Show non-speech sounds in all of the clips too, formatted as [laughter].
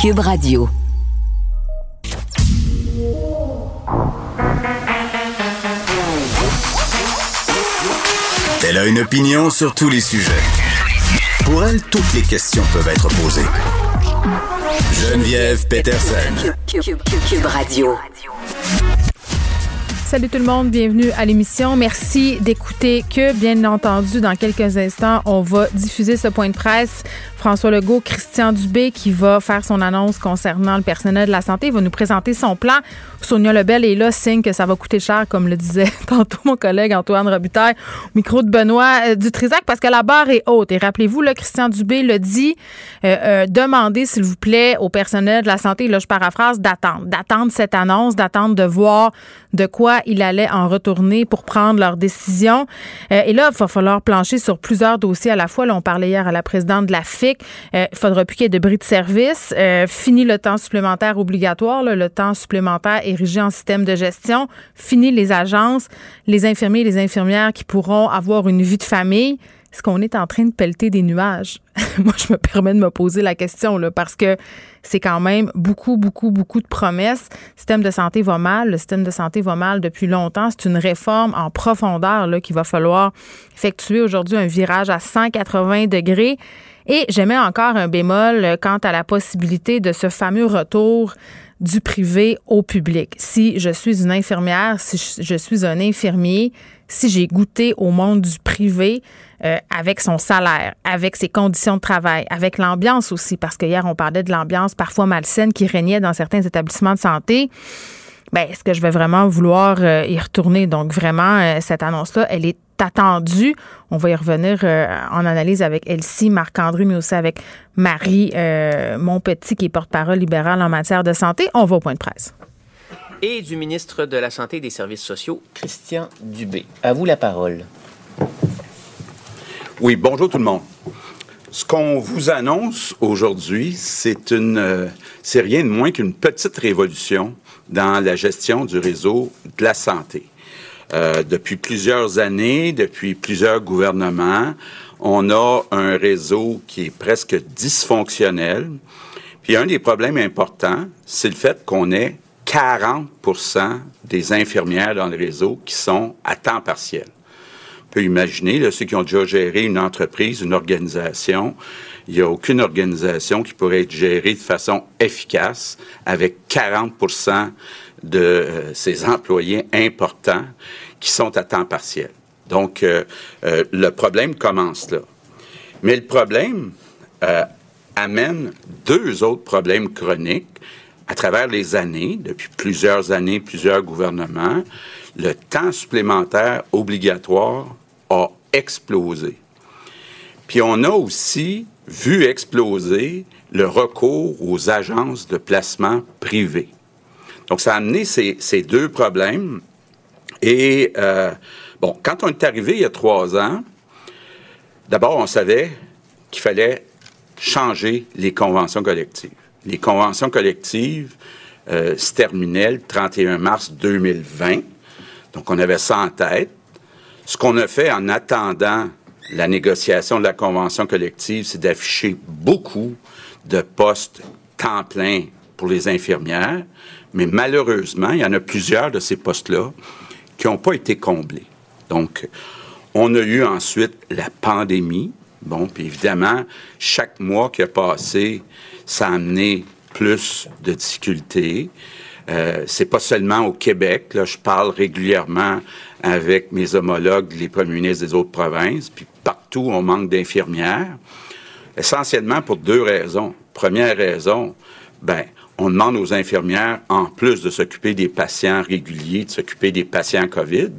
Cube Radio. Elle a une opinion sur tous les sujets. Pour elle, toutes les questions peuvent être posées. Geneviève Peterson. Cube, Radio. Salut tout le monde, bienvenue à l'émission. Merci d'écouter que, bien entendu, dans quelques instants, on va diffuser ce point de presse François Legault, Christian Dubé qui va faire son annonce concernant le personnel de la santé. Va nous présenter son plan. Sonia Lebel est là, signe que ça va coûter cher, comme le disait [laughs] tantôt mon collègue Antoine Robitaille, au micro de Benoît euh, Dutrisac, parce que la barre est haute. Et rappelez-vous, là, Christian Dubé le dit, euh, euh, demandez, s'il vous plaît, au personnel de la santé, là, je paraphrase, d'attendre, d'attendre cette annonce, d'attendre de voir de quoi il allait en retourner pour prendre leur décision. et là, il va falloir plancher sur plusieurs dossiers à la fois. Là, on parlait hier à la présidente de la FIC il ne faudra plus qu'il y ait de bris de service. Euh, fini le temps supplémentaire obligatoire, le temps supplémentaire érigé en système de gestion. Fini les agences, les infirmiers et les infirmières qui pourront avoir une vie de famille. Est-ce qu'on est en train de pelleter des nuages? [laughs] Moi, je me permets de me poser la question, là, parce que c'est quand même beaucoup, beaucoup, beaucoup de promesses. Le système de santé va mal. Le système de santé va mal depuis longtemps. C'est une réforme en profondeur qu'il va falloir effectuer aujourd'hui, un virage à 180 degrés. Et j'aimais encore un bémol euh, quant à la possibilité de ce fameux retour du privé au public. Si je suis une infirmière, si je suis un infirmier, si j'ai goûté au monde du privé euh, avec son salaire, avec ses conditions de travail, avec l'ambiance aussi, parce que hier on parlait de l'ambiance parfois malsaine qui régnait dans certains établissements de santé. Ben, est-ce que je vais vraiment vouloir euh, y retourner? Donc, vraiment, cette annonce-là, elle est attendu. On va y revenir euh, en analyse avec Elsie, Marc-André, mais aussi avec Marie euh, Montpetit, qui est porte-parole libérale en matière de santé. On va au point de presse. Et du ministre de la Santé et des Services sociaux, Christian Dubé. À vous la parole. Oui, bonjour tout le monde. Ce qu'on vous annonce aujourd'hui, c'est une, euh, c'est rien de moins qu'une petite révolution dans la gestion du réseau de la santé. Euh, depuis plusieurs années, depuis plusieurs gouvernements, on a un réseau qui est presque dysfonctionnel. Puis un des problèmes importants, c'est le fait qu'on ait 40% des infirmières dans le réseau qui sont à temps partiel. On peut imaginer, là, ceux qui ont déjà géré une entreprise, une organisation, il n'y a aucune organisation qui pourrait être gérée de façon efficace avec 40% de euh, ces employés importants qui sont à temps partiel. Donc, euh, euh, le problème commence là. Mais le problème amène deux autres problèmes chroniques à travers les années, depuis plusieurs années, plusieurs gouvernements. Le temps supplémentaire obligatoire a explosé. Puis on a aussi vu exploser le recours aux agences de placement privées. Donc, ça a amené ces, deux problèmes. Et, euh, bon, quand on est arrivé il y a trois ans, d'abord, on savait qu'il fallait changer les conventions collectives. Les conventions collectives euh, se terminaient le 31 mars 2020. Donc, on avait ça en tête. Ce qu'on a fait en attendant la négociation de la convention collective, c'est d'afficher beaucoup de postes temps plein pour les infirmières, mais malheureusement, il y en a plusieurs de ces postes-là qui n'ont pas été comblés. Donc, on a eu ensuite la pandémie. Bon, puis évidemment, chaque mois qui a passé, ça a amené plus de difficultés. Euh, c'est pas seulement au Québec. Là, je parle régulièrement avec mes homologues, les premiers ministres des autres provinces. Puis partout, on manque d'infirmières. Essentiellement pour deux raisons. Première raison, ben, on demande aux infirmières, en plus de s'occuper des patients réguliers, de s'occuper des patients COVID,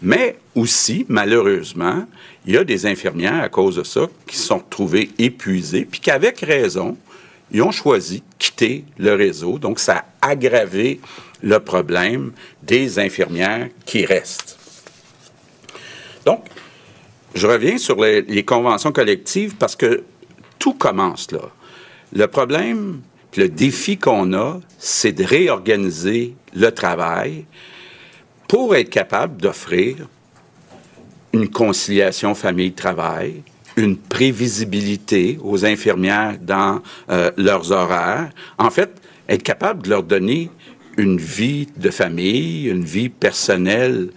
mais aussi, malheureusement, il y a des infirmières à cause de ça qui se sont retrouvées épuisées, puis qu'avec raison, ils ont choisi de quitter le réseau. Donc, ça a aggravé le problème des infirmières qui restent. Donc, je reviens sur les, les conventions collectives parce que tout commence là. Le problème, le défi qu'on a, c'est de réorganiser le travail pour être capable d'offrir une conciliation famille-travail, une prévisibilité aux infirmières dans euh, leurs horaires. En fait, être capable de leur donner une vie de famille, une vie personnelle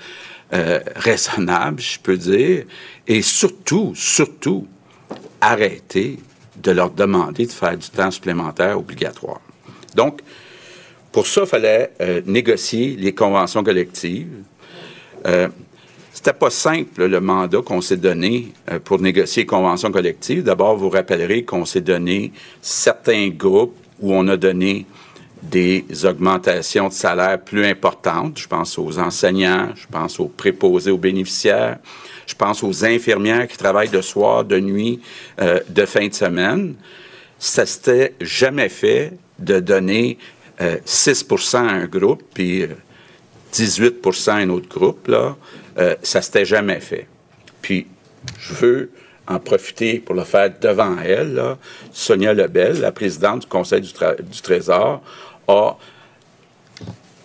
euh, raisonnable, je peux dire, et surtout, surtout, arrêter de leur demander de faire du temps supplémentaire obligatoire. Donc, pour ça, il fallait euh, négocier les conventions collectives. Euh, c'était pas simple le mandat qu'on s'est donné euh, pour négocier les conventions collectives. D'abord, vous rappellerez qu'on s'est donné certains groupes où on a donné des augmentations de salaire plus importantes. Je pense aux enseignants, je pense aux préposés aux bénéficiaires, je pense aux infirmières qui travaillent de soir, de nuit, euh, de fin de semaine. Ça s'était jamais fait de donner 6% euh, à un groupe, puis 18% euh, à un autre groupe. Là. Euh, ça s'était jamais fait. Puis, je veux en profiter pour le faire devant elle. Sonia Lebel, la présidente du Conseil du, du Trésor, a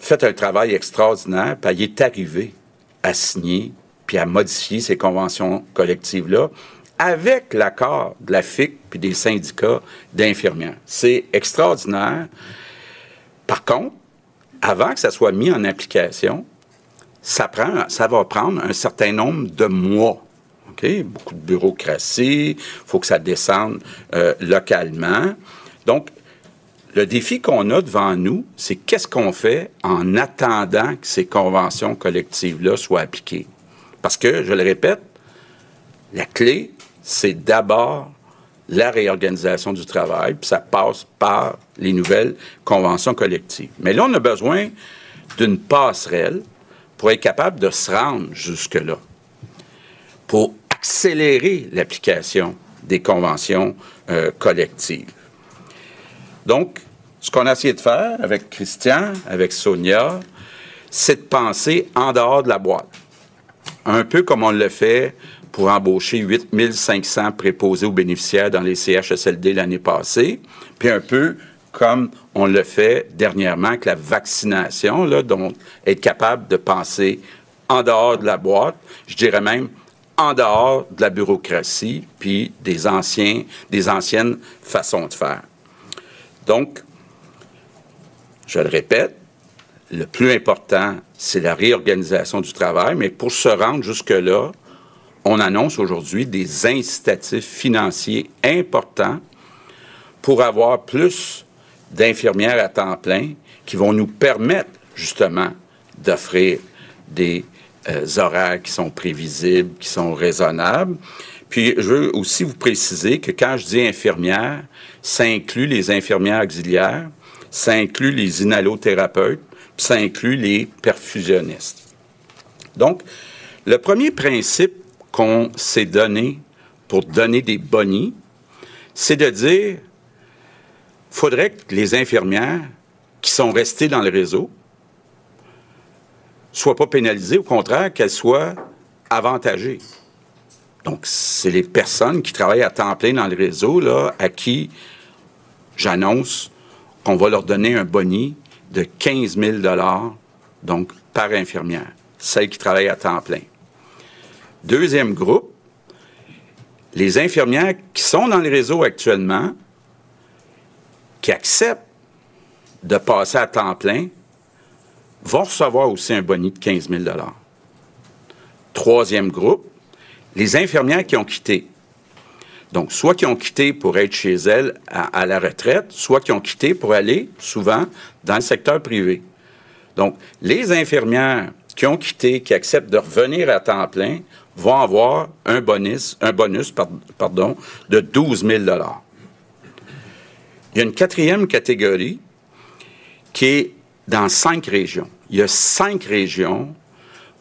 fait un travail extraordinaire, puis elle est arrivée à signer puis à modifier ces conventions collectives-là avec l'accord de la FIC puis des syndicats d'infirmières. C'est extraordinaire. Par contre, avant que ça soit mis en application, ça, prend, ça va prendre un certain nombre de mois. Beaucoup de bureaucratie, il faut que ça descende euh, localement. Donc, le défi qu'on a devant nous, c'est qu'est-ce qu'on fait en attendant que ces conventions collectives-là soient appliquées? Parce que, je le répète, la clé, c'est d'abord la réorganisation du travail, puis ça passe par les nouvelles conventions collectives. Mais là, on a besoin d'une passerelle pour être capable de se rendre jusque-là, pour accélérer l'application des conventions euh, collectives. Donc, ce qu'on a essayé de faire avec Christian, avec Sonia, c'est de penser en dehors de la boîte un peu comme on le fait pour embaucher 8500 préposés aux bénéficiaires dans les CHSLD l'année passée, puis un peu comme on le fait dernièrement avec la vaccination, là, donc être capable de penser en dehors de la boîte, je dirais même en dehors de la bureaucratie, puis des anciens, des anciennes façons de faire. Donc, je le répète, le plus important, c'est la réorganisation du travail, mais pour se rendre jusque-là, on annonce aujourd'hui des incitatifs financiers importants pour avoir plus d'infirmières à temps plein qui vont nous permettre justement d'offrir des euh, horaires qui sont prévisibles, qui sont raisonnables. Puis je veux aussi vous préciser que quand je dis infirmières, ça inclut les infirmières auxiliaires, ça inclut les inhalothérapeutes, ça inclut les perfusionnistes. Donc, le premier principe qu'on s'est donné pour donner des bonnies, c'est de dire faudrait que les infirmières qui sont restées dans le réseau soient pas pénalisées, au contraire, qu'elles soient avantagées. Donc, c'est les personnes qui travaillent à temps plein dans le réseau, là, à qui j'annonce qu'on va leur donner un boni de 15 000 donc par infirmière, celle qui travaille à temps plein. Deuxième groupe, les infirmières qui sont dans le réseau actuellement, qui acceptent de passer à temps plein, vont recevoir aussi un boni de 15 000 Troisième groupe, les infirmières qui ont quitté. Donc, soit qui ont quitté pour être chez elles à, la retraite, soit qui ont quitté pour aller souvent dans le secteur privé. Donc, les infirmières qui ont quitté, qui acceptent de revenir à temps plein, vont avoir un bonus, de 12 000 Il y a une quatrième catégorie qui est dans cinq régions. Il y a cinq régions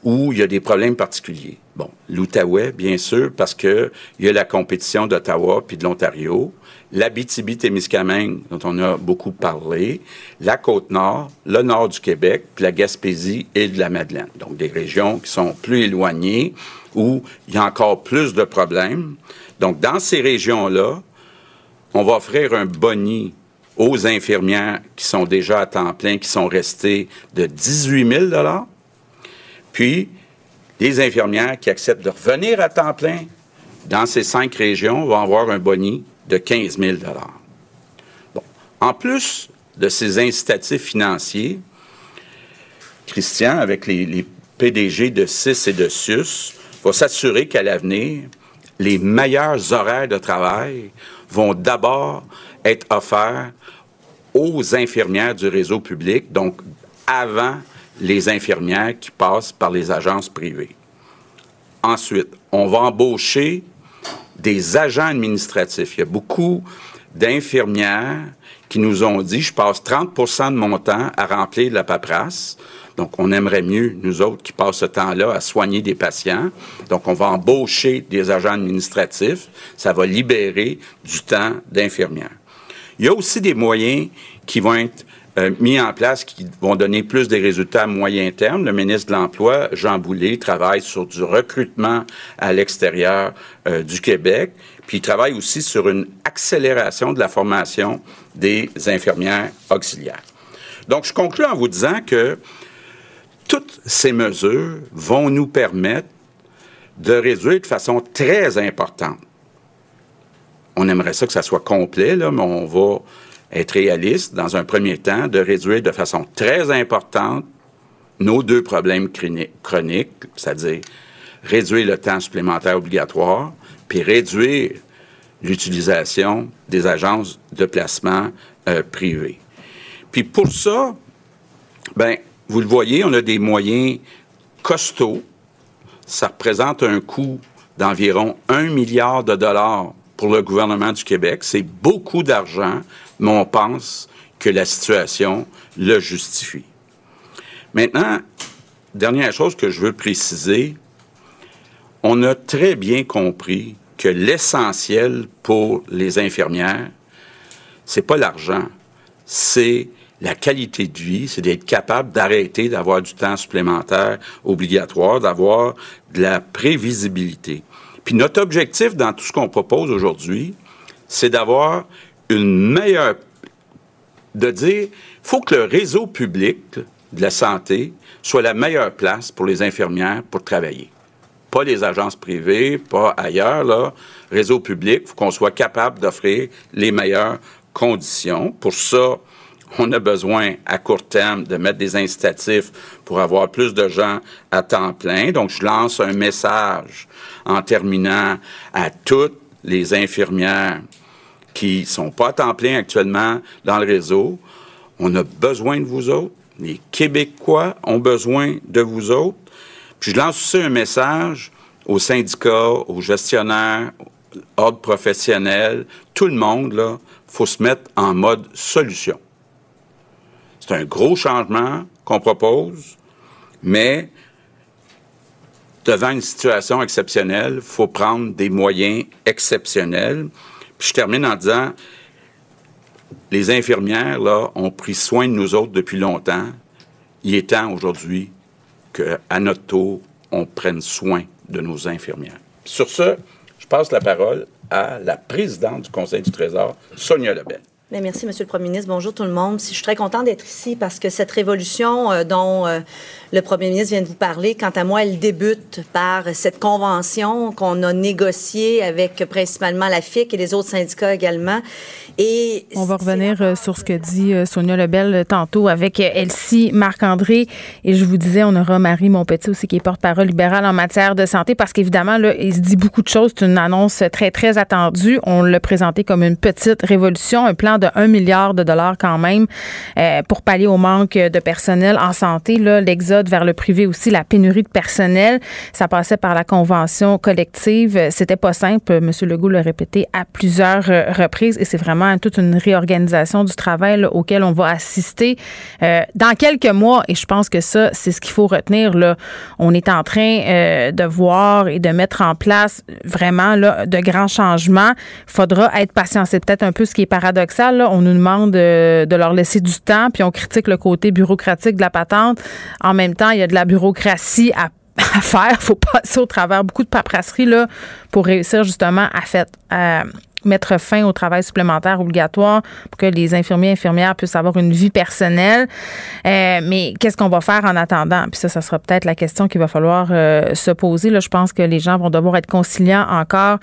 où il y a des problèmes particuliers. Bon, l'Outaouais, bien sûr, parce qu'il y a la compétition d'Ottawa puis de l'Ontario, l'Abitibi-Témiscamingue, dont on a beaucoup parlé, la Côte-Nord, le nord du Québec, puis la Gaspésie et de la Madeleine. Donc, des régions qui sont plus éloignées, où il y a encore plus de problèmes. Donc, dans ces régions-là, on va offrir un boni aux infirmières qui sont déjà à temps plein, qui sont restées de 18 000 puis, les infirmières qui acceptent de revenir à temps plein dans ces cinq régions, vont avoir un boni de 15 000 bon. En plus de ces incitatifs financiers, Christian, avec les, les PDG de CIS et de SUS, va s'assurer qu'à l'avenir, les meilleurs horaires de travail vont d'abord être offerts aux infirmières du réseau public, donc avant les infirmières qui passent par les agences privées. Ensuite, on va embaucher des agents administratifs. Il y a beaucoup d'infirmières qui nous ont dit, je passe 30% de mon temps à remplir la paperasse. Donc, on aimerait mieux, nous autres, qui passent ce temps-là à soigner des patients. Donc, on va embaucher des agents administratifs. Ça va libérer du temps d'infirmières. Il y a aussi des moyens qui vont être euh, mis en place qui vont donner plus des résultats à moyen terme. Le ministre de l'Emploi, Jean Boulet, travaille sur du recrutement à l'extérieur euh, du Québec, puis il travaille aussi sur une accélération de la formation des infirmières auxiliaires. Donc, je conclue en vous disant que toutes ces mesures vont nous permettre de réduire de façon très importante. On aimerait ça que ça soit complet, là, mais on va être réaliste dans un premier temps, de réduire de façon très importante nos deux problèmes chroniques, c'est-à-dire réduire le temps supplémentaire obligatoire, puis réduire l'utilisation des agences de placement euh, privées. Puis pour ça, ben, vous le voyez, on a des moyens costauds. Ça représente un coût d'environ un milliard de dollars pour le gouvernement du Québec. C'est beaucoup d'argent, mais on pense que la situation le justifie. Maintenant, dernière chose que je veux préciser, on a très bien compris que l'essentiel pour les infirmières, c'est pas l'argent, c'est la qualité de vie, c'est d'être capable d'arrêter d'avoir du temps supplémentaire obligatoire, d'avoir de la prévisibilité. Puis notre objectif dans tout ce qu'on propose aujourd'hui, c'est d'avoir une meilleure... de dire, faut que le réseau public de la santé soit la meilleure place pour les infirmières pour travailler. Pas les agences privées, pas ailleurs, là. Réseau public, il faut qu'on soit capable d'offrir les meilleures conditions. Pour ça, on a besoin à court terme de mettre des incitatifs pour avoir plus de gens à temps plein. Donc, je lance un message en terminant à toutes les infirmières qui sont pas à temps plein actuellement dans le réseau. On a besoin de vous autres. Les Québécois ont besoin de vous autres. Puis je lance aussi un message aux syndicats, aux gestionnaires, ordres professionnels, tout le monde, là, faut se mettre en mode solution. C'est un gros changement qu'on propose, mais devant une situation exceptionnelle, faut prendre des moyens exceptionnels. Je termine en disant, les infirmières, ont pris soin de nous autres depuis longtemps. Il est temps aujourd'hui qu'à notre tour, on prenne soin de nos infirmières. Sur ce, je passe la parole à la présidente du Conseil du Trésor, Sonia Lebel merci, Monsieur le Premier ministre. Bonjour tout le monde. Je suis très contente d'être ici parce que cette révolution euh, dont euh, le Premier ministre vient de vous parler, quant à moi, elle débute par cette convention qu'on a négociée avec principalement la FIC et les autres syndicats également. Et On va revenir euh, sur ce que dit Sonia Lebel tantôt avec Elsie Marc-André. Et je vous disais, on aura Marie Monpetit aussi qui est porte-parole libérale en matière de santé parce qu'évidemment, là, il se dit beaucoup de choses. C'est une annonce très, très attendue. On l'a présenté comme une petite révolution, un plan de de 1 milliard de dollars quand même euh, pour pallier au manque de personnel en santé. L'exode vers le privé aussi, la pénurie de personnel, ça passait par la convention collective. C'était pas simple. M. Legault l'a répété à plusieurs euh, reprises et c'est vraiment toute une réorganisation du travail auquel on va assister euh, dans quelques mois. Et je pense que ça, c'est ce qu'il faut retenir. Là. On est en train de voir et de mettre en place vraiment là, de grands changements. Il faudra être patient. C'est peut-être un peu ce qui est paradoxal on nous demande de, leur laisser du temps, puis on critique le côté bureaucratique de la patente. En même temps, il y a de la bureaucratie à [laughs] à faire. faut passer au travers beaucoup de paperasserie là, pour réussir justement à, fait, mettre fin au travail supplémentaire obligatoire pour que les infirmiers et infirmières puissent avoir une vie personnelle. Euh, mais qu'est-ce qu'on va faire en attendant? Puis ça, ça sera peut-être la question qu'il va falloir euh, se poser. Là, je pense que les gens vont devoir être conciliants encore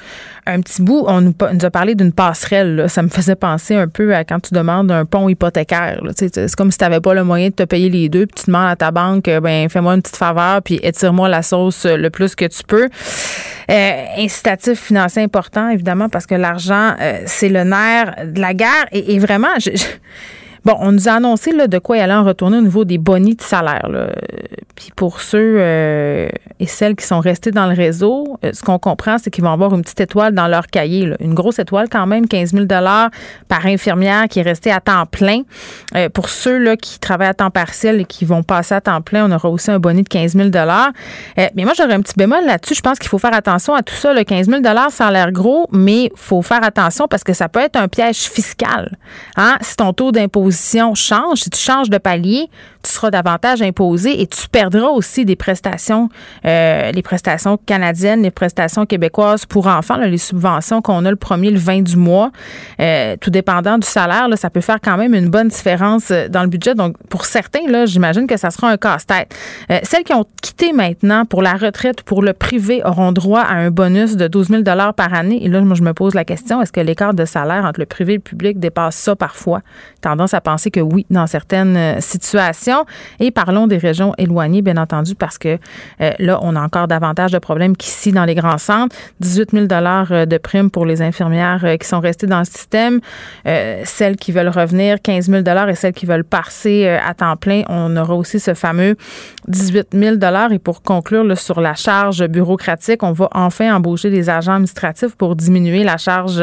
un petit bout. On nous, a parlé d'une passerelle. Ça me faisait penser un peu à quand tu demandes un pont hypothécaire. C'est comme si tu n'avais pas le moyen de te payer les deux, puis tu demandes à ta banque, ben fais-moi une petite faveur, puis étire-moi la sauce le plus que tu peux. Euh, incitatif financier important, évidemment, parce que l'argent, euh, c'est le nerf de la guerre. Et, vraiment, je Bon, on nous a annoncé là, de quoi il allait en retourner au niveau des bonnies de salaire. Puis pour ceux euh, et celles qui sont restés dans le réseau, euh, ce qu'on comprend, c'est qu'ils vont avoir une petite étoile dans leur cahier. Une grosse étoile quand même, 15 000 par infirmière qui est restée à temps plein. Euh, pour ceux là, qui travaillent à temps partiel et qui vont passer à temps plein, on aura aussi un bonnet de 15 000 Mais moi, j'aurais un petit bémol là-dessus. Je pense qu'il faut faire attention à tout ça. Le 15 000 ça a l'air gros, mais il faut faire attention parce que ça peut être un piège fiscal. Hein? Si ton taux d'imposition change, si tu changes de palier, tu seras davantage imposé et tu perdras aussi des prestations, euh, les prestations canadiennes, les prestations québécoises pour enfants, les subventions qu'on a le premier, le 20 du mois. Euh, tout dépendant du salaire, là, ça peut faire quand même une bonne différence euh, dans le budget. Donc, pour certains, là, j'imagine que ça sera un casse-tête. celles qui ont quitté maintenant pour la retraite ou pour le privé auront droit à un bonus de 12 000 par année. Et là, moi, je me pose la question, est-ce que l'écart de salaire entre le privé et le public dépasse ça parfois? Tendance à penser que oui, dans certaines situations. Et parlons des régions éloignées, bien entendu, parce que euh, là, on a encore davantage de problèmes qu'ici dans les grands centres. 18 000 euh, de primes pour les infirmières euh, qui sont restées dans le système. celles qui veulent revenir, 15 000 et celles qui veulent passer à temps plein, on aura aussi ce fameux 18 000 Et pour conclure sur la charge bureaucratique, on va enfin embaucher des agents administratifs pour diminuer la charge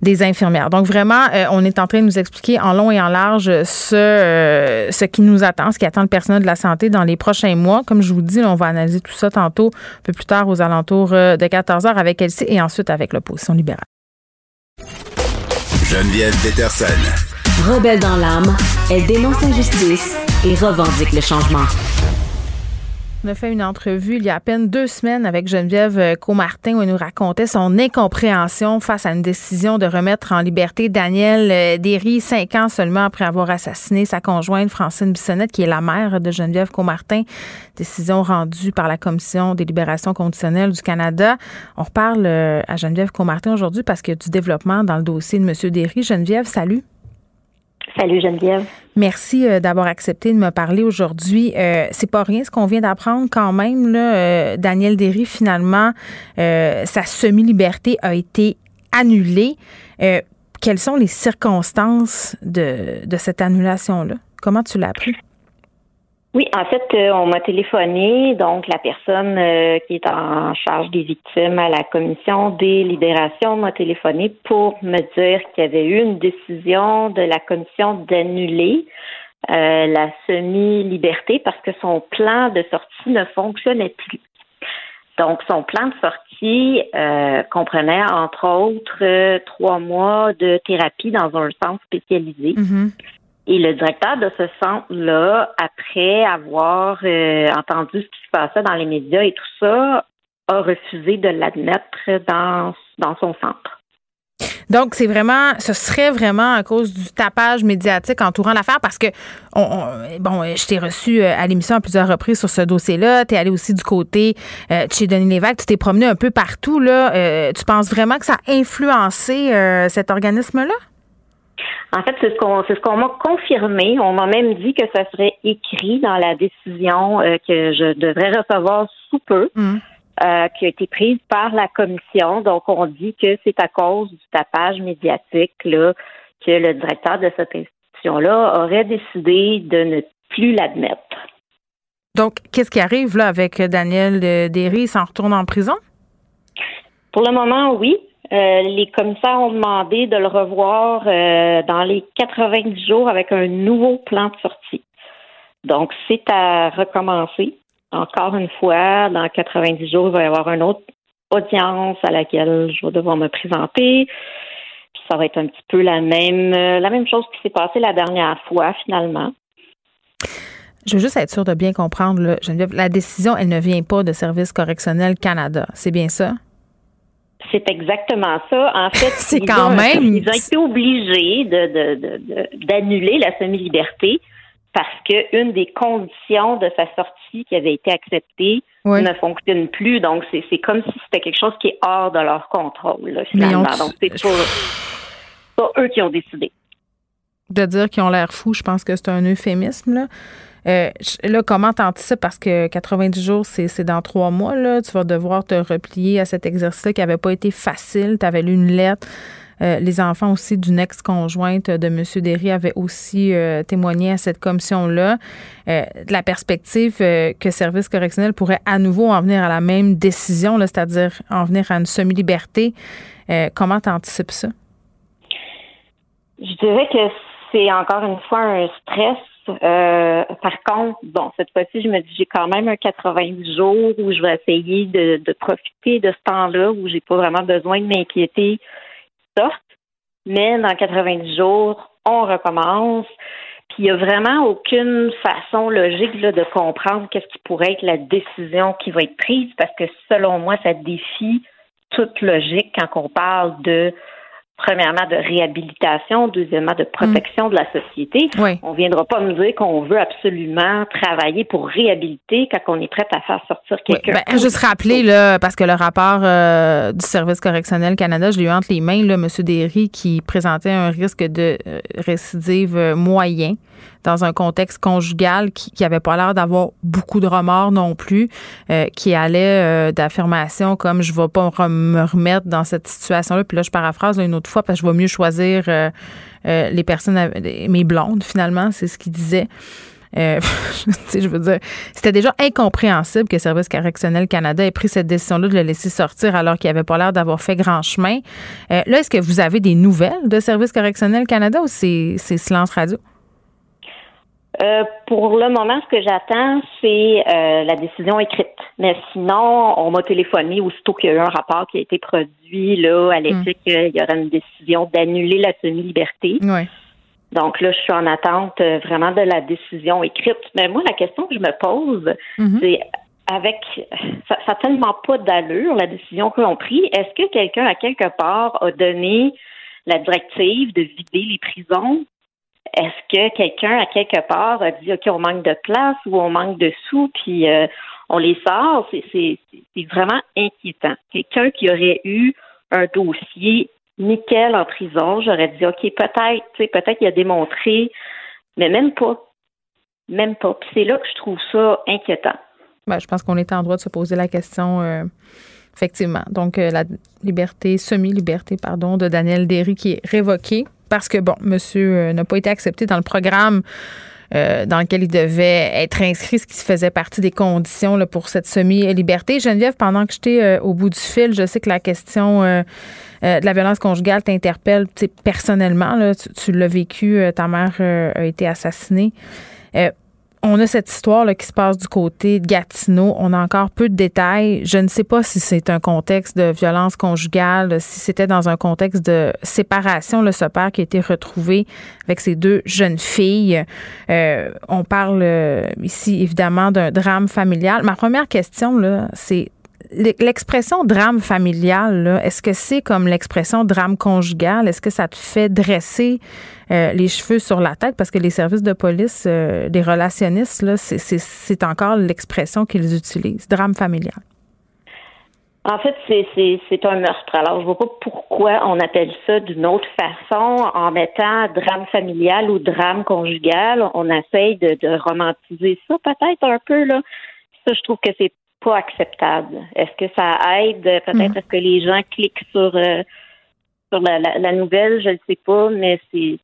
des infirmières. Donc vraiment, on est en train de nous expliquer en long et en large ce, ce qui nous attend ce qui attend le personnel de la santé dans les prochains mois. Comme je vous dis, on va analyser tout ça tantôt, un peu plus tard, aux alentours euh, de 14 heures avec Elsie et ensuite avec l'opposition libérale. Geneviève Peterson. Rebelle dans l'âme, elle dénonce l'injustice et revendique le changement. On a fait une entrevue il y a à peine deux semaines avec Geneviève euh, Comartin où elle nous racontait son incompréhension face à une décision de remettre en liberté Daniel euh, Derry, cinq ans seulement après avoir assassiné sa conjointe Francine Bissonnette, qui est la mère de Geneviève Comartin. Décision rendue par la Commission des libérations conditionnelles du Canada. On reparle euh, à Geneviève Comartin aujourd'hui parce qu'il y a du développement dans le dossier de M. Derry. Geneviève, salut. Salut Geneviève. Merci euh, d'avoir accepté de me parler aujourd'hui. Euh, c'est pas rien ce qu'on vient d'apprendre quand même. Là, euh, Daniel Derry, finalement, sa semi-liberté a été annulée. quelles sont les circonstances de, de cette annulation-là? Comment tu l'as appris? Oui, en fait, euh, on m'a téléphoné, donc la personne euh, qui est en charge des victimes à la commission des libérations m'a téléphoné pour me dire qu'il y avait eu une décision de la commission d'annuler euh, la semi-liberté parce que son plan de sortie ne fonctionnait plus. Donc, son plan de sortie comprenait, entre autres, trois mois de thérapie dans un centre spécialisé. Mm-hmm. Et le directeur de ce centre-là, après avoir euh, entendu ce qui se passait dans les médias et tout ça, a refusé de l'admettre dans, dans son centre. Donc, c'est vraiment, ce serait vraiment à cause du tapage médiatique entourant l'affaire parce que, bon, je t'ai reçu euh, à l'émission à plusieurs reprises sur ce dossier-là. Tu es allé aussi du côté euh, de chez Denis Lévesque. Tu t'es promené un peu partout. Là. tu penses vraiment que ça a influencé cet organisme-là? En fait, c'est ce qu'on c'est ce qu'on m'a confirmé. On m'a même dit que ça serait écrit dans la décision euh, que je devrais recevoir sous peu, mm. euh, qui a été prise par la commission. Donc, on dit que c'est à cause du tapage médiatique là, que le directeur de cette institution-là aurait décidé de ne plus l'admettre. Donc, qu'est-ce qui arrive là avec Daniel Derry? Il s'en retourne en prison? Pour le moment, oui. Euh, les commissaires ont demandé de le revoir euh, dans les 90 jours avec un nouveau plan de sortie. Donc, c'est à recommencer. Encore une fois, dans 90 jours, il va y avoir une autre audience à laquelle je vais devoir me présenter. Puis ça va être un petit peu la même, la même chose qui s'est passée la dernière fois, finalement. Je veux juste être sûre de bien comprendre, Geneviève. La décision, elle ne vient pas de Service correctionnel Canada. C'est bien ça? C'est exactement ça. En fait, [laughs] c'est quand même. ils ont été obligés de, d'annuler la semi-liberté parce que une des conditions de sa sortie qui avait été acceptée ne fonctionne plus. Donc, c'est, comme si c'était quelque chose qui est hors de leur contrôle, finalement. Donc, c'est pas, eux qui ont décidé. De dire qu'ils ont l'air fous, je pense que c'est un euphémisme, là. Euh, là, comment t'anticipes? Parce que 90 jours, c'est dans trois mois. Là. Tu vas devoir te replier à cet exercice qui n'avait pas été facile. Tu avais lu une lettre. Euh, les enfants aussi d'une ex-conjointe de M. Derry avaient aussi euh, témoigné à cette commission-là. la perspective que Service correctionnel pourrait à nouveau en venir à la même décision, c'est-à-dire en venir à une semi-liberté. comment tu ça? Je dirais que c'est encore une fois un stress euh, par contre, bon, cette fois-ci, je me dis j'ai quand même un 90 jours où je vais essayer de, profiter de ce temps-là où j'ai pas vraiment besoin de m'inquiéter sorte. Mais dans 90 jours, on recommence. Puis il n'y a vraiment aucune façon logique de comprendre qu'est-ce qui pourrait être la décision qui va être prise parce que selon moi, ça défie toute logique quand on parle de premièrement de réhabilitation, deuxièmement de protection de la société. On ne viendra pas me dire qu'on veut absolument travailler pour réhabiliter quand on est prêt à faire sortir quelqu'un. Ben, juste rappeler, là, parce que le rapport euh, du Service correctionnel Canada, je l'ai eu entre les mains, là, M. Derry, qui présentait un risque de euh, récidive euh, moyen dans un contexte conjugal qui, qui avait pas l'air d'avoir beaucoup de remords non plus, euh, qui allait d'affirmations comme je vais pas me remettre dans cette situation-là. Puis là, je paraphrase une autre parce que je vais mieux choisir euh, les personnes, mes blondes finalement, c'est ce qu'il disait. [laughs] je veux dire, c'était déjà incompréhensible que Service correctionnel Canada ait pris cette décision-là de le laisser sortir alors qu'il avait pas l'air d'avoir fait grand chemin. là, est-ce que vous avez des nouvelles de Service correctionnel Canada ou c'est silence radio? Euh, pour le moment, ce que j'attends, c'est euh, la décision écrite. Mais sinon, on m'a téléphoné aussitôt qu'il y a eu un rapport qui a été produit là à l'éthique, hmm. il y aura une décision d'annuler la semi-liberté. Donc là, je suis en attente euh, vraiment de la décision écrite. Mais moi, la question que je me pose, hmm. c'est avec ça, tellement pas d'allure la décision que l'on pris. Est-ce que quelqu'un à quelque part a donné la directive de vider les prisons? Est-ce que quelqu'un à quelque part a dit OK, on manque de place ou on manque de sous, puis euh, on les sort? C'est vraiment inquiétant. Quelqu'un qui aurait eu un dossier nickel en prison, j'aurais dit OK, peut-être, peut-être qu'il a démontré, mais même pas. Même pas. Puis c'est là que je trouve ça inquiétant. Ben, je pense qu'on est en droit de se poser la question. Euh, effectivement. Donc, euh, la liberté, semi-liberté, pardon, de Daniel Derry qui est révoquée parce que, bon, monsieur euh, n'a pas été accepté dans le programme euh, dans lequel il devait être inscrit, ce qui faisait partie des conditions pour cette semi-liberté. Geneviève, pendant que j'étais euh, au bout du fil, je sais que la question de la violence conjugale t'interpelle personnellement. Tu, tu l'as vécu, ta mère a été assassinée on a cette histoire là, qui se passe du côté de Gatineau. On a encore peu de détails. Je ne sais pas si c'est un contexte de violence conjugale, si c'était dans un contexte de séparation, le ce père qui a été retrouvé avec ses deux jeunes filles. Euh, on parle euh, ici évidemment d'un drame familial. Ma première question, là, c'est l'expression drame familial, est-ce que c'est comme l'expression drame conjugal? Est-ce que ça te fait dresser euh, les cheveux sur la tête? Parce que les services de police, euh, les relationnistes, c'est encore l'expression qu'ils utilisent, drame familial. En fait, c'est un meurtre. Alors, je vois pas pourquoi on appelle ça d'une autre façon en mettant drame familial ou drame conjugal. On essaye de, de romantiser ça peut-être un peu, là. Ça, je trouve que c'est pas acceptable. Est-ce que ça aide? Peut-être mhm. à ce que les gens cliquent sur euh, sur la, nouvelle? Je ne sais pas, mais c'est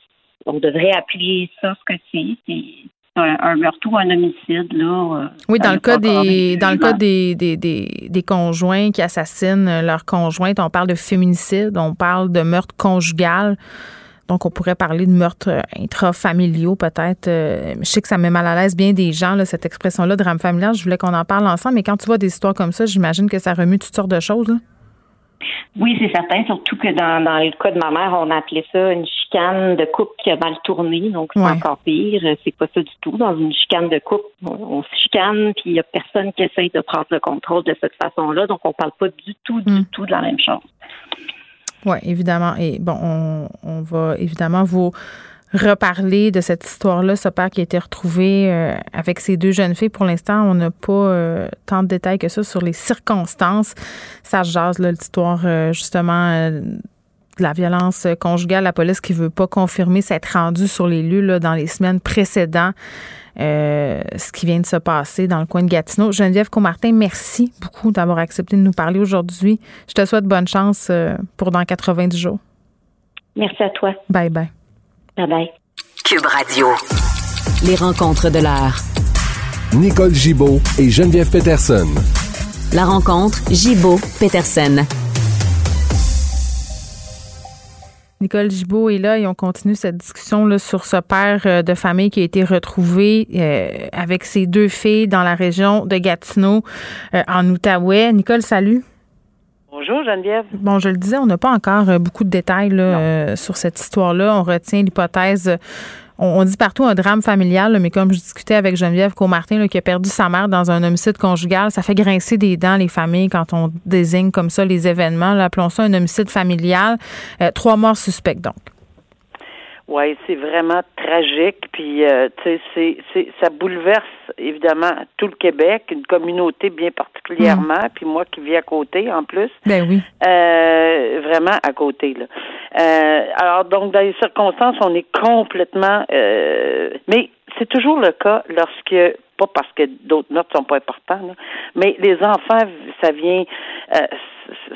on devrait appeler ça ce que c'est. C'est un, meurtre ou un homicide là. Euh, oui, dans le cas des dans le cas des, des, des, conjoints qui assassinent leur conjointe, on parle de féminicide, on parle de meurtre conjugal. Donc, on pourrait parler de meurtres euh, intrafamiliaux, peut-être. Euh, je sais que ça met mal à l'aise bien des gens, là, cette expression-là, drame familial. Je voulais qu'on en parle ensemble. Mais quand tu vois des histoires comme ça, j'imagine que ça remue toutes sortes de choses. Oui, c'est certain, surtout que dans, dans le cas de ma mère, on a appelé ça une chicane de couple qui a mal tourné, donc c'est Ouais. encore pire. C'est pas ça du tout. Dans une chicane de couple, on, on se chicane, puis il y a personne qui essaye de prendre le contrôle de cette façon-là, donc on parle pas du tout, du Mm. tout de la même chose. Oui, évidemment. Et bon, on, on va évidemment vous reparler de cette histoire-là, ce père qui a été retrouvé euh, avec ces deux jeunes filles. Pour l'instant, on n'a pas euh, tant de détails que ça sur les circonstances. Ça se jase, l'histoire, euh, justement, euh, de la violence conjugale. La police qui veut pas confirmer s'être rendue sur les lieux là, dans les semaines précédentes. Euh, ce qui vient de se passer dans le coin de Gatineau. Geneviève Comartin, merci beaucoup d'avoir accepté de nous parler aujourd'hui. Je te souhaite bonne chance euh, pour dans 90 jours. Merci à toi. Bye bye. Bye bye. Cube Radio. Les rencontres de l'heure. Nicole Gibaud et Geneviève Peterson. La rencontre Gibaud-Peterson. Nicole Gibault est là et on continue cette discussion là, sur ce père euh, de famille qui a été retrouvé euh, avec ses deux filles dans la région de Gatineau, euh, en Outaouais. Nicole, salut. Bonjour Geneviève. Bon, je le disais, on n'a pas encore euh, beaucoup de détails là, euh, sur cette histoire-là. On retient l'hypothèse. On, dit partout un drame familial, là, mais comme je discutais avec Geneviève Comartin, qui a perdu sa mère dans un homicide conjugal, ça fait grincer des dents les familles quand on désigne comme ça les événements. Là, appelons ça un homicide familial. Euh, trois morts suspects, donc. Oui, c'est vraiment tragique. Puis, euh, tu sais, ça bouleverse évidemment tout le Québec, une communauté bien particulièrement. Puis moi qui vis à côté en plus, Ben oui. euh, vraiment à côté là. Euh, alors donc dans les circonstances, on est complètement. euh, mais c'est toujours le cas lorsque pas parce que d'autres notes sont pas importants, là, mais les enfants, ça vient, euh,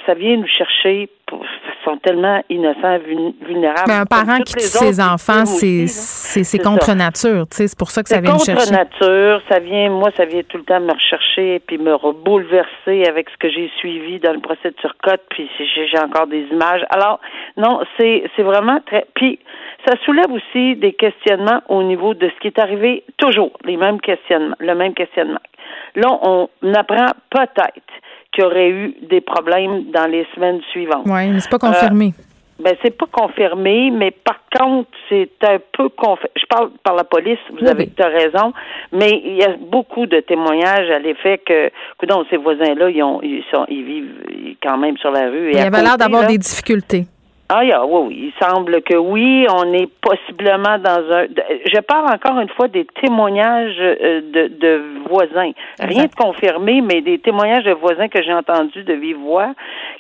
ça vient nous chercher. Pour, ils sont tellement innocents, vul- vulnérables. Mais Ben, un parent qui tue ses enfants, c'est contre ça. nature. tu sais, C'est pour ça que ça vient me contre chercher. nature, ça vient, moi, ça vient tout le temps me rechercher puis me rebouleverser avec ce que j'ai suivi dans le procès de Turcotte, puis j'ai encore des images. Alors, non, c'est c'est vraiment très. Puis, ça soulève aussi des questionnements au niveau de ce qui est arrivé, toujours les mêmes questionnements, le même questionnement. Là, on apprend peut-être qu'il y aurait eu des problèmes dans les semaines suivantes. Oui, mais c'est pas confirmé. Ben c'est pas confirmé, mais par contre, c'est un peu confirmé. Je parle par la police, vous Oui, avez oui. raison, mais il y a beaucoup de témoignages à l'effet que, que donc, ces voisins-là, ils ont ils sont ils vivent quand même sur la rue. Et Il à avait l'air d'avoir des difficultés. Ah, yeah, oui, oui. Il semble que oui, on est possiblement dans un. Je parle encore une fois des témoignages euh, de, de voisins. Rien de confirmé, mais des témoignages de voisins que j'ai entendus de vive voix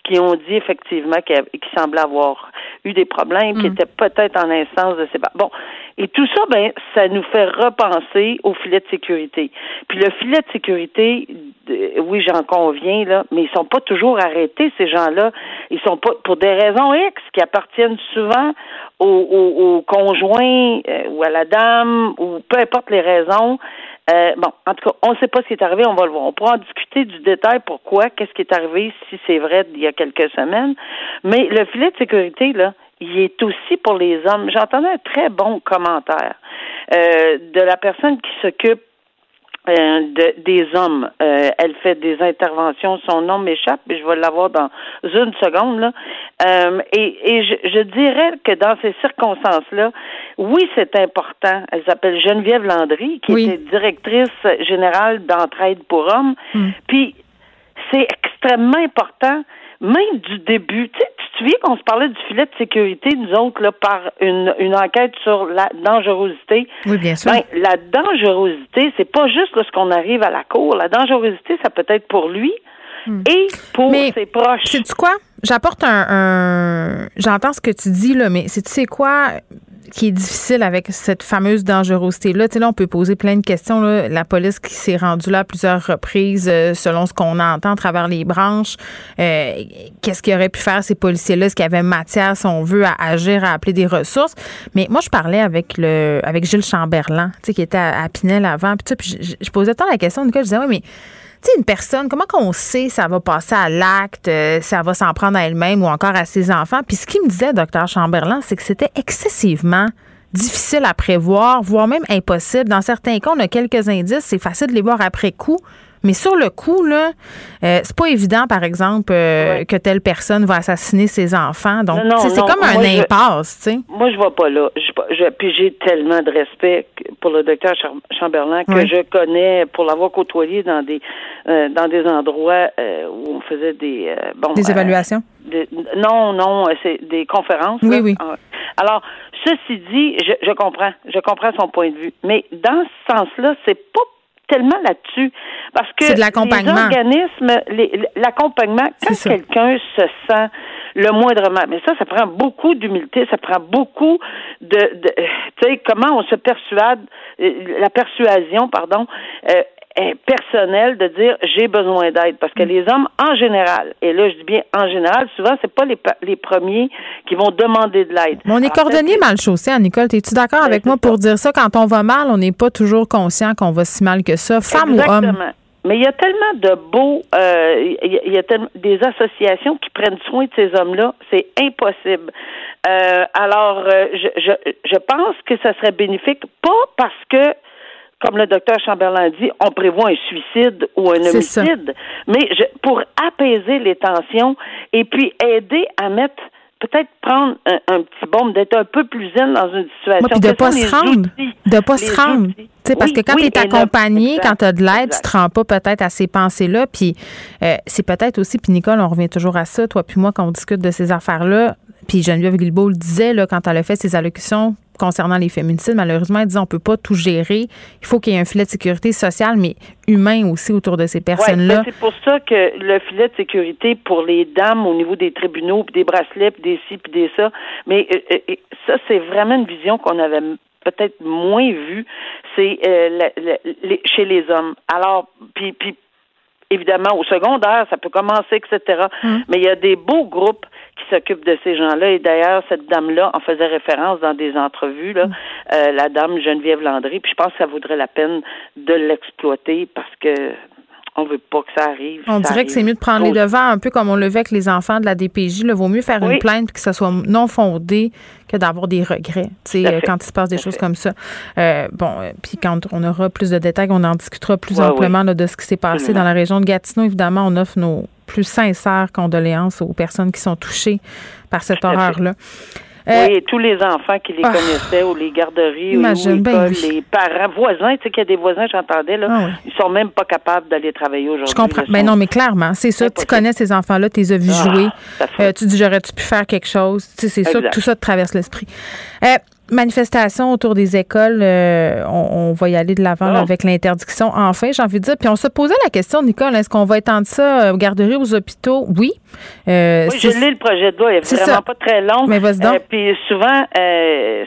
qui ont dit effectivement qu'il qu'il semblait avoir eu des problèmes, qui étaient peut-être en instance de séparation. Bon. Et tout ça, ben, ça nous fait repenser au filet de sécurité. Puis le filet de sécurité, oui, j'en conviens, là, mais ils sont pas toujours arrêtés, ces gens-là. Ils sont pas, pour des raisons X, qui appartiennent souvent au, au, au conjoint euh, ou à la dame, ou peu importe les raisons. Euh, bon, en tout cas, on ne sait pas ce qui est arrivé, on va le voir. On pourra en discuter du détail, pourquoi, qu'est-ce qui est arrivé, si c'est vrai il y a quelques semaines. Mais le filet de sécurité, là, il est aussi pour les hommes. J'entendais un très bon commentaire euh, de la personne qui s'occupe euh, de, des hommes. Euh, elle fait des interventions. Son nom m'échappe, mais je vais l'avoir dans une seconde. Là. Euh, et et je, je dirais que dans ces circonstances-là, oui, c'est important. Elle s'appelle Geneviève Landry, qui Oui. était directrice générale d'entraide pour hommes. Puis c'est extrêmement important, même du début. Tu sais, tu te souviens qu'on se parlait du filet de sécurité, nous autres, là, par une, une enquête sur la dangerosité? Oui, bien sûr. Ben, la dangerosité, c'est pas juste lorsqu'on arrive à la cour. La dangerosité, ça peut être pour lui et pour Hmm. Mais ses proches. Sais-tu quoi? J'apporte un. un- J'entends ce que tu dis, là, mais c'est tu sais quoi qui est difficile avec cette fameuse dangerosité-là? Tu sais, là, on peut poser plein de questions. Là. La police qui s'est rendue là à plusieurs reprises, euh, selon ce qu'on entend à travers les branches, euh, qu'est-ce qu'ils auraient pu faire, ces policiers-là? Est-ce qu'il y avait matière, si on veut, à agir, à appeler des ressources? Mais moi, je parlais avec le avec Gilles Chamberlain, tu sais, qui était à, Pinel avant. Puis, tu sais, puis je, je posais tant la question, Nicole, je disais, oui, mais tu sais, une personne, comment qu'on sait ça va passer à l'acte, euh, ça va s'en prendre à elle-même ou encore à ses enfants? Puis ce qu'il me disait, docteur Chamberlain, c'est que c'était excessivement difficile à prévoir, voire même impossible. Dans certains cas, on a quelques indices, c'est facile de les voir après coup, Mais sur le coup, là, euh, c'est pas évident, par exemple, euh, que telle personne va assassiner ses enfants. Donc, c'est comme un impasse, tu sais. Moi, je vois pas là. Je, puis j'ai tellement de respect pour le docteur Chamberlain que je connais pour l'avoir côtoyé dans des euh, dans des endroits où on faisait des bon des évaluations? non, non, c'est des conférences. Oui, oui. Ah, alors, ceci dit, je, je comprends, je comprends son point de vue, mais dans ce sens-là, c'est pas tellement là-dessus. Parce que les organismes, l'accompagnement, quand quelqu'un se sent le moindrement, mais ça, ça prend beaucoup d'humilité, ça prend beaucoup de, de tu sais, comment on se persuade, euh, la persuasion, pardon, euh, personnel de dire j'ai besoin d'aide parce que les hommes en général et là je dis bien en général souvent c'est pas les, les premiers qui vont demander de l'aide. on est coordonné mal chaussé, hein, Nicole. Es-tu d'accord ben, avec moi pour dire ça? Quand on va mal, on n'est pas toujours conscient qu'on va si mal que ça, femme ou homme. Mais il y a tellement de beaux, euh, il y a tellement des associations qui prennent soin de ces hommes-là, c'est impossible. Euh, alors, euh, je, je, je pense que ça serait bénéfique, pas parce que comme le docteur Chamberlain dit, on prévoit un suicide ou un homicide, mais je, pour apaiser les tensions et puis aider à mettre peut-être prendre un, petit bombe, d'être un peu plus zen dans une situation. puis de pas se rendre. de pas se rendre. parce que quand tu es accompagné, quand tu as de l'aide, tu te rends pas peut-être à ces pensées-là. Puis euh, c'est peut-être aussi, puis Nicole, on revient toujours à ça, toi puis moi, quand on discute de ces affaires-là, puis Geneviève Guilbeault le disait là, quand elle a fait ses allocutions concernant les féminicides, malheureusement, elle disait on peut pas tout gérer. Il faut qu'il y ait un filet de sécurité sociale, mais humain aussi autour de ces personnes-là. Ouais, c'est pour ça que le filet de sécurité pour les dames au niveau des tribunaux, puis des bracelets, puis des ci, puis des ça, mais euh, euh, ça, c'est vraiment une vision qu'on avait peut-être moins vue, c'est euh, chez les hommes. Alors, puis, puis évidemment, au secondaire, ça peut commencer, etc. Hum. Mais il y a des beaux groupes qui s'occupent de ces gens-là. Et d'ailleurs, cette dame-là en faisait référence dans des entrevues, là, hum. euh, la dame Geneviève Landry. Puis je pense que ça vaudrait la peine de l'exploiter parce que on veut pas que ça arrive. On dirait que c'est mieux de prendre les devants, un peu comme on le fait avec les enfants de la DPJ. Il vaut mieux faire une plainte que ça soit non fondé que d'avoir des regrets, tu sais, quand il se passe des choses comme ça. Euh, bon, euh, puis quand on aura plus de détails, on en discutera plus amplement de ce qui s'est passé dans la région de Gatineau. Évidemment, on offre nos plus sincères condoléances aux personnes qui sont touchées par cette horreur-là. Euh, oui, tous les enfants qui les ah. connaissaient, ou les garderies, ou les ben les parents, voisins, tu sais qu'il y a des voisins, j'entendais, là, ah ils sont même pas capables d'aller travailler aujourd'hui. Je comprends. Mais ben non, mais clairement, c'est ça. Tu connais ces enfants-là, tu les as vus ah, jouer. Euh, tu dis, j'aurais-tu pu faire quelque chose? Tu sais, c'est ça, tout ça te traverse l'esprit. Euh, manifestation autour des écoles, euh, on, va y aller de l'avant avec l'interdiction. Enfin, j'ai envie de dire. Puis on se posait la question, Nicole, est-ce qu'on va étendre ça aux garderies, aux hôpitaux? Oui. Euh, oui, je lis le projet de loi. Il est, vraiment pas très long. Mais vas-y donc. Euh, puis souvent,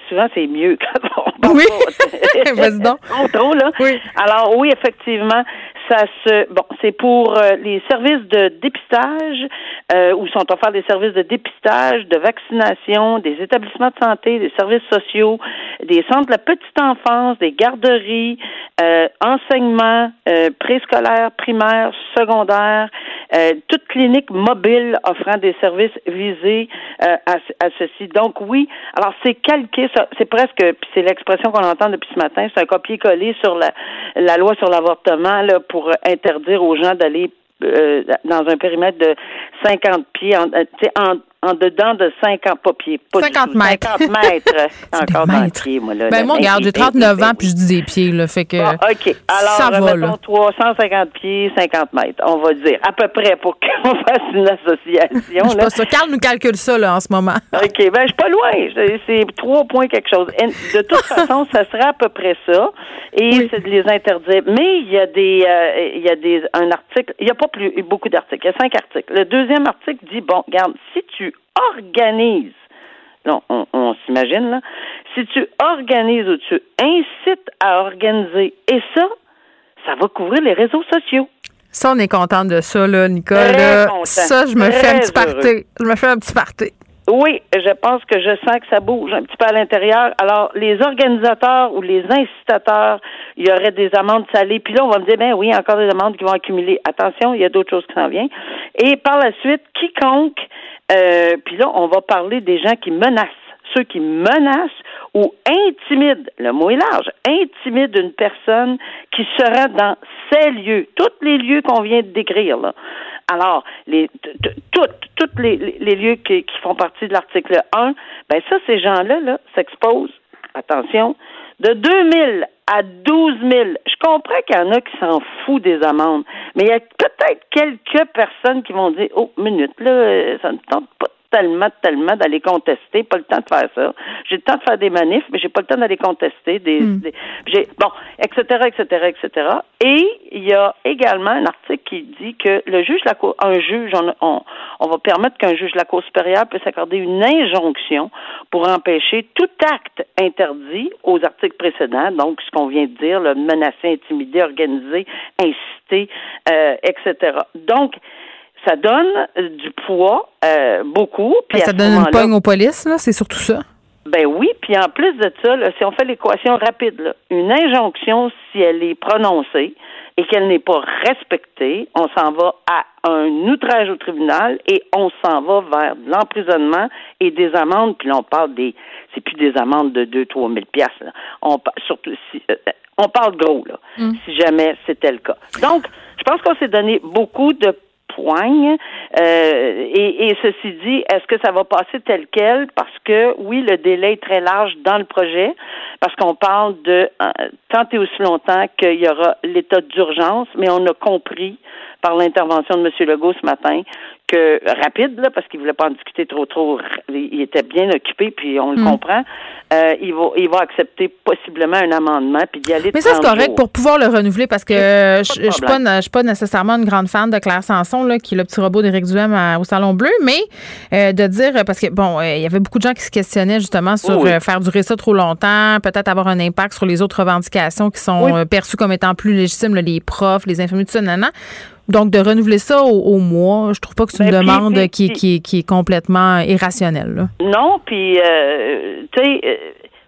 souvent c'est mieux [laughs] quand on Oui. [laughs] vas-y donc. [laughs] trop, là. Oui. Alors, oui, effectivement, ça se bon, c'est pour euh, les services de dépistage euh, où sont offerts des services de dépistage, de vaccination, des établissements de santé, des services sociaux, des centres de la petite enfance, des garderies, euh, enseignement euh, préscolaire, primaire, secondaire, euh, toute clinique mobile offrant des services visés à, à, ceci. Donc oui, alors c'est calqué, c'est presque, c'est l'expression qu'on entend depuis ce matin, c'est un copier-coller sur la, la loi sur l'avortement là interdire aux gens d'aller euh, dans un périmètre de 50 pieds, en, en, en dedans de 50, pas pieds, pas 50 mètres. 50 mètres. [laughs] encore dans pieds, moi, là. Ben, moi, regarde, j'ai 39 ans, puis je dis des pieds, là, fait que. Ah, OK. Alors, ça va, mettons 350 pieds, 50 mètres, on va dire, à peu près, pour [laughs] qu'on fasse une association. [laughs] Je pas ça. Carl nous calcule ça, là, en ce moment. OK. Ben, je suis pas loin. C'est trois points quelque chose. De toute façon, ça sera à peu près ça. Et c'est de les interdire. Mais il y a des, euh, il y a des, un article, il n'y a pas plus, beaucoup d'articles. Il y a cinq articles. Le deuxième article dit, bon, regarde, si tu organises, non, on, s'imagine là, si tu organises ou tu incites à organiser, et ça, ça va couvrir les réseaux sociaux. Ça, on est content de ça, là, Nicole. ça, je me fais un petit party. Je me fais un petit party. Oui, je pense que je sens que ça bouge un petit peu à l'intérieur. Alors, les organisateurs ou les incitateurs, il y aurait des amendes salées. Puis là, on va me dire, ben oui, encore des amendes qui vont accumuler. Attention, il y a d'autres choses qui s'en viennent. Et par la suite, quiconque, euh, puis là, on va parler des gens qui menacent ceux qui menacent ou intimident, le mot est large, intimident une personne qui sera dans ces lieux, tous les lieux qu'on vient de décrire, là. Alors, les, tous les, les, lieux qui, qui, font partie de l'article 1, ben ça, ces gens-là là, s'exposent, attention, de 2000 à 12 000. Je comprends qu'il y en a qui s'en foutent des amendes, mais il y a peut-être quelques personnes qui vont dire, oh, minute, là, ça ne tente pas tellement, tellement d'aller contester. Pas le temps de faire ça. J'ai le temps de faire des manifs, mais j'ai pas le temps d'aller contester. Des, hmm. j'ai, bon, etc., etc., etc. Et il y a également un article qui dit que le juge, la cour, un juge, on, on, va permettre qu'un juge de la Cour supérieure puisse accorder une injonction pour empêcher tout acte interdit aux articles précédents, donc ce qu'on vient de dire, le menacer, intimider, organiser, inciter, euh, etc. Donc, ça donne euh, du poids, euh, beaucoup. Puis ça donne une pogne aux polices, là, c'est surtout ça. Ben oui, puis en plus de ça, si on fait l'équation rapide, une injonction, si elle est prononcée et qu'elle n'est pas respectée, on s'en va à un outrage au tribunal et on s'en va vers l'emprisonnement et des amendes. Puis là, on parle des, c'est plus des amendes de 2 trois mille pièces. On surtout si, euh, on parle gros là, mm. si jamais c'était le cas. Donc, je pense qu'on s'est donné beaucoup de poigne. Euh, et, ceci dit, est-ce que ça va passer tel quel? Parce que oui, le délai est très large dans le projet, parce qu'on parle de euh, tant et aussi longtemps qu'il y aura l'état d'urgence, mais on a compris par l'intervention de M. Legault ce matin que rapide, là, parce qu'il voulait pas en discuter trop trop, il était bien occupé, puis on le mm. comprend. Euh, il va il va accepter possiblement un amendement puis d'y aller. Mais ça c'est correct pour pouvoir le renouveler parce que je, je suis pas je suis pas nécessairement une grande fan de Claire Sanson là, qui est le petit robot d'Éric Duhem au Salon Bleu, mais euh, de dire parce que bon, euh, il y avait beaucoup de gens qui se questionnaient justement sur faire durer ça trop longtemps, peut-être avoir un impact sur les autres revendications qui sont perçues comme étant plus légitimes, les profs, les infirmiers, tout ça, nanana. Donc, de renouveler ça au, mois, je trouve pas que c'est une ben, demande qui, qui, qui, est complètement irrationnelle. Non, puis, euh, tu sais, euh,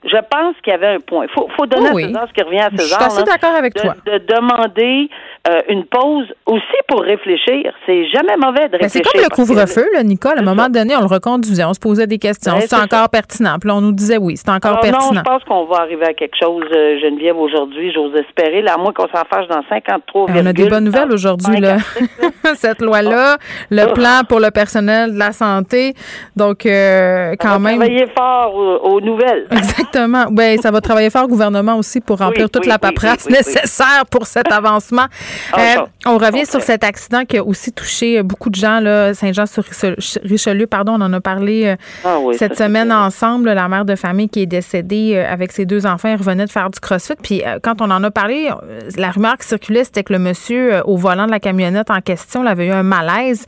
je pense qu'il y avait un point. Il faut, faut donner à César ce qui revient à César. Je suis assez d'accord avec toi. De demander euh, une pause aussi pour réfléchir. C'est jamais mauvais de réfléchir. c'est comme le couvre-feu, là, Nicole. À un moment donné, on le reconduisait, on se posait des questions. c'est encore pertinent. Puis là, on nous disait oui, c'est encore pertinent. Non, je pense qu'on va arriver à quelque chose, euh, Geneviève, aujourd'hui. J'ose espérer. Là, à moins qu'on s'en fâche dans 53, On a des bonnes nouvelles aujourd'hui, là. [laughs] Cette loi-là, le oh. plan pour le personnel de la santé. Donc, euh, quand on va même. travailler fort aux, nouvelles. [laughs] Exactement. Ben, ça va travailler fort au gouvernement aussi pour remplir toute la paperasse nécessaire pour cet avancement. Ah, euh, on revient sur cet accident qui a aussi touché beaucoup de gens, Saint-Jean-sur-Richelieu, pardon, on en a parlé euh, ah cette semaine ensemble. La mère de famille qui est décédée euh, avec ses deux enfants, elle revenait de faire du crossfit. Puis quand on en a parlé, la rumeur qui circulait, c'était que le monsieur au volant de la camionnette en question avait eu un malaise.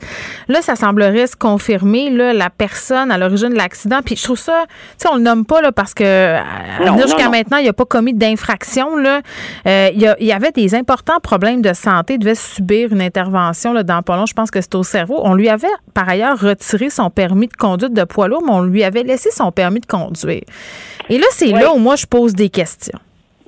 Là, ça semblerait se confirmer, là, la personne à l'origine de l'accident. Puis je trouve ça, tu sais, on le nomme pas là, parce que jusqu'à maintenant, il n'a pas commis d'infraction. Là. il y avait des importants problèmes de santé devait subir une intervention là, dans pas Je pense que c'est au cerveau. On lui avait par ailleurs retiré son permis de conduite de poids lourd, mais on lui avait laissé son permis de conduire. Et là, c'est là où moi je pose des questions.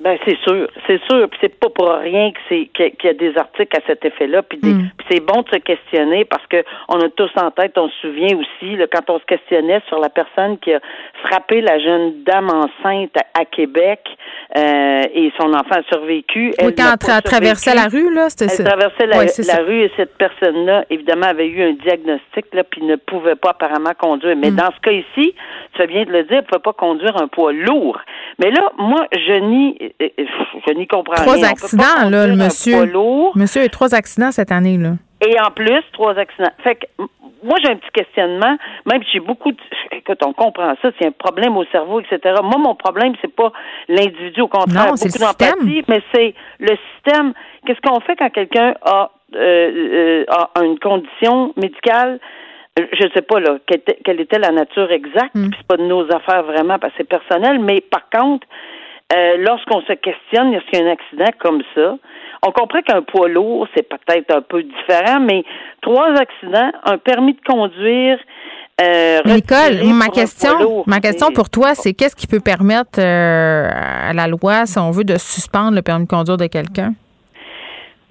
Ben c'est sûr, c'est sûr, puis c'est pas pour rien que c'est qu'il y a des articles à cet effet-là, puis, mm. c'est bon de se questionner parce que on a tous en tête, on se souvient aussi là, quand on se questionnait sur la personne qui a frappé la jeune dame enceinte à, Québec euh, et son enfant a survécu. Oui, quand elle traversait la rue là, c'était ça. Elle traversait la, la rue et cette personne-là, évidemment, avait eu un diagnostic là, puis ne pouvait pas apparemment conduire. Mais mm. dans ce cas ici, tu viens de le dire, ne pouvait pas conduire un poids lourd. Mais là, moi, je nie je n'y comprends trois rien. accidents, là, le monsieur. Monsieur a eu trois accidents cette année, là. Et en plus, trois accidents. Fait que, moi, j'ai un petit questionnement, même si j'ai beaucoup de... [laughs] Écoute, on comprend ça, c'est un problème au cerveau, etc. Moi, mon problème, c'est pas l'individu, au contraire, non, beaucoup d'empathie, mais c'est le système. Qu'est-ce qu'on fait quand quelqu'un a, euh, euh, a une condition médicale je sais pas là quelle était, la nature exacte, mm. c'est pas de nos affaires vraiment parce que c'est personnel, mais par contre, euh, lorsqu'on se questionne, est-ce qu'il y a un accident comme ça? On comprend qu'un poids lourd, c'est peut-être un peu différent, mais trois accidents, un permis de conduire, euh, Nicole, ma question, ma question pour toi, c'est qu'est-ce qui peut permettre euh, à la loi, si on veut, de suspendre le permis de conduire de quelqu'un?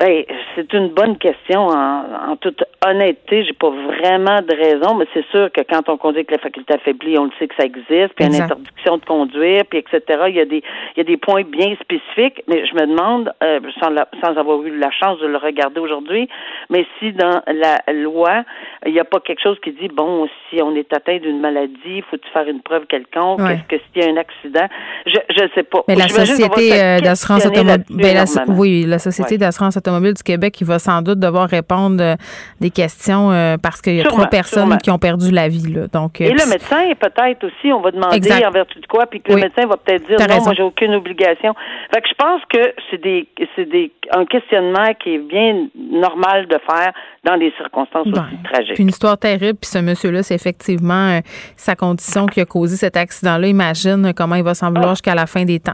Ben, c'est une bonne question. En, toute honnêteté, j'ai pas vraiment de raison, mais c'est sûr que quand on conduit avec la faculté affaiblie, on le sait que ça existe, puis il y a une interdiction de conduire, puis etc. Il y a des il y a des points bien spécifiques, mais je me demande, euh, sans, sans avoir eu la chance de le regarder aujourd'hui, mais si dans la loi, il n'y a pas quelque chose qui dit bon, si on est atteint d'une maladie, faut-tu faire une preuve quelconque, qu'est-ce que s'il y a un accident, je je sais pas. Mais la société euh, d'assurance automobile, ben, oui, la société d'assurance automobile du Québec qui va sans doute devoir répondre euh, des questions euh, parce qu'il y a trois personnes qui ont perdu la vie. Là. Donc, euh, Et le médecin, peut-être aussi, on va demander en vertu de quoi, puis que le médecin va peut-être dire non, moi j'ai aucune obligation. Fait que je pense que c'est des des un questionnement qui est bien normal de faire dans des circonstances aussi tragiques. Puis une histoire terrible, puis ce monsieur-là, c'est effectivement sa condition qui a causé cet accident-là. Imagine comment il va s'en vouloir ah. jusqu'à la fin des temps.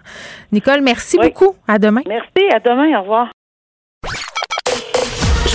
Nicole, merci beaucoup. À demain. Merci, à demain. Au revoir.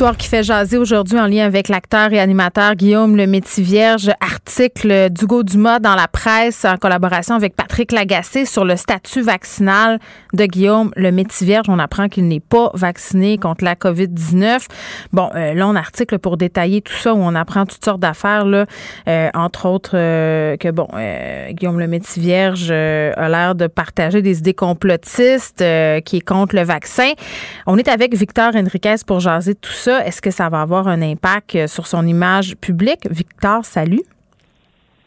qui fait jaser aujourd'hui en lien avec l'acteur et animateur Guillaume Le Métivierge. Article d'Hugo Dumas dans la presse en collaboration avec Patrick Lagacé sur le statut vaccinal de Guillaume Le Métivierge. On apprend qu'il n'est pas vacciné contre la COVID-19. Bon, euh, là, on article pour détailler tout ça où on apprend toutes sortes d'affaires, là, euh, entre autres euh, que, bon, Guillaume Le Métivierge a l'air de partager des idées complotistes qui est contre le vaccin. On est avec Victor Enriquez pour jaser tout ça. Est-ce que ça va avoir un impact euh, sur son image publique? Victor, salut.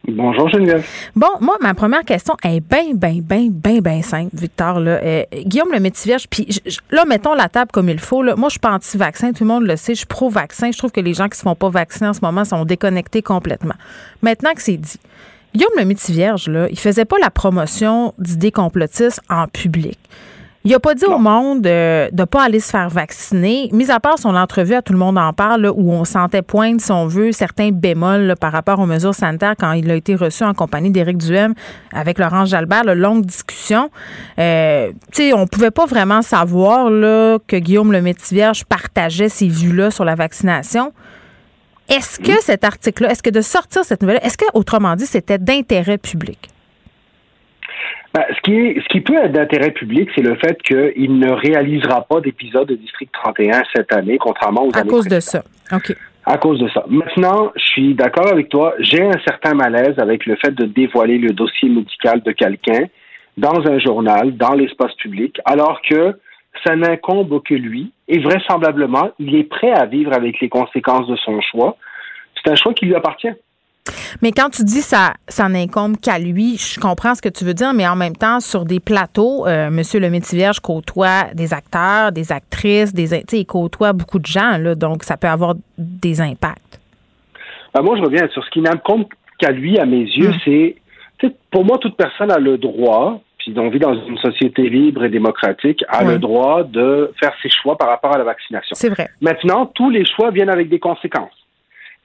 Bonjour Geneviève. Bon, moi, ma première question est bien, bien, bien, bien, bien simple, Victor. Là. Euh, Guillaume le Métivierge, puis là, mettons la table comme il faut. Là. Moi, je suis pas anti-vaccin, tout le monde le sait, je suis pro-vaccin. Je trouve que les gens qui se font pas vacciner en ce moment sont déconnectés complètement. Maintenant que c'est dit, Guillaume le Métivierge, là, il faisait pas la promotion d'idées complotistes en public. Il n'a pas dit au monde euh, de ne pas aller se faire vacciner, mis à part son entrevue à Tout le monde en parle, où on sentait poindre, si on veut, certains bémols par rapport aux mesures sanitaires quand il a été reçu en compagnie d'Éric Duhem avec Laurent Jalbert, là, longue discussion. Euh, on ne pouvait pas vraiment savoir là, que Guillaume le Métivierge partageait ces vues-là sur la vaccination. Est-ce que cet article-là, est-ce que de sortir cette nouvelle, est-ce que, autrement dit, c'était d'intérêt public? Ben, ce, qui est, ce qui peut être d'intérêt public, c'est le fait qu'il ne réalisera pas d'épisode de District 31 cette année, contrairement aux à années À cause de ça. OK. À cause de ça. Maintenant, je suis d'accord avec toi. J'ai un certain malaise avec le fait de dévoiler le dossier médical de quelqu'un dans un journal, dans l'espace public, alors que ça n'incombe que lui. Et vraisemblablement, il est prêt à vivre avec les conséquences de son choix. C'est un choix qui lui appartient. Mais quand tu dis ça, ça n'incombe qu'à lui, je comprends ce que tu veux dire, mais en même temps, sur des plateaux, euh, Monsieur le Métivierge côtoie des acteurs, des actrices, des, il côtoie beaucoup de gens, là, donc ça peut avoir des impacts. Ben, moi, je reviens sur ce qui n'incombe qu'à lui, à mes yeux, hmm. c'est, pour moi, toute personne a le droit, puis on vit dans une société libre et démocratique, a le droit de faire ses choix par rapport à la vaccination. C'est vrai. Maintenant, tous les choix viennent avec des conséquences.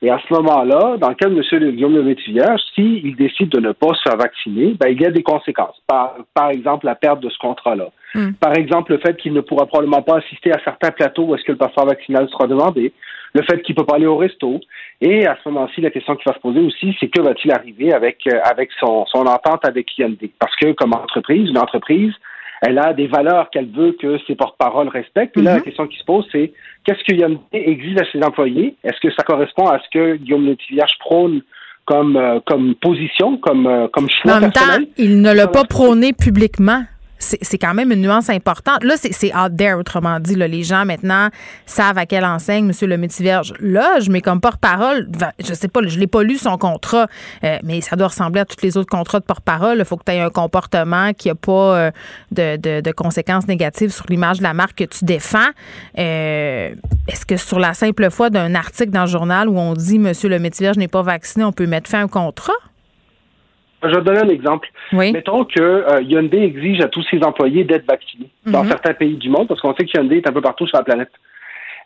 Et à ce moment-là, dans le cas de M. Guillaume Le Métivier, s'il décide de ne pas se faire vacciner, ben, il y a des conséquences. Par, par exemple, la perte de ce contrat-là. Hmm. Par exemple, le fait qu'il ne pourra probablement pas assister à certains plateaux où est-ce que le passeport vaccinal sera demandé. Le fait qu'il ne peut pas aller au resto. Et à ce moment-ci, la question qui va se poser aussi, c'est que va-t-il arriver avec, euh, avec son, son entente avec Hyundai? Parce que comme entreprise, une entreprise, elle a des valeurs qu'elle veut que ses porte-paroles respectent. Là, la mhm. question qui se pose, c'est qu'est-ce que Hyundai exige à ses employés? Est-ce que ça correspond à ce que Guillaume Letivierge prône comme, euh, comme position, comme, euh, comme choix en même Temps, il ne l'a pas prôné publiquement c'est quand même une nuance importante. Là, c'est out there, autrement dit. Là, les gens maintenant savent à quelle enseigne M. le Métivierge loge, mais comme porte-parole, je sais pas, je l'ai pas lu son contrat, euh, mais ça doit ressembler à tous les autres contrats de porte-parole. Il faut que tu aies un comportement qui a pas euh, de, conséquences négatives sur l'image de la marque que tu défends. Euh, est-ce que sur la simple foi d'un article dans le journal où on dit M. le Métivierge n'est pas vacciné, on peut mettre fin à un contrat? Je vais donner un exemple. Mettons que euh, Hyundai exige à tous ses employés d'être vaccinés dans mhm. certains pays du monde, parce qu'on sait que Hyundai est un peu partout sur la planète.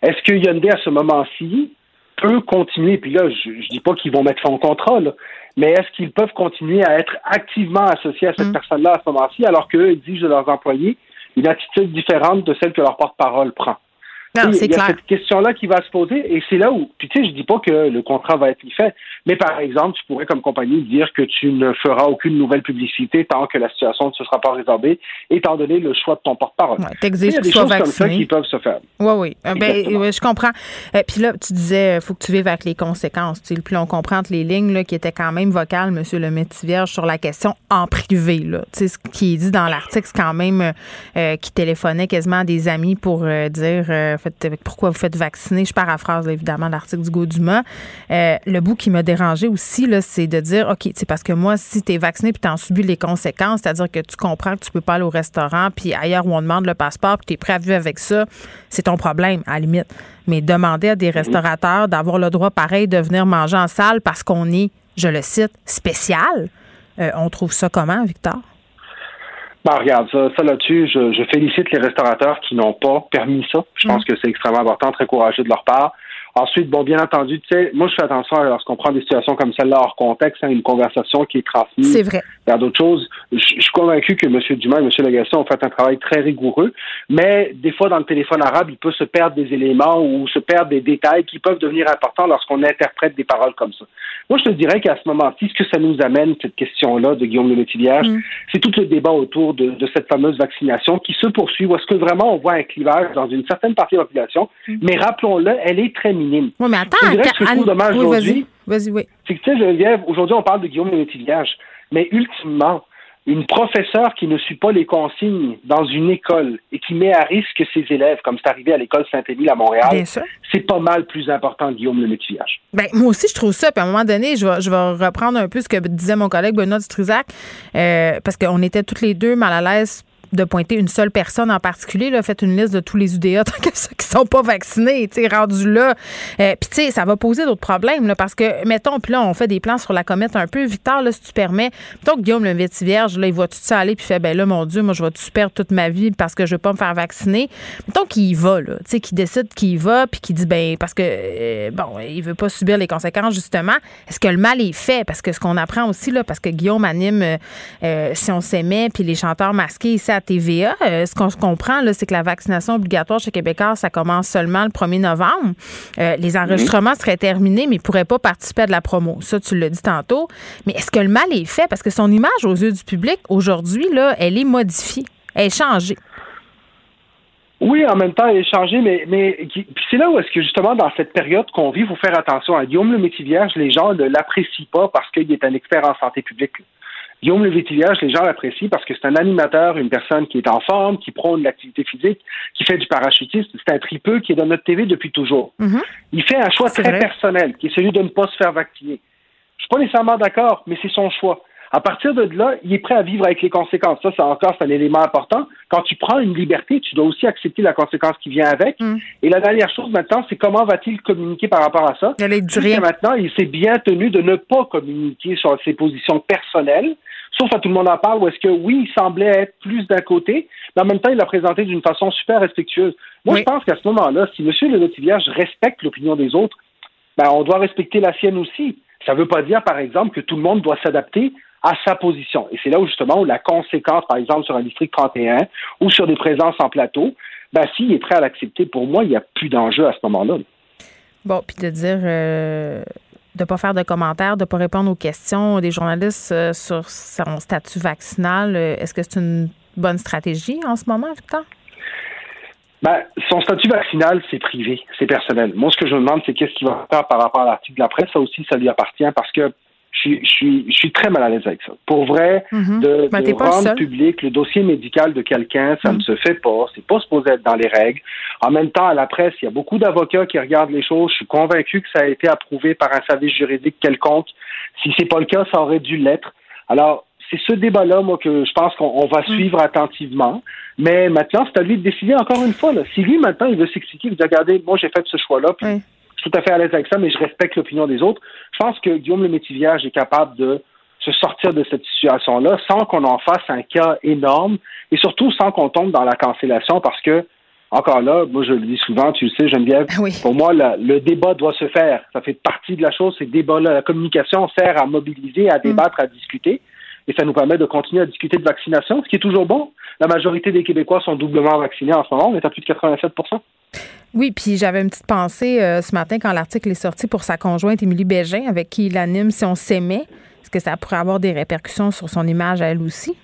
Est-ce que Hyundai, à ce moment-ci, peut continuer, puis là, je, ne dis pas qu'ils vont mettre son contrôle, mais est-ce qu'ils peuvent continuer à être activement associés à cette mhm. personne-là à ce moment-ci, alors qu'eux exigent de leurs employés une attitude différente de celle que leur porte-parole prend? Non, c'est clair. cette question-là qui va se poser et c'est là où, puis tu sais, je dis pas que le contrat va être fait, mais par exemple, tu pourrais comme compagnie dire que tu ne feras aucune nouvelle publicité tant que la situation ne se sera pas résorbée, étant donné le choix de ton porte-parole. Ouais, t'exiges Il y a des qu'il soit choses comme ça vacciné. qui peuvent se faire. Oui, oui. Euh, Ben, ouais, je comprends. Euh, Puis là, tu disais, il faut que tu vives avec les conséquences. tu sais. Puis on comprend entre les lignes là, qui était quand même vocal, M. le Métivierge, sur la question en privé. Là. Tu sais, ce qui est dit dans l'article, c'est quand même euh, euh, qui téléphonait quasiment à des amis pour euh, dire pourquoi vous faites vacciner. Je paraphrase là, évidemment l'article du Gauduma. Euh, le bout qui m'a dérangé aussi, là, c'est de dire OK, c'est parce que moi, si tu es vacciné puis tu en subis les conséquences, c'est-à-dire que tu comprends que tu peux pas aller au restaurant, puis ailleurs où on demande le passeport, puis tu es prêt à vivre avec ça, c'est ton problème, à la limite. Mais demander à des restaurateurs d'avoir le droit pareil de venir manger en salle parce qu'on est, je le cite, spécial, euh, on trouve ça comment, Victor? Ben, regarde, ça, ça là-dessus, je, je félicite les restaurateurs qui n'ont pas permis ça. Je pense que c'est extrêmement important, très courageux de leur part. Ensuite, bon, bien entendu, tu sais, moi, je fais attention lorsqu'on prend des situations comme celle-là hors contexte, hein, une conversation qui est transmise C'est vrai. vers d'autres choses. Je, je suis convaincu que M. Dumas et M. Legacy ont fait un travail très rigoureux, mais des fois, dans le téléphone arabe, il peut se perdre des éléments ou se perdre des détails qui peuvent devenir importants lorsqu'on interprète des paroles comme ça. Moi, je te dirais qu'à ce moment-ci, ce que ça nous amène, cette question-là de Guillaume Le Métivierge, c'est tout le débat autour de, de cette fameuse vaccination qui se poursuit, où est-ce que vraiment on voit un clivage dans une certaine partie de la population, mais rappelons-le, elle est très minime. Oui, mais attends, Je que ce dommage oui, aujourd'hui, vas-y. Vas-y, oui. c'est que, tu sais, Geneviève, aujourd'hui, on parle de Guillaume Le Métivierge, mais ultimement, une professeure qui ne suit pas les consignes dans une école et qui met à risque ses élèves, comme c'est arrivé à l'école Saint-Émile à Montréal, c'est pas mal plus important Guillaume Le Métivierge. Ben, moi aussi, je trouve ça. Puis à un moment donné, je vais, je vais reprendre un peu ce que disait mon collègue Benoît Dutrisac, euh, parce qu'on était toutes les deux mal à l'aise de pointer une seule personne en particulier. Faites une liste de tous les UDA [laughs] tant que ceux qui sont pas vaccinés, rendus là. Euh, puis, tu sais, ça va poser d'autres problèmes, là, parce que, mettons, puis là, on fait des plans sur la comète un peu. Victor, là, si tu permets, mettons que Guillaume le Vétivierge, là, il voit tout ça aller, puis fait, ben là, mon Dieu, moi, je vais tout perdre toute ma vie parce que je veux pas me faire vacciner. Mettons qu'il y va, là, tu sais, qu'il décide qu'il y va, puis qu'il dit, ben, parce que, euh, bon, il veut pas subir les conséquences, justement. Est-ce que le mal est fait? Parce que ce qu'on apprend aussi, là, parce que Guillaume anime euh, Si on s'aimait, puis les chanteurs masqués ici TVA, euh, ce qu'on se comprend, c'est que la vaccination obligatoire chez Québécois, ça commence seulement le 1er novembre. Euh, les enregistrements seraient terminés, mais ils ne pourraient pas participer à de la promo. Ça, tu l'as dit tantôt. Mais est-ce que le mal est fait? Parce que son image aux yeux du public, aujourd'hui, là, elle est modifiée. Elle est changée. Oui, en même temps, changé, mais, mais c'est là où est-ce que justement dans cette période qu'on vit, il faut faire attention. À Guillaume le Métivierge, les gens ne l'apprécient pas parce qu'il est un expert en santé publique. Guillaume le Métivierge, les gens l'apprécient parce que c'est un animateur, une personne qui est en forme, qui prône l'activité physique, qui fait du parachutisme. C'est un tripeux qui est dans notre TV depuis toujours. Il fait un choix très vrai. personnel, qui est celui de ne pas se faire vacciner. Je suis pas nécessairement d'accord, mais c'est son choix. À partir de là, il est prêt à vivre avec les conséquences. Ça, c'est encore c'est un élément important. Quand tu prends une liberté, tu dois aussi accepter la conséquence qui vient avec. Et la dernière chose maintenant, c'est comment va-t-il communiquer par rapport à ça? Jusqu'à maintenant, il s'est bien tenu de ne pas communiquer sur ses positions personnelles, sauf à tout le monde en parle, où est-ce que oui, il semblait être plus d'un côté, mais en même temps, il l'a présenté d'une façon super respectueuse. Moi, je pense qu'à ce moment-là, si M. Le Métivierge respecte l'opinion des autres, ben, on doit respecter la sienne aussi. Ça ne veut pas dire, par exemple, que tout le monde doit s'adapter à sa position. Et c'est là où, justement, où la conséquence, par exemple, sur un district 31 ou sur des présences en plateau, ben, s'il est prêt à l'accepter, pour moi, il n'y a plus d'enjeu à ce moment-là. Bon, puis de dire euh, de pas faire de commentaires, de pas répondre aux questions des journalistes euh, sur son statut vaccinal, euh, est-ce que c'est une bonne stratégie en ce moment, Victor? Ben, son statut vaccinal, c'est privé, c'est personnel. Moi, ce que je me demande, c'est qu'est-ce qu'il va faire par rapport à l'article de la presse. Ça aussi, ça lui appartient parce que suis, je suis, je suis très mal à l'aise avec ça. Pour vrai, Mhm. de, Ben, de rendre public le dossier médical de quelqu'un, ça ne se fait pas. C'est pas supposé être dans les règles. En même temps, à la presse, il y a beaucoup d'avocats qui regardent les choses. Je suis convaincu que ça a été approuvé par un service juridique quelconque. Si c'est pas le cas, ça aurait dû l'être. Alors, c'est ce débat-là, moi, que je pense qu'on on va suivre attentivement. Mais maintenant, c'est à lui de décider encore une fois. Là. Si lui, maintenant, il veut s'expliquer, il veut dire, regardez, moi, j'ai fait ce choix-là, puis suis tout à fait à l'aise avec ça, mais je respecte l'opinion des autres. Je pense que Guillaume le Métivierge est capable de se sortir de cette situation-là sans qu'on en fasse un cas énorme et surtout sans qu'on tombe dans la cancellation parce que, encore là, moi je le dis souvent, tu le sais, Geneviève, pour moi, le débat doit se faire. Ça fait partie de la chose, ces débats-là. La communication sert à mobiliser, à débattre, à discuter. Et ça nous permet de continuer à discuter de vaccination, ce qui est toujours bon. La majorité des Québécois sont doublement vaccinés en ce moment, on est à plus de 87% oui, puis j'avais une petite pensée euh, ce matin quand l'article est sorti pour sa conjointe Émilie Bégin, avec qui il anime Si on s'aimait. Est-ce que ça pourrait avoir des répercussions sur son image à elle aussi?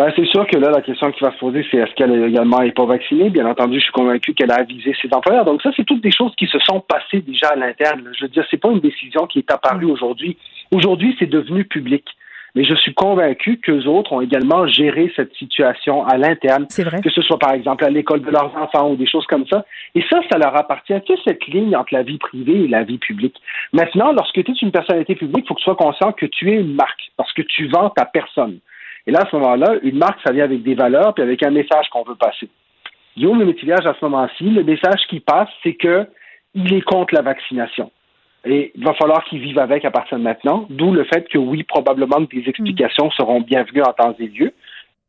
Ben, c'est sûr que là, la question qui va se poser, c'est est-ce qu'elle également n'est pas vaccinée? Bien entendu, je suis convaincu qu'elle a avisé ses employeurs. Donc ça, c'est toutes des choses qui se sont passées déjà à l'interne. Je veux dire, c'est pas une décision qui est apparue mm. aujourd'hui. Aujourd'hui, c'est devenu public. Mais je suis convaincu qu'eux autres ont également géré cette situation à l'interne. C'est vrai. Que ce soit, par exemple, à l'école de leurs enfants ou des choses comme ça. Et ça, ça leur appartient. Tu sais, cette ligne entre la vie privée et la vie publique. Maintenant, lorsque tu es une personnalité publique, il faut que tu sois conscient que tu es une marque parce que tu vends ta personne. Et là, à ce moment-là, une marque, ça vient avec des valeurs puis avec un message qu'on veut passer. Guillaume Le Métivage, à ce moment-ci, le message qui passe, c'est que il est contre la vaccination. Et il va falloir qu'il vive avec à partir de maintenant, d'où le fait que oui, probablement que des explications seront bienvenues en temps et lieu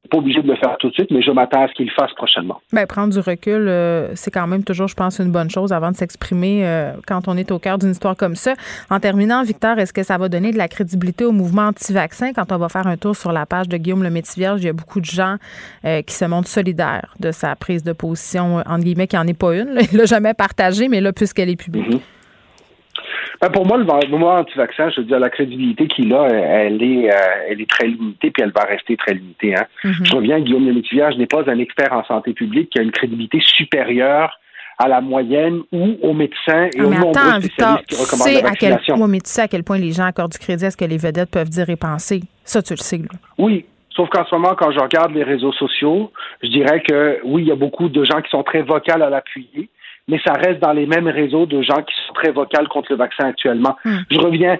pas obligé de le faire tout de suite, mais je m'attends à ce qu'il le fasse prochainement. Bien, prendre du recul, euh, c'est quand même toujours, je pense, une bonne chose avant de s'exprimer euh, quand on est au cœur d'une histoire comme ça. En terminant, Victor, est-ce que ça va donner de la crédibilité au mouvement anti-vaccin? Quand on va faire un tour sur la page de Guillaume le Métivierge? Il y a beaucoup de gens euh, qui se montrent solidaires de sa prise de position, entre guillemets, qui n'en est pas une. Il l'a jamais partagée, mais là, puisqu'elle est publique. Mm-hmm. Pour moi, le mouvement anti-vaccin, je veux dire, la crédibilité qu'il a, elle est, euh, elle est très limitée, puis elle va rester très limitée. Hein. Mm-hmm. Je reviens, Guillaume Lemaitre, je n'ai pas un expert en santé publique qui a une crédibilité supérieure à la moyenne ou aux médecins et ah, aux nombreux spécialistes qui recommandent la vaccination. À quel, mais tu sais à quel point les gens accordent du crédit à ce que les vedettes peuvent dire et penser. Ça, tu le sais. Là. Oui, Sauf qu'en ce moment, quand je regarde les réseaux sociaux, je dirais que oui, il y a beaucoup de gens qui sont très vocales à l'appuyer, mais ça reste dans les mêmes réseaux de gens qui sont très vocales contre le vaccin actuellement. Hmm. Je reviens.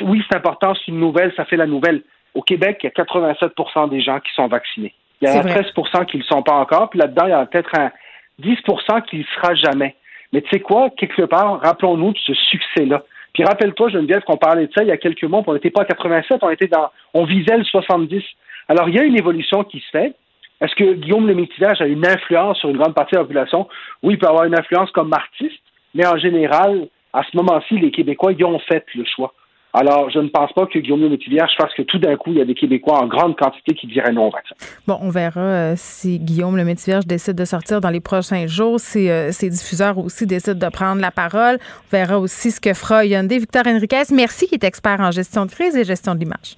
Oui, c'est important, c'est une nouvelle, ça fait la nouvelle. Au Québec, il y a 87% des gens qui sont vaccinés. Il y a 13% qui ne le sont pas encore, puis là-dedans, il y a peut-être un 10% qui ne le sera jamais. Mais tu sais quoi, quelque part, rappelons-nous de ce succès-là. Puis rappelle-toi, Geneviève, qu'on parlait de ça il y a quelques mois, on n'était pas à 87, on était dans, on visait le 70. Alors, il y a une évolution qui se fait. Est-ce que Guillaume le Métivage a une influence sur une grande partie de la population? Oui, il peut avoir une influence comme artiste, mais en général, à ce moment-ci, les Québécois y ont fait le choix. Alors, je ne pense pas que Guillaume le Métivage fasse que tout d'un coup, il y a des Québécois en grande quantité qui diraient non au vaccin. Bon, on verra euh, si Guillaume le Métivierge décide de sortir dans les prochains jours, si euh, ses diffuseurs aussi décident de prendre la parole. On verra aussi ce que fera Hyundai. Victor Henriquez, merci, qui est expert en gestion de crise et gestion de l'image.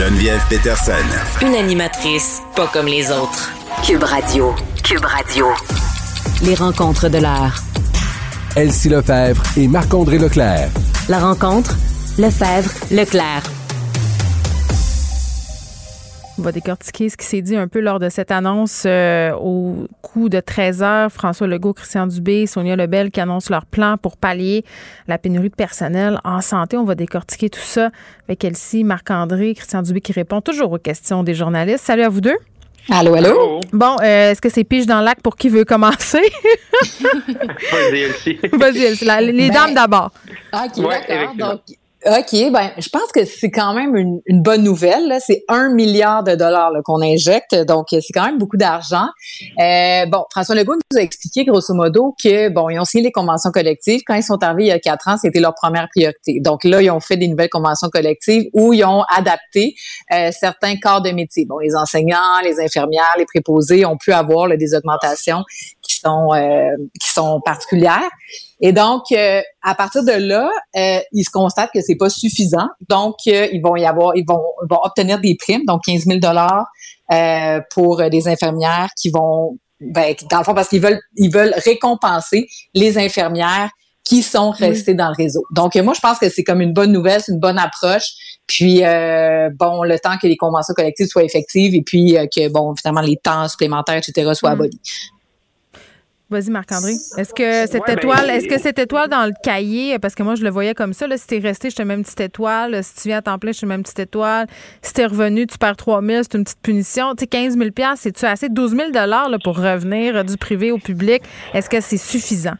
Geneviève Peterson. Une animatrice pas comme les autres. Cube Radio. Cube Radio. Les rencontres de l'heure. Elsie Lefebvre et Marc-André Leclerc. La rencontre, Lefebvre, Leclerc. On va décortiquer ce qui s'est dit un peu lors de cette annonce euh, au coup de 13 heures. François Legault, Christian Dubé, Sonia Lebel qui annoncent leur plan pour pallier la pénurie de personnel en santé. On va décortiquer tout ça avec Elsie, Marc-André, Christian Dubé qui répond toujours aux questions des journalistes. Salut à vous deux. Allô, allô? Bon, euh, est-ce que c'est pige dans le lac pour qui veut commencer? [laughs] Vas-y, Elsie. Vas-y, Elsie. les ben, dames d'abord. OK, d'accord. Donc, OK, ben je pense que c'est quand même une, bonne nouvelle. C'est un milliard de dollars qu'on injecte, donc c'est quand même beaucoup d'argent. Euh, bon, François Legault nous a expliqué grosso modo que bon, ils ont signé les conventions collectives. Quand ils sont arrivés il y a quatre ans, c'était leur première priorité. Donc là, ils ont fait des nouvelles conventions collectives où ils ont adapté euh, certains corps de métier. Bon, les enseignants, les infirmières, les préposés ont pu avoir des augmentations sont euh, qui sont particulières. Et donc, euh, à partir de là, euh, ils se constatent que c'est pas suffisant. Donc, euh, ils vont y avoir, ils vont, vont, obtenir des primes, donc 15 000 dollars pour des infirmières qui vont, ben, dans le fond, parce qu'ils veulent, ils veulent récompenser les infirmières qui sont restées dans le réseau. Donc, moi, je pense que c'est comme une bonne nouvelle, c'est une bonne approche. Puis, bon, le temps que les conventions collectives soient effectives et puis que, bon, finalement, les temps supplémentaires, etc., soient mm. abolis. Vas-y, Marc-André. Est-ce que cette ben, étoile, est-ce que cette étoile dans le cahier, parce que moi, je le voyais comme ça, là, si t'es resté, je te mets une petite étoile. Si tu viens à temps plein, je te mets une petite étoile. Si t'es revenu, tu perds 3 000, c'est une petite punition. Tu sais, 15 000 c'est-tu assez? 12 000 là, pour revenir du privé au public. Est-ce que c'est suffisant?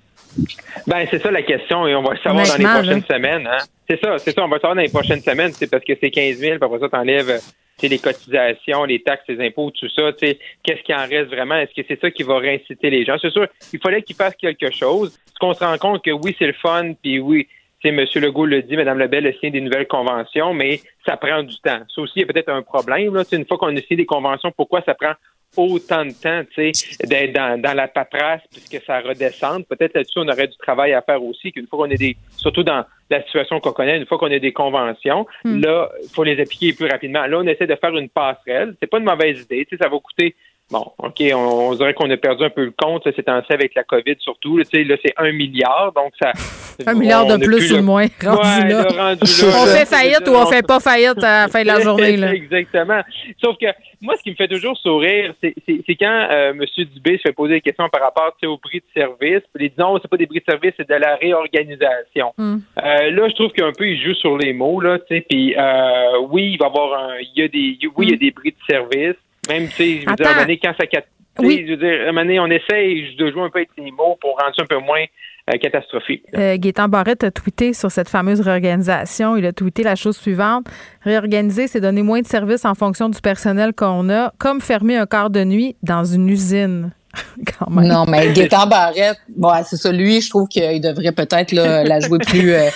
Ben, c'est ça la question et on va le savoir dans les prochaines semaines. Hein? C'est ça, c'est ça, on va le savoir dans les prochaines semaines. C'est parce que c'est 15 000, puis après ça, t'enlèves les cotisations, les taxes, les impôts, tout ça, qu'est-ce qui en reste vraiment? Est-ce que c'est ça qui va réinciter les gens? C'est sûr, il fallait qu'ils fassent quelque chose. Parce qu'on se rend compte que oui, c'est le fun, puis oui, M. Legault le dit, Mme Lebel a signé des nouvelles conventions, mais ça prend du temps. Ça aussi, il y a peut-être un problème. Là. Une fois qu'on a signé des conventions, pourquoi ça prend autant de temps, tu sais, d'être dans, dans, la paperasse puisque ça redescende. Peut-être là-dessus, on aurait du travail à faire aussi, qu'une fois qu'on est des, surtout dans la situation qu'on connaît, une fois qu'on a des conventions, hmm. là, il faut les appliquer plus rapidement. Là, on essaie de faire une passerelle. C'est pas une mauvaise idée, tu sais, ça va coûter Bon, OK, on, dirait qu'on a perdu un peu le compte, c'est ainsi avec la COVID surtout. Là, là c'est un milliard, donc ça. [laughs] un milliard de plus ou de moins, rendu, là. [laughs] On fait faillite ou on fait pas faillite à la fin de la journée. Là. [laughs] Exactement. Sauf que moi, ce qui me fait toujours sourire, c'est quand euh, M. Dubé se fait poser des questions par rapport au prix de service. Puis il dit non, c'est pas des prix de service, c'est de la réorganisation. Hmm. Euh, là, je trouve qu'un peu, il joue sur les mots, là, tu sais. Puis euh, oui, il va y avoir un. Il y a des. Oui, il y a hmm. des prix de service. Même, tu sais, je veux dire, à un moment quand ça. Oui. Je veux dire, à un moment on essaye de jouer un peu avec les mots pour rendre ça un peu moins euh, catastrophique. Euh, Gaétan Barrette a tweeté sur cette fameuse réorganisation. Il a tweeté la chose suivante. Réorganiser, c'est donner moins de services en fonction du personnel qu'on a, comme fermer un quart de nuit dans une usine. [laughs] Non, mais [laughs] Gaétan Barrette, bon, c'est ça. Lui, je trouve qu'il devrait peut-être la jouer plus euh,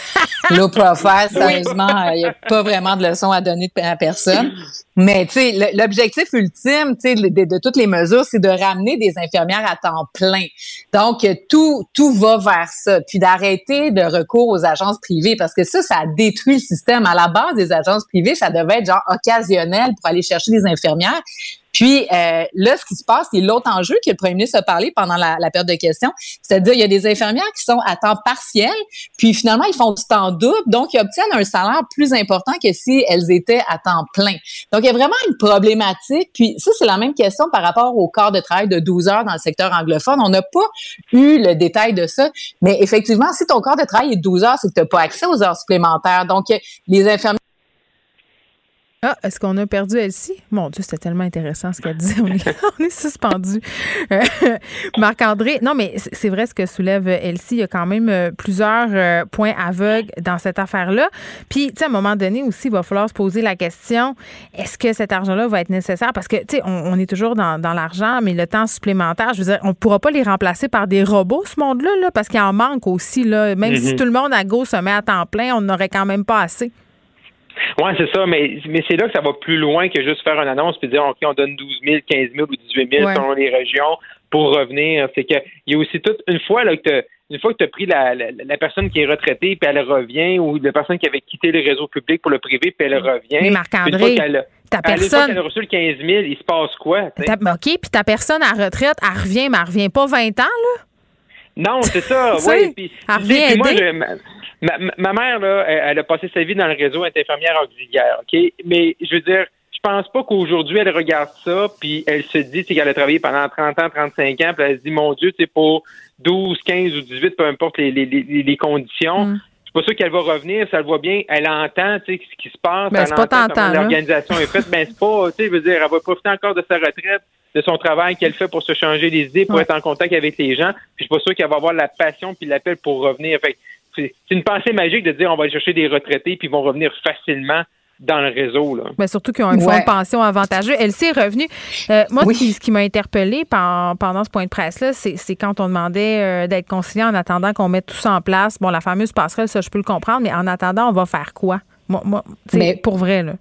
low profile. Sérieusement, il n'y a pas vraiment de leçon à donner à personne. Mais tu sais, l'objectif ultime, tu sais, de, de, toutes les mesures, c'est de ramener des infirmières à temps plein. Donc tout tout va vers ça, puis d'arrêter de recours aux agences privées parce que ça, ça détruit le système. À la base des agences privées, ça devait être genre occasionnel pour aller chercher des infirmières. Puis euh, là, ce qui se passe, c'est l'autre enjeu que le premier ministre a parlé pendant la, la période de questions, c'est-à-dire il y a des infirmières qui sont à temps partiel, puis finalement ils font du temps double, donc ils obtiennent un salaire plus important que si elles étaient à temps plein. Donc il y a vraiment une problématique. Puis ça, c'est la même question par rapport au corps de travail de 12 heures dans le secteur anglophone. On n'a pas eu le détail de ça, mais effectivement, si ton corps de travail est de 12 heures, c'est que tu n'as pas accès aux heures supplémentaires. Donc les infirmières ah, est-ce qu'on a perdu Elsie? Mon Dieu, c'était tellement intéressant ce qu'elle disait. [laughs] On est, suspendu. Euh, Marc-André, non, mais c'est vrai ce que soulève Elsie. Il y a quand même euh, plusieurs euh, points aveugles dans cette affaire-là. Puis, tu sais, à un moment donné aussi, il va falloir se poser la question est-ce que cet argent-là va être nécessaire? Parce que, tu sais, on, est toujours dans, l'argent, mais le temps supplémentaire, je veux dire, on ne pourra pas les remplacer par des robots, ce monde-là, là, parce qu'il en manque aussi. Là. Même si mm-hmm. tout le monde à gauche se met à temps plein, on n'aurait quand même pas assez. Oui, c'est ça, mais, mais c'est là que ça va plus loin que juste faire une annonce puis dire OK, on donne 12 000, 15 000 ou 18 000 selon les régions pour revenir. C'est qu'il y a aussi toute une fois là, que une fois que tu as pris la, la, personne qui est retraitée, puis elle revient, ou la personne qui avait quitté le réseau public pour le privé, puis elle revient. Mais Marc-André, ta personne. Elle a reçu le 15 000, il se passe quoi? OK, puis ta personne à retraite, elle revient, mais elle revient pas 20 ans, là? Non, c'est ça, [laughs] oui. Elle revient moi, je, Ma, mère, là, elle, a passé sa vie dans le réseau, elle est infirmière auxiliaire, OK? Mais je veux dire, je pense pas qu'aujourd'hui, elle regarde ça, puis elle se dit qu'elle a travaillé pendant 30 ans, 35 ans, puis elle se dit, mon Dieu, c'est pour 12, 15 ou 18, peu importe les, les, les, conditions. Mm. Je suis pas sûr qu'elle va revenir, ça le voit bien, elle entend ce qui se passe, ben, elle entend comment l'organisation est faite, mais ben, c'est pas, tu sais, je veux dire, elle va profiter encore de sa retraite, de son travail qu'elle fait pour se changer les idées, pour être en contact avec les gens, puis je suis pas sûr qu'elle va avoir la passion puis l'appel pour revenir. Fait c'est une pensée magique de dire on va aller chercher des retraités puis ils vont revenir facilement dans le réseau. Là. Mais surtout qu'ils ont un fonds de pension avantageux. Elle s'est revenue. Euh, moi, ce qui, m'a interpellée pendant ce point de presse-là, c'est quand on demandait euh, d'être conciliant en attendant qu'on mette tout ça en place. Bon, la fameuse passerelle, ça, je peux le comprendre, mais en attendant, on va faire quoi? Moi, moi mais, pour vrai, là.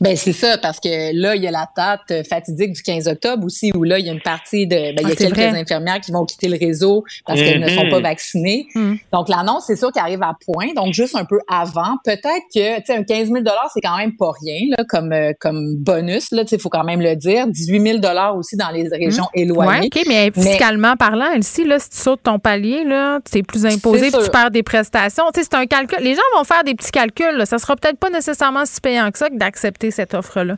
Ben c'est ça parce que là il y a la date fatidique du 15 octobre aussi où là il y a une partie de ben, il y a ah, quelques infirmières qui vont quitter le réseau parce qu'elles ne sont pas mm-hmm. vaccinées. Mm. Donc l'annonce c'est sûr qu'elle arrive à point donc juste un peu avant peut-être que tu sais un 15 000 dollars c'est quand même pas rien là comme euh, comme bonus là tu sais faut quand même le dire 18 000 dollars aussi dans les régions mm. éloignées. Ouais, ok mais fiscalement parlant ici là si tu sautes ton palier là c'est plus imposé puis tu perds des prestations tu sais c'est un calcul les gens vont faire des petits calculs là. ça sera peut-être pas nécessairement si payant que ça que cette offre-là?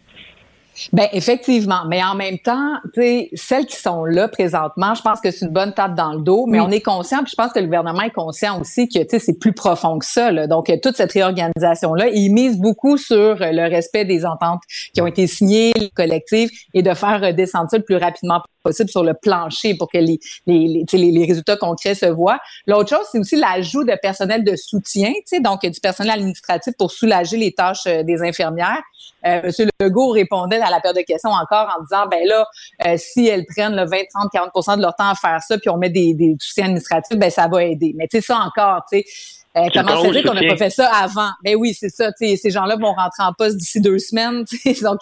Ben effectivement, mais en même temps, tu sais, celles qui sont là présentement, je pense que c'est une bonne tape dans le dos, mais on est conscient, puis je pense que le gouvernement est conscient aussi que tu sais c'est plus profond que ça. Là. Donc toute cette réorganisation là, il mise beaucoup sur le respect des ententes qui ont été signées, les collectives, et de faire descendre ça le plus rapidement possible sur le plancher pour que les, les, les, les résultats concrets se voient. L'autre chose, c'est aussi l'ajout de personnel de soutien, donc du personnel administratif pour soulager les tâches euh, des infirmières. Euh, Monsieur Legault répondait à la période de questions encore en disant, ben là, euh, si elles prennent le 20, 30, 40% de leur temps à faire ça, puis on met des, des soutiens administratifs, ben ça va aider. Mais tu sais, ça encore, tu sais, Euh, comment ça fait qu'on n'a pas fait ça avant? Ben oui, c'est ça. Ces gens-là vont rentrer en poste d'ici deux semaines. [laughs] Donc,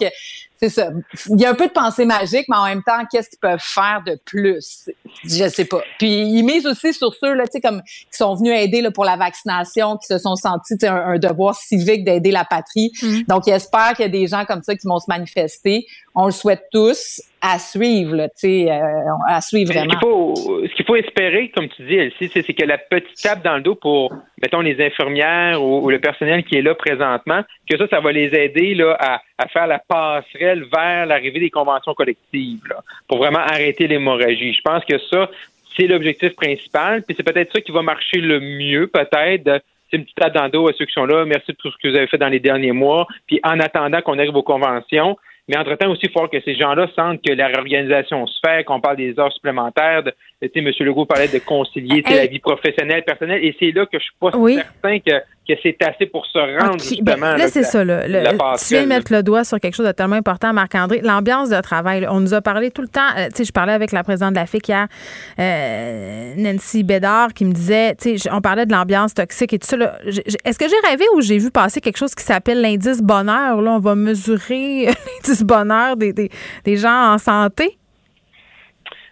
c'est ça. Il y a un peu de pensée magique, mais en même temps, qu'est-ce qu'ils peuvent faire de plus? Je sais pas. Puis ils misent aussi sur ceux là, tu sais, comme qui sont venus aider là, pour la vaccination, qui se sont sentis un, un devoir civique d'aider la patrie. Mm. Donc, ils espèrent qu'il y a des gens comme ça qui vont se manifester. On le souhaite tous à suivre, là, euh, à suivre vraiment. Ce qu'il faut, ce qu'il faut espérer, comme tu dis, Elsie, c'est que la petite tape dans le dos pour, mettons, les infirmières ou, le personnel qui est là présentement, que ça, ça va les aider là, à, à faire la passerelle vers l'arrivée des conventions collectives, là, pour vraiment arrêter l'hémorragie. Je pense que ça, c'est l'objectif principal, puis c'est peut-être ça qui va marcher le mieux, peut-être, c'est une petite tape à ceux qui sont là. Merci de tout ce que vous avez fait dans les derniers mois. Puis en attendant qu'on arrive aux conventions, mais entre-temps aussi, il faut que ces gens-là sentent que la réorganisation se fait, qu'on parle des heures supplémentaires. De, tu M. Legault parlait de concilier la vie professionnelle, personnelle. Et c'est là que je suis pas certain que que c'est assez pour se rendre ben, justement. là, c'est ça. Là, tu viens mettre le doigt sur quelque chose de tellement important, Marc-André. L'ambiance de travail. on nous a parlé tout le temps. Euh, tu sais, je parlais avec la présidente de la FIC hier, euh, Nancy Bédard, qui me disait, tu sais, on parlait de l'ambiance toxique et tout ça. Est-ce que j'ai rêvé ou j'ai vu passer quelque chose qui s'appelle l'indice bonheur? Là, on va mesurer [laughs] l'indice bonheur des, des, des gens en santé?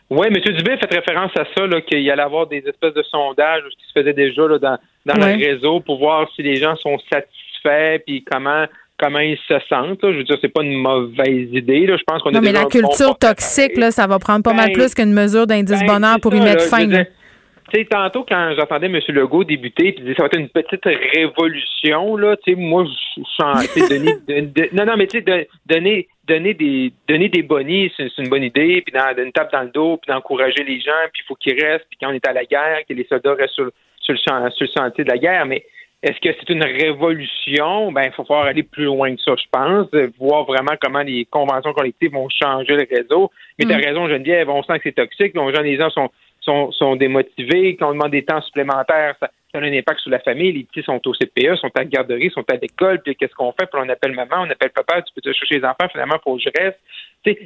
Oui, M. Dubé fait référence à ça, qu'il y allait avoir des espèces de sondages qui se faisaient déjà là, dans, dans le réseau pour voir si les gens sont satisfaits puis comment comment ils se sentent. Je veux dire, c'est pas une mauvaise idée. Je pense qu'on Non, mais la culture toxique, là, ça va prendre pas mal ben, plus qu'une mesure d'indice ben, bonheur pour y mettre fin. Tu sais, tantôt, quand j'entendais M. Legault débuter, puis ça va être une petite révolution, là, tu sais, moi, je chantais, donner, [laughs] de, non, non, mais tu sais, donner, donner des, donner des bonnies, c'est une bonne idée, puis dans, une tape dans le dos, puis d'encourager les gens, puis il faut qu'ils restent, puis quand on est à la guerre, que les soldats restent sur, sur, le, sur le sentier de la guerre, mais est-ce que c'est une révolution? Ben, il faut falloir aller plus loin que ça, je pense, voir vraiment comment les conventions collectives vont changer le réseau. Mais tu as mm. raison, Geneviève, on sent que c'est toxique, les gens sont sont, sont démotivés, quand on demande des temps supplémentaires, ça, ça, a un impact sur la famille. Les petits sont au CPE, sont à la garderie, sont à l'école, puis qu'est-ce qu'on fait? Puis on appelle maman, on appelle papa, tu peux te chercher les enfants, finalement, il faut que je reste.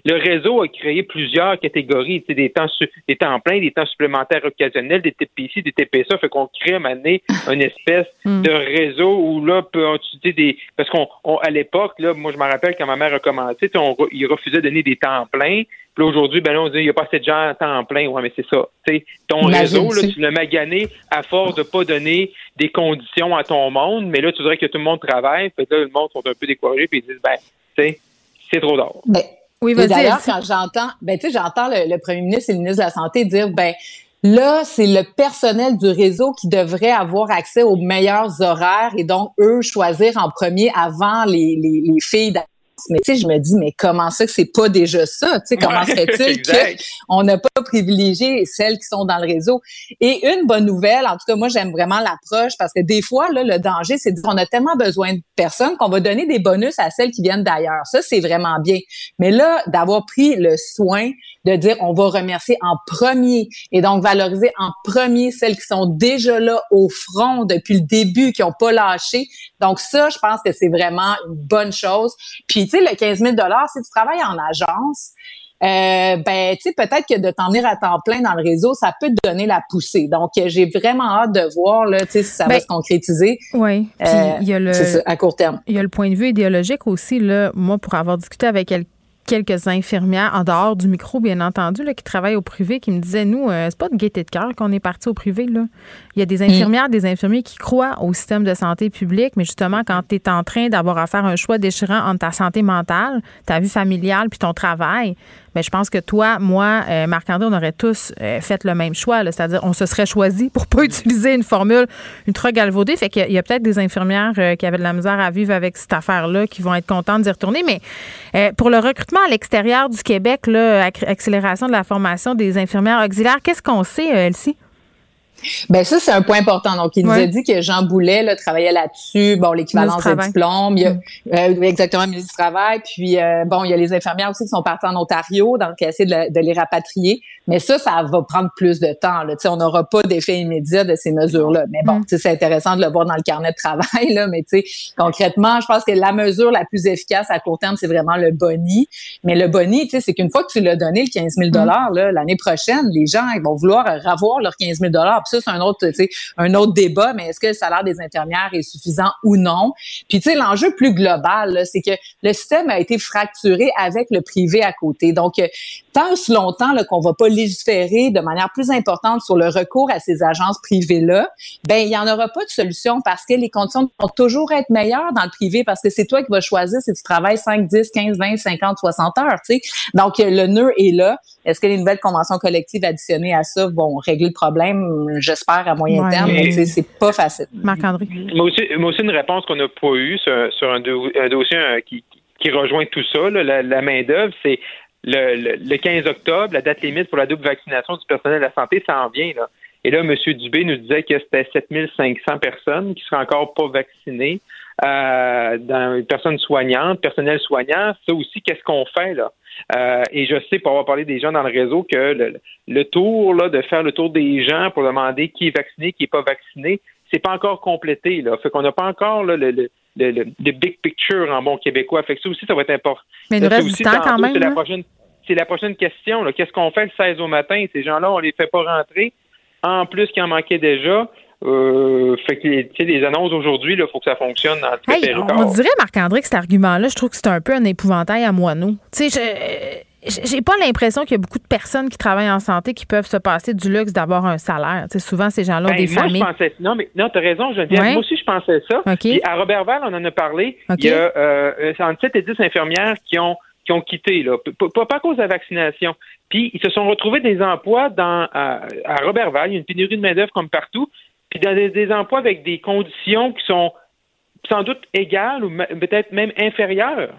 le réseau a créé plusieurs catégories, des temps, des temps pleins, des temps supplémentaires occasionnels, des TPC, des TPSA, fait qu'on crée à une espèce [laughs] hmm. de réseau où là, peut utiliser des. Parce qu'on à l'époque, là, moi je me rappelle quand ma mère a commencé, on, il refusait de donner des temps pleins. Puis aujourd'hui, ben là, on dit il n'y a pas assez de gens à temps plein. Ouais, mais c'est ça. sais, ton réseau, là, tu l'as magané à force de pas donner des conditions à ton monde, mais là, tu dirais que tout le monde travaille. Puis là, le monde sont un peu découragés, puis ils disent ben, tu sais, c'est trop d'or. Ben, oui, D'ailleurs, quand j'entends, ben, tu sais, j'entends le, premier ministre et le ministre de la Santé dire, ben, Là, c'est le personnel du réseau qui devrait avoir accès aux meilleurs horaires et donc eux choisir en premier avant les, les, les filles mais tu sais, je me dis, mais comment ça que c'est pas déjà ça? Tu sais, comment se fait-il [laughs] qu'on n'a pas privilégié celles qui sont dans le réseau? Et une bonne nouvelle, en tout cas, moi, j'aime vraiment l'approche parce que des fois, là, le danger, c'est qu'on a tellement besoin de personnes qu'on va donner des bonus à celles qui viennent d'ailleurs. Ça, c'est vraiment bien. Mais là, d'avoir pris le soin de dire on va remercier en premier et donc valoriser en premier celles qui sont déjà là au front depuis le début, qui n'ont pas lâché. Donc ça, je pense que c'est vraiment une bonne chose. Puis tu sais, le 15 000 si tu travailles en agence, euh, ben tu sais peut-être que de t'en venir à temps plein dans le réseau, ça peut te donner la poussée. Donc j'ai vraiment hâte de voir là, tu sais si ça va ben, se concrétiser. Oui. Puis euh, il y a le à court terme. Il y a le point de vue idéologique aussi là. Moi, pour avoir discuté avec quelqu'un quelques infirmières, en dehors du micro, bien entendu, là, qui travaillent au privé, qui me disaient, nous, euh, c'est pas de gaieté de cœur qu'on est parti au privé. Là. Il y a des mm. infirmières, des infirmiers qui croient au système de santé publique, mais justement, quand tu es en train d'avoir à faire un choix déchirant entre ta santé mentale, ta vie familiale, puis ton travail, mais je pense que toi, moi, euh, Marc-André, on aurait tous euh, fait le même choix. C'est-à-dire, on se serait choisi pour pas utiliser une formule ultra galvaudée. Fait qu'il y a, peut-être des infirmières euh, qui avaient de la misère à vivre avec cette affaire-là qui vont être contentes d'y retourner. Mais pour le recrutement à l'extérieur du Québec, là, accélération de la formation des infirmières auxiliaires, qu'est-ce qu'on sait, Elsie? Ben ça, c'est un point important. Donc, il nous a dit que Jean Boulet là, travaillait là-dessus. Bon, l'équivalence de diplôme. Il y a, mm. euh, exactement, le ministre du Travail. Puis, euh, bon, il y a les infirmières aussi qui sont parties en Ontario, donc essayer de, de les rapatrier. Mais ça, ça va prendre plus de temps. Là. on n'aura pas d'effet immédiat de ces mesures-là. Mais bon, mm. c'est intéressant de le voir dans le carnet de travail. Là, mais concrètement, je pense que la mesure la plus efficace à court terme, c'est vraiment le boni. Mais le boni, c'est qu'une fois que tu l'as donné, le 15 000 mm. l'année prochaine, les gens ils vont vouloir avoir leurs 15 000 Puis ça, c'est un autre, un autre débat, mais est-ce que le salaire des infirmières est suffisant ou non? Puis, tu sais, l'enjeu plus global, c'est que le système a été fracturé avec le privé à côté. Donc, euh, tant aussi longtemps qu'on va pas légiférer de manière plus importante sur le recours à ces agences privées-là, ben il y en aura pas de solution parce que les conditions vont toujours être meilleures dans le privé parce que c'est toi qui vas choisir si tu travailles 5, 10, 15, 20, 50, 60 heures, tu sais. Donc, le nœud est là. Est-ce que les nouvelles conventions collectives additionnées à ça vont régler le problème? J'espère à moyen terme, mais c'est pas facile. Marc-André. Moi aussi, moi aussi, une réponse qu'on n'a pas eue sur, un, dossier euh, qui, qui rejoint tout ça, la, la main-d'œuvre, c'est le, le, 15 octobre, la date limite pour la double vaccination du personnel de la santé, ça en vient. Là. Et là, M. Dubé nous disait que c'était 7500 personnes qui seraient encore pas vaccinées. Euh, dans personnes soignantes, personnel soignant, ça aussi, qu'est-ce qu'on fait là? Euh, et je sais, pour avoir parlé des gens dans le réseau, que le, tour là, de faire le tour des gens pour demander qui est vacciné, qui n'est pas vacciné, c'est pas encore complété. Là. Fait qu'on n'a pas encore là, le, le, le, big picture en bon québécois. Fait que ça aussi, ça va être important. Mais il nous reste du temps quand même. C'est la, prochaine, c'est la prochaine question. Qu'est-ce qu'on fait le 16 au matin? Ces gens-là, on les fait pas rentrer. En plus qu'il en manquait déjà. Euh, fait que les annonces aujourd'hui, il faut que ça fonctionne hey, On dirait, Marc-André, que cet argument-là, je trouve que c'est un peu un épouvantail à moineau. Tu sais, j'ai pas l'impression qu'il y a beaucoup de personnes qui travaillent en santé qui peuvent se passer du luxe d'avoir un salaire. Tu sais, souvent, ces gens-là ont ben, des moi, familles. Je pensais, non, mais non, t'as raison, je Moi aussi, je pensais ça. à Robertval, on en a parlé. Il y a euh, 7 et 10 infirmières qui ont qui ont quitté, là, pas, pas à cause de la vaccination. Puis ils se sont retrouvés des emplois dans à, à Robertval, il y a une pénurie de main-d'œuvre comme partout, puis dans des, emplois avec des conditions qui sont sans doute égales ou peut-être même inférieures.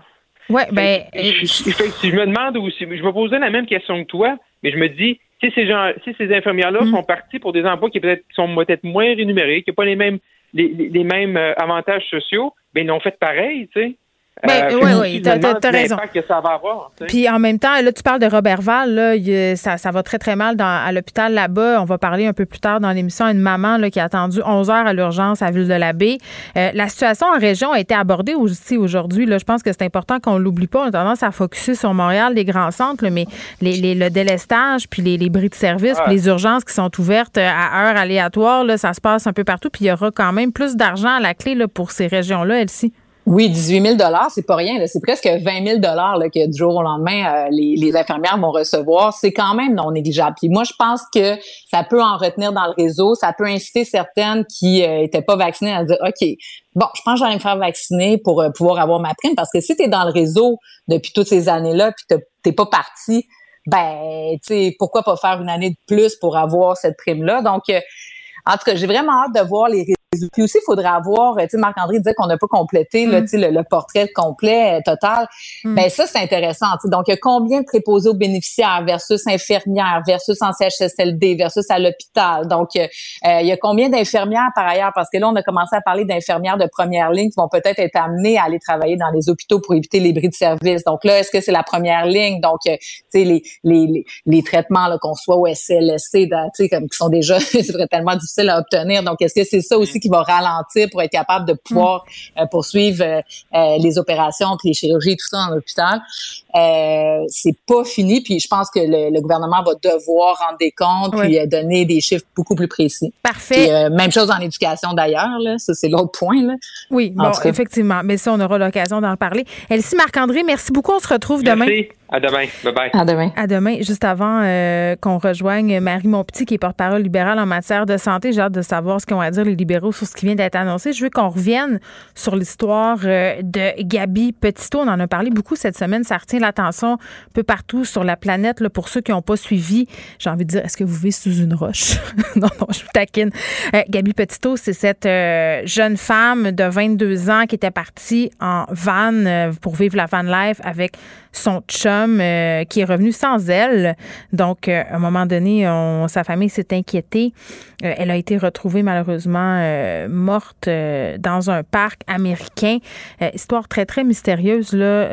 Ouais, ben. Je, je, me demande aussi, je me posais la même question que toi, mais je me dis, si ces gens, si ces infirmières-là mm. sont partis pour des emplois qui peut-être sont peut-être moins rémunérés, qui n'ont pas les mêmes les, les, mêmes euh, avantages sociaux, ben ils ont fait pareil, tu sais. Ben, oui, oui, t'as, as, raison. Que ça va avoir, Puis en même temps, là, tu parles de Robertval, là, ça, ça va très, très mal dans, à l'hôpital là-bas. On va parler un peu plus tard dans l'émission une maman là, qui a attendu 11 heures à l'urgence à Ville-de-la-Baie. Euh, la situation en région a été abordée aussi aujourd'hui. Là, je pense que c'est important qu'on l'oublie pas. On a tendance à focuser sur Montréal, les grands centres, mais les, les, le délestage, puis les, les bris de service, puis les urgences qui sont ouvertes à heure aléatoire, là, ça se passe un peu partout. Puis il y aura quand même plus d'argent à la clé là, pour ces régions-là, Elsie. Oui, 18 000 c'est pas rien. C'est presque 20 000 là, que du jour au lendemain, euh, les, les, infirmières vont recevoir. C'est quand même non négligeable. Puis moi, je pense que ça peut en retenir dans le réseau. Ça peut inciter certaines qui euh, étaient pas vaccinées à dire, OK, bon, je pense que j'allais me faire vacciner pour euh, pouvoir avoir ma prime. Parce que si tu es dans le réseau depuis toutes ces années-là, puis t'es pas parti, ben, tu sais, pourquoi pas faire une année de plus pour avoir cette prime-là? Donc, en tout cas, j'ai vraiment hâte de voir les puis aussi, il faudrait avoir, tu sais, Marc-André disait qu'on n'a pas complété mm. le, le, portrait complet euh, total. Mm. Ben ça, c'est intéressant. Donc, il y a combien de préposés aux bénéficiaires versus infirmières, versus en CHSLD, versus à l'hôpital? Donc, euh, il y a combien d'infirmières par ailleurs? Parce que là, on a commencé à parler d'infirmières de première ligne qui vont peut-être être amenées à aller travailler dans les hôpitaux pour éviter les bris de service. Donc là, est-ce que c'est la première ligne? Donc, euh, tu sais, les, les, les, traitements qu'on soit au SLSC, tu sais, comme qui sont déjà, [laughs] c'est tellement difficile à obtenir. Donc, est-ce que c'est ça aussi qui va ralentir pour être capable de pouvoir mm. euh, poursuivre euh, euh, les opérations, puis les chirurgies, tout ça dans l'hôpital. c'est pas fini, puis je pense que le, gouvernement va devoir rendre des comptes puis donner des chiffres beaucoup plus précis. Parfait. même chose en éducation d'ailleurs, là, ça c'est l'autre point. Là. Oui, bon, effectivement, mais ça on aura l'occasion d'en parler. Elsie Marc-André, merci beaucoup, on se retrouve demain. À demain. Bye bye. À demain. À demain. Juste avant euh, qu'on rejoigne Marie Montpetit, qui est porte-parole libérale en matière de santé, j'ai hâte de savoir ce qu'ont à dire les libéraux sur ce qui vient d'être annoncé. Je veux qu'on revienne sur l'histoire euh, de Gabi Petito. On en a parlé beaucoup cette semaine. Ça retient l'attention un peu partout sur la planète. Là, pour ceux qui n'ont pas suivi, j'ai envie de dire, est-ce que vous vivez sous une roche? [laughs] non, non, je vous taquine. Euh, Gabi Petito, c'est cette jeune femme de 22 ans qui était partie en van pour vivre la van life avec son chum euh, qui est revenu sans elle. Donc, euh, à un moment donné, sa famille s'est inquiétée. Euh, elle a été retrouvée malheureusement morte dans un parc américain. histoire très, très mystérieuse. Là,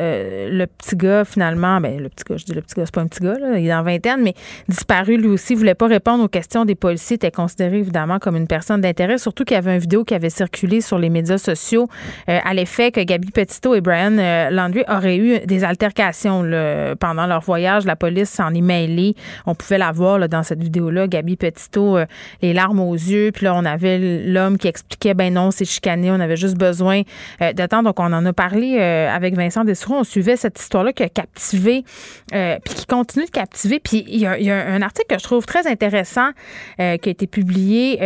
le petit gars, finalement, ben, le petit gars, je dis le petit gars, c'est pas un petit gars, là, il est en vingtaine, mais disparu lui aussi, voulait pas répondre aux questions des policiers, était considéré évidemment comme une personne d'intérêt, surtout qu'il y avait une vidéo qui avait circulé sur les médias sociaux à l'effet que Gabi Petito et Brian Landry auraient eu des altercations. Là, pendant leur voyage. La police s'en est mêlée. On pouvait la voir dans cette vidéo-là, Gabi Petito, les larmes aux yeux. Puis là, on avait l'homme qui expliquait, ben non, c'est chicané, on avait juste besoin de temps. Donc, on en a parlé avec Vincent Dessoureau. On suivait cette histoire-là qui a captivé, puis qui continue de captiver. Puis il y, a, un article que je trouve très intéressant qui a été publié.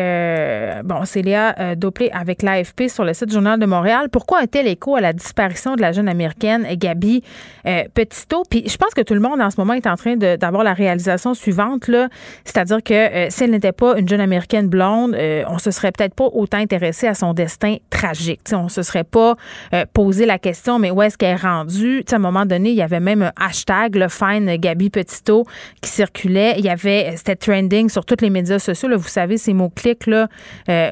bon, c'est Léa Doplé avec l'AFP sur le site Journal de Montréal. Pourquoi un tel écho à la disparition de la jeune américaine Gabi euh, Petito? Puis je pense que tout le monde en ce moment est en train d'avoir la réalisation suivante, là, c'est-à-dire que euh, si elle n'était pas une jeune américaine blonde, euh, on se serait peut-être pas autant intéressé à son destin tragique. On on se serait pas posé la question, mais où est-ce qu'elle est rendue? à un moment donné, il y avait même un hashtag, le Fine Gabi Petito, qui circulait. Il y avait, c'était trending sur tous les médias sociaux. Vous savez, ces mots-clics là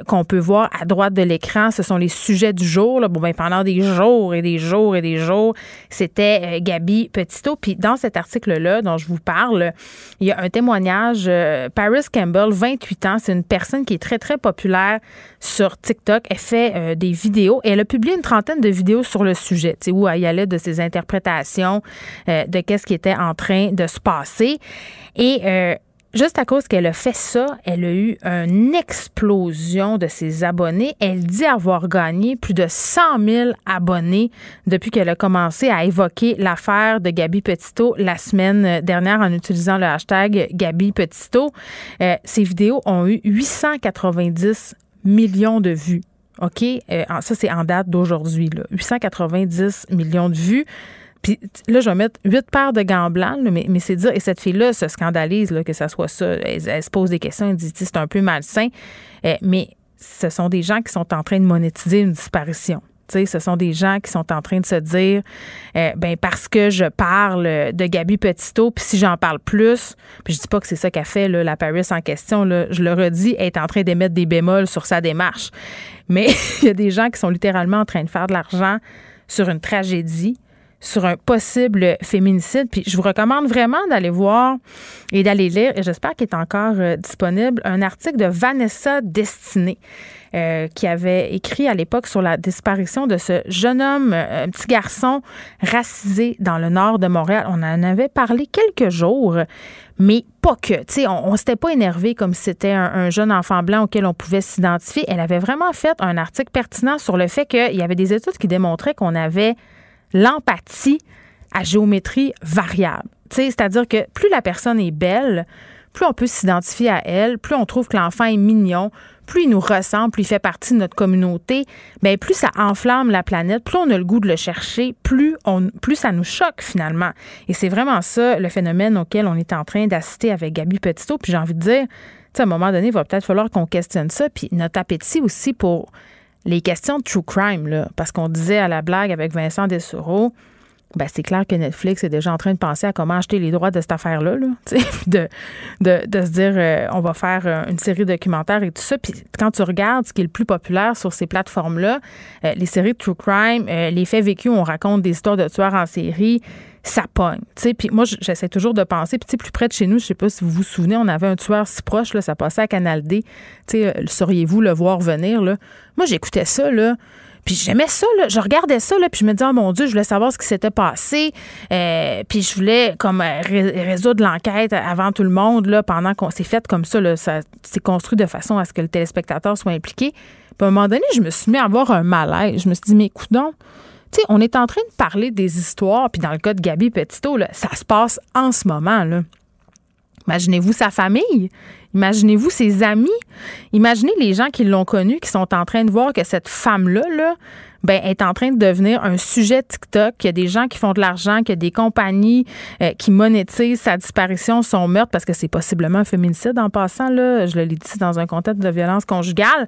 qu'on peut voir à droite de l'écran, ce sont les sujets du jour. Bon, ben, pendant des jours et des jours et des jours, c'était euh, Gabi Petito. Puis dans cet article-là dont je vous parle, il y a un témoignage. Euh, Paris Campbell, 28 ans, c'est une personne qui est très, très populaire sur TikTok. Elle fait euh, des vidéos et elle a publié une trentaine de vidéos sur le sujet, où elle y allait de ses interprétations de qu'est-ce qui était en train de se passer. Et juste à cause qu'elle a fait ça, elle a eu une explosion de ses abonnés. Elle dit avoir gagné plus de 100 000 abonnés depuis qu'elle a commencé à évoquer l'affaire de Gabi Petito la semaine dernière en utilisant le hashtag Gabi Petito. Euh, ces vidéos ont eu 890 millions de vues. OK? Euh, ça, c'est en date d'aujourd'hui. 890 millions de vues. Puis là, je vais mettre huit paires de gants blancs, mais, c'est dire, et cette fille-là se scandalise que ça soit ça. Elle, se pose des questions, elle dit c'est un peu malsain. Euh, mais ce sont des gens qui sont en train de monétiser une disparition. ce sont des gens qui sont en train de se dire, euh, ben parce que je parle de Gabi Petito, puis si j'en parle plus, puis je dis pas que c'est ça qu'a fait la Paris en question, je le redis, elle est en train d'émettre des bémols sur sa démarche. Mais [laughs] il y a des gens qui sont littéralement en train de faire de l'argent sur une tragédie sur un possible féminicide. Puis je vous recommande vraiment d'aller voir et d'aller lire, et j'espère qu'il est encore euh, disponible, un article de Vanessa Destinée. Euh, qui avait écrit à l'époque sur la disparition de ce jeune homme, euh, un petit garçon racisé dans le nord de Montréal. On en avait parlé quelques jours, mais pas que. Tu on, s'était pas énervé comme si c'était un, jeune enfant blanc auquel on pouvait s'identifier. Elle avait vraiment fait un article pertinent sur le fait qu'il y avait des études qui démontraient qu'on avait l'empathie à géométrie variable. C'est-à-dire que plus la personne est belle, plus on peut s'identifier à elle, plus on trouve que l'enfant est mignon, plus il nous ressemble, plus il fait partie de notre communauté, bien, plus ça enflamme la planète, plus on a le goût de le chercher, plus, on, plus ça nous choque finalement. Et c'est vraiment ça le phénomène auquel on est en train d'assister avec Gabi Petito. Puis j'ai envie de dire, à un moment donné, il va peut-être falloir qu'on questionne ça. Puis notre appétit aussi pour les questions de true crime, là, parce qu'on disait à la blague avec Vincent Dessureau, ben c'est clair que Netflix est déjà en train de penser à comment acheter les droits de cette affaire-là, là, [laughs] de, de, de, se dire euh, on va faire euh, une série de documentaires et tout ça. Puis quand tu regardes ce qui est le plus populaire sur ces plateformes-là, euh, les séries de true crime, les faits vécus, on raconte des histoires de tueurs en série, ça pogne. Puis moi, j'essaie toujours de penser. Puis plus près de chez nous, je sais pas si vous vous souvenez, on avait un tueur si proche, là, ça passait à Canal D. Sauriez-vous le voir venir? Là? Moi, j'écoutais ça, là. Puis j'aimais ça, là. Je regardais ça, là, puis je me disais, oh mon Dieu, je voulais savoir ce qui s'était passé. Euh, puis je voulais, comme, résoudre l'enquête avant tout le monde, là, pendant qu'on s'est fait comme ça, là. Ça s'est construit de façon à ce que le téléspectateur soit impliqué. Puis à un moment donné, je me suis mis à avoir un malaise. Je me suis dit, mais écoute donc, tu sais, on est en train de parler des histoires, puis dans le cas de Gabi Petito, là, ça se passe en ce moment. Là. Imaginez-vous sa famille. Imaginez-vous ses amis. Imaginez les gens qui l'ont connu, qui sont en train de voir que cette femme-là, là, ben, est en train de devenir un sujet TikTok, qu'il y a des gens qui font de l'argent, qu'il y a des compagnies euh, qui monétisent sa disparition, son meurtre, parce que c'est possiblement un féminicide en passant, là, je le l'ai dit, dans un contexte de violence conjugale.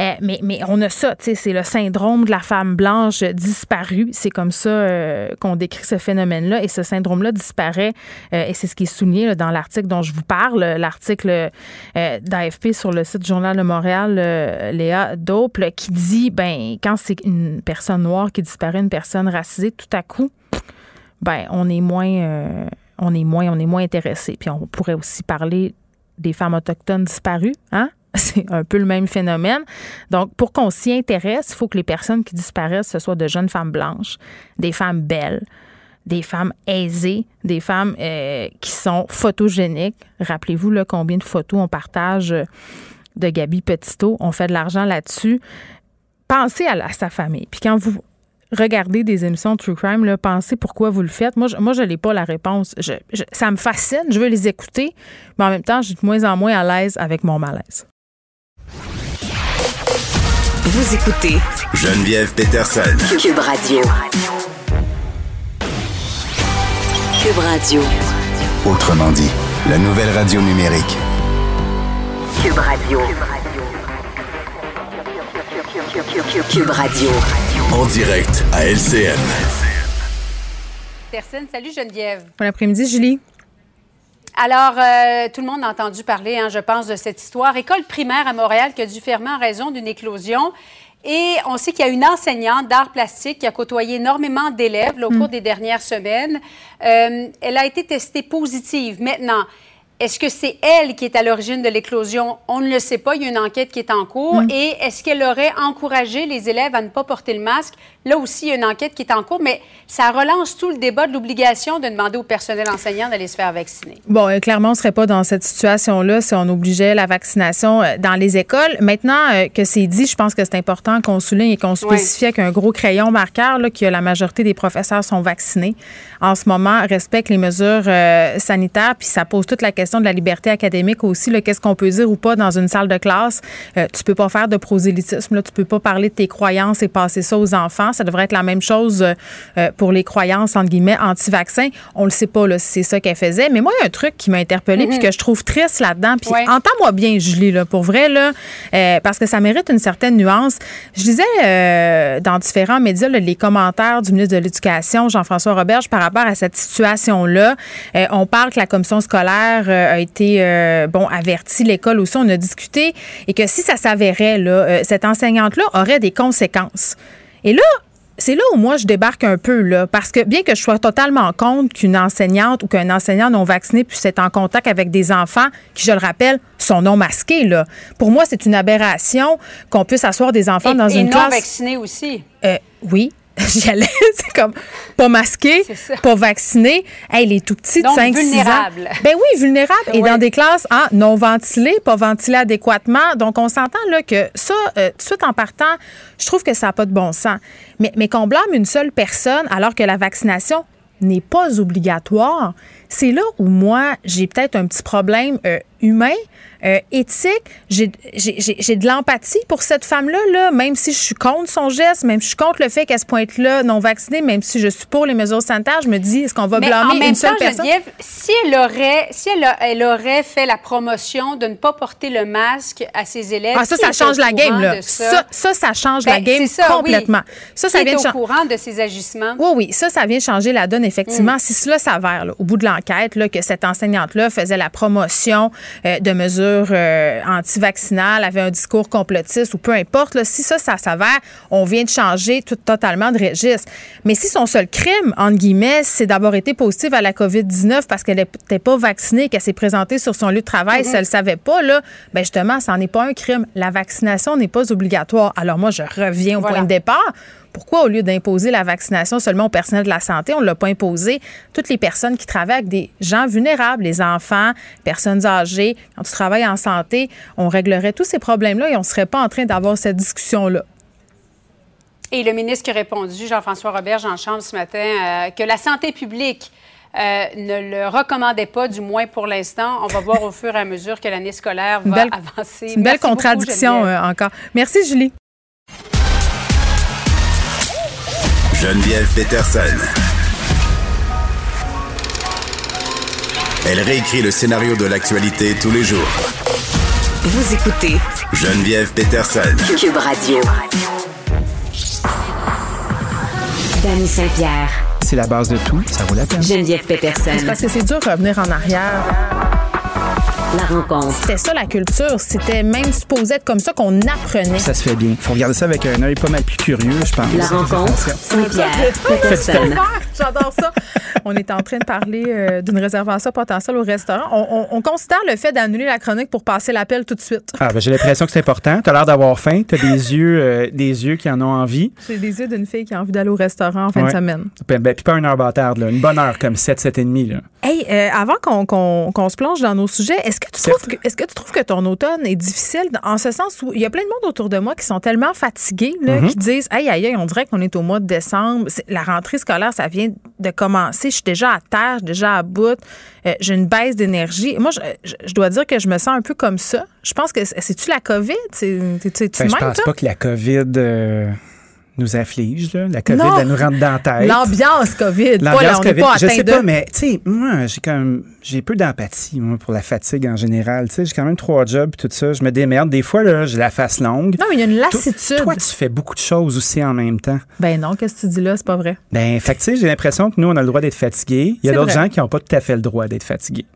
Euh, mais, mais on a ça, tu sais, c'est le syndrome de la femme blanche disparue. C'est comme ça euh, qu'on décrit ce phénomène-là. Et ce syndrome-là disparaît, et c'est ce qui est souligné dans l'article dont je vous parle, l'article d'AFP sur le site Journal de Montréal, Léa Dople, qui dit, ben, quand c'est une une personne noire qui disparaît, une personne racisée, tout à coup, ben on est moins, euh, on est moins, on est moins intéressé. Puis on pourrait aussi parler des femmes autochtones disparues, hein? [laughs] C'est un peu le même phénomène. Donc, pour qu'on s'y intéresse, il faut que les personnes qui disparaissent, ce soient de jeunes femmes blanches, des femmes belles, des femmes aisées, des femmes euh, qui sont photogéniques. Rappelez-vous combien de photos on partage euh, de Gabi Petito. On fait de l'argent là-dessus. Pensez à, sa famille. Puis quand vous regardez des émissions de True Crime, là, pensez pourquoi vous le faites. Moi, je, moi, je n'ai pas la réponse. ça me fascine. Je veux les écouter. Mais en même temps, je suis de moins en moins à l'aise avec mon malaise. Vous écoutez Geneviève Peterson. Cube Radio. Cube Radio. Autrement dit, la nouvelle radio numérique. Cube Radio. Cube Radio. En direct à LCN. Personne. Salut Geneviève. Bon après-midi, Julie. Alors, euh, tout le monde a entendu parler, hein, je pense, de cette histoire. École primaire à Montréal qui a dû fermer en raison d'une éclosion. Et on sait qu'il y a une enseignante d'art plastique qui a côtoyé énormément d'élèves au mm. cours des dernières semaines. Euh, elle a été testée positive. Maintenant, est-ce que c'est elle qui est à l'origine de l'éclosion? On ne le sait pas. Il y a une enquête qui est en cours. Mm. Et est-ce qu'elle aurait encouragé les élèves à ne pas porter le masque? Là aussi, il y a une enquête qui est en cours, mais ça relance tout le débat de l'obligation de demander au personnel enseignant d'aller se faire vacciner. Bon, euh, clairement, on ne serait pas dans cette situation-là si on obligeait la vaccination euh, dans les écoles. Maintenant euh, que c'est dit, je pense que c'est important qu'on souligne et qu'on spécifie avec un gros crayon marqueur là, que la majorité des professeurs sont vaccinés. En ce moment, respectent les mesures sanitaires, puis ça pose toute la question de la liberté académique aussi. Qu'est-ce qu'on peut dire ou pas dans une salle de classe? Tu peux pas faire de prosélytisme. Là, tu peux pas parler de tes croyances et passer ça aux enfants. Ça devrait être la même chose euh, pour les croyances, entre guillemets, anti-vaccins. On le sait pas là, si c'est ça qu'elle faisait. Mais moi, il y a un truc qui m'a interpellée puis mm-hmm. que je trouve triste là-dedans. Puis entends-moi bien, Julie, là, pour vrai, là, euh, parce que ça mérite une certaine nuance. Je disais dans différents médias les commentaires du ministre de l'Éducation, Jean-François Roberge, par rapport à cette situation-là. on parle que la commission scolaire a été euh, bon averti, l'école aussi, on a discuté, et que si ça s'avérait, là, euh, cette enseignante-là aurait des conséquences. Et là, c'est là où moi je débarque un peu là parce que bien que je sois totalement contre qu'une enseignante ou qu'un enseignant non vacciné puisse être en contact avec des enfants qui je le rappelle sont non masqués là. Pour moi, c'est une aberration qu'on puisse asseoir des enfants dans une classe non vaccinés aussi. Euh, oui, [laughs] j'y allais, c'est comme pas masqué, pas vacciné. Hey, les tout petits de 5 6 ans. Ben oui, vulnérable et dans des classes hein, non ventilées, pas ventilées adéquatement. Donc on s'entend là que ça euh, tout de suite en partant, je trouve que ça n'a pas de bon sens. Mais mais qu'on blâme une seule personne alors que la vaccination n'est pas obligatoire, c'est là où moi j'ai peut-être un petit problème euh, humain euh, éthique. J'ai de l'empathie pour cette femme-là, là, même si je suis contre son geste, même si je suis contre le fait qu'elle se pointe là non vaccinée, même si je suis pour les mesures sanitaires, je me dis, est-ce qu'on va blâmer une seule personne? si elle aurait, si elle, elle, aurait fait la promotion de ne pas porter le masque à ses élèves, ah, ça, ça change la game, là. Ça, ça, ça, change la ben, game complètement. Ça, ça vient au courant de ses agissements. Oui, oui, ça, ça vient changer la donne, effectivement. Mm. Si cela s'avère, au bout de l'enquête, que cette enseignante-là faisait la promotion de mesures euh, anti-vaccinales, avait un discours complotiste ou peu importe. si ça, ça s'avère, on vient de changer tout, totalement de registre. Mais si son seul crime, entre guillemets, c'est d'avoir été positive à la COVID-19 parce qu'elle n'était pas vaccinée, qu'elle s'est présentée sur son lieu de travail, mm-hmm. si elle ne le savait pas, là, ben justement, ça n'est pas un crime. La vaccination n'est pas obligatoire. Alors moi, je reviens au point de départ. Pourquoi, au lieu d'imposer la vaccination seulement au personnel de la santé, on ne l'a pas imposé toutes les personnes qui travaillent avec des gens vulnérables, les enfants, personnes âgées. Quand tu travailles en santé, on réglerait tous ces problèmes-là et on ne serait pas en train d'avoir cette discussion-là. Et le ministre qui a répondu, Jean-François Robert, en chambre ce matin, euh, que la santé publique euh, ne le recommandait pas, du moins pour l'instant. On va voir au fur et à mesure que l'année scolaire va avancer. Une belle contradiction euh, encore. Merci, Julie. Geneviève Peterson. Elle réécrit le scénario de l'actualité tous les jours. Vous écoutez Geneviève Peterson. Cube Radio. Danny Saint-Pierre. C'est la base de tout, ça vaut la peine. Geneviève Peterson. parce que c'est dur de revenir en arrière. La rencontre. C'était ça la culture. C'était même supposé être comme ça qu'on apprenait. Ça se fait bien. Faut regarder ça avec un œil pas mal plus curieux, je pense. La rencontre. Saint-Pierre. J'adore ça. On est en train de parler euh, d'une réservation potentielle au restaurant. On, considère le fait d'annuler la chronique pour passer l'appel tout de suite. Ah, ben, j'ai l'impression que c'est important. Tu as l'air d'avoir faim. Tu as des [laughs] yeux, euh, des yeux qui en ont envie. J'ai des yeux d'une fille qui a envie d'aller au restaurant en fin de semaine. Ben, ben, puis pas une heure bâtarde, là. une bonne heure comme 7, 7 et demi. Là. Hey, euh, avant qu'on se plonge dans nos sujets, est-ce que, tu trouves que, est-ce que tu trouves que ton automne est difficile en ce sens où il y a plein de monde autour de moi qui sont tellement fatigués, là, mm-hmm. qui disent Aïe, aïe, aïe, on dirait qu'on est au mois de décembre. La rentrée scolaire, ça vient de commencer. Je suis déjà à terre, je suis déjà à bout. Euh, j'ai une baisse d'énergie. Moi, je, dois dire que je me sens un peu comme ça. Je pense que c'est-tu la COVID? Tu ben, je pense pas que la COVID. Euh, nous afflige. Là. La COVID, elle nous rentre dans la tête. L'ambiance COVID. L'ambiance COVID. Pas je sais pas, mais tu sais, moi, j'ai quand même, j'ai peu d'empathie, moi, pour la fatigue en général. Tu sais, j'ai quand même trois jobs et tout ça. Je me démerde. Des fois, là, j'ai la face longue. Non, mais il y a une lassitude. Toi, tu fais beaucoup de choses aussi en même temps. Ben non, qu'est-ce que tu dis là? C'est pas vrai. Ben, fait tu sais, j'ai l'impression que nous, on a le droit d'être fatigués. Il y a d'autres gens qui n'ont pas tout à fait le droit d'être fatigués.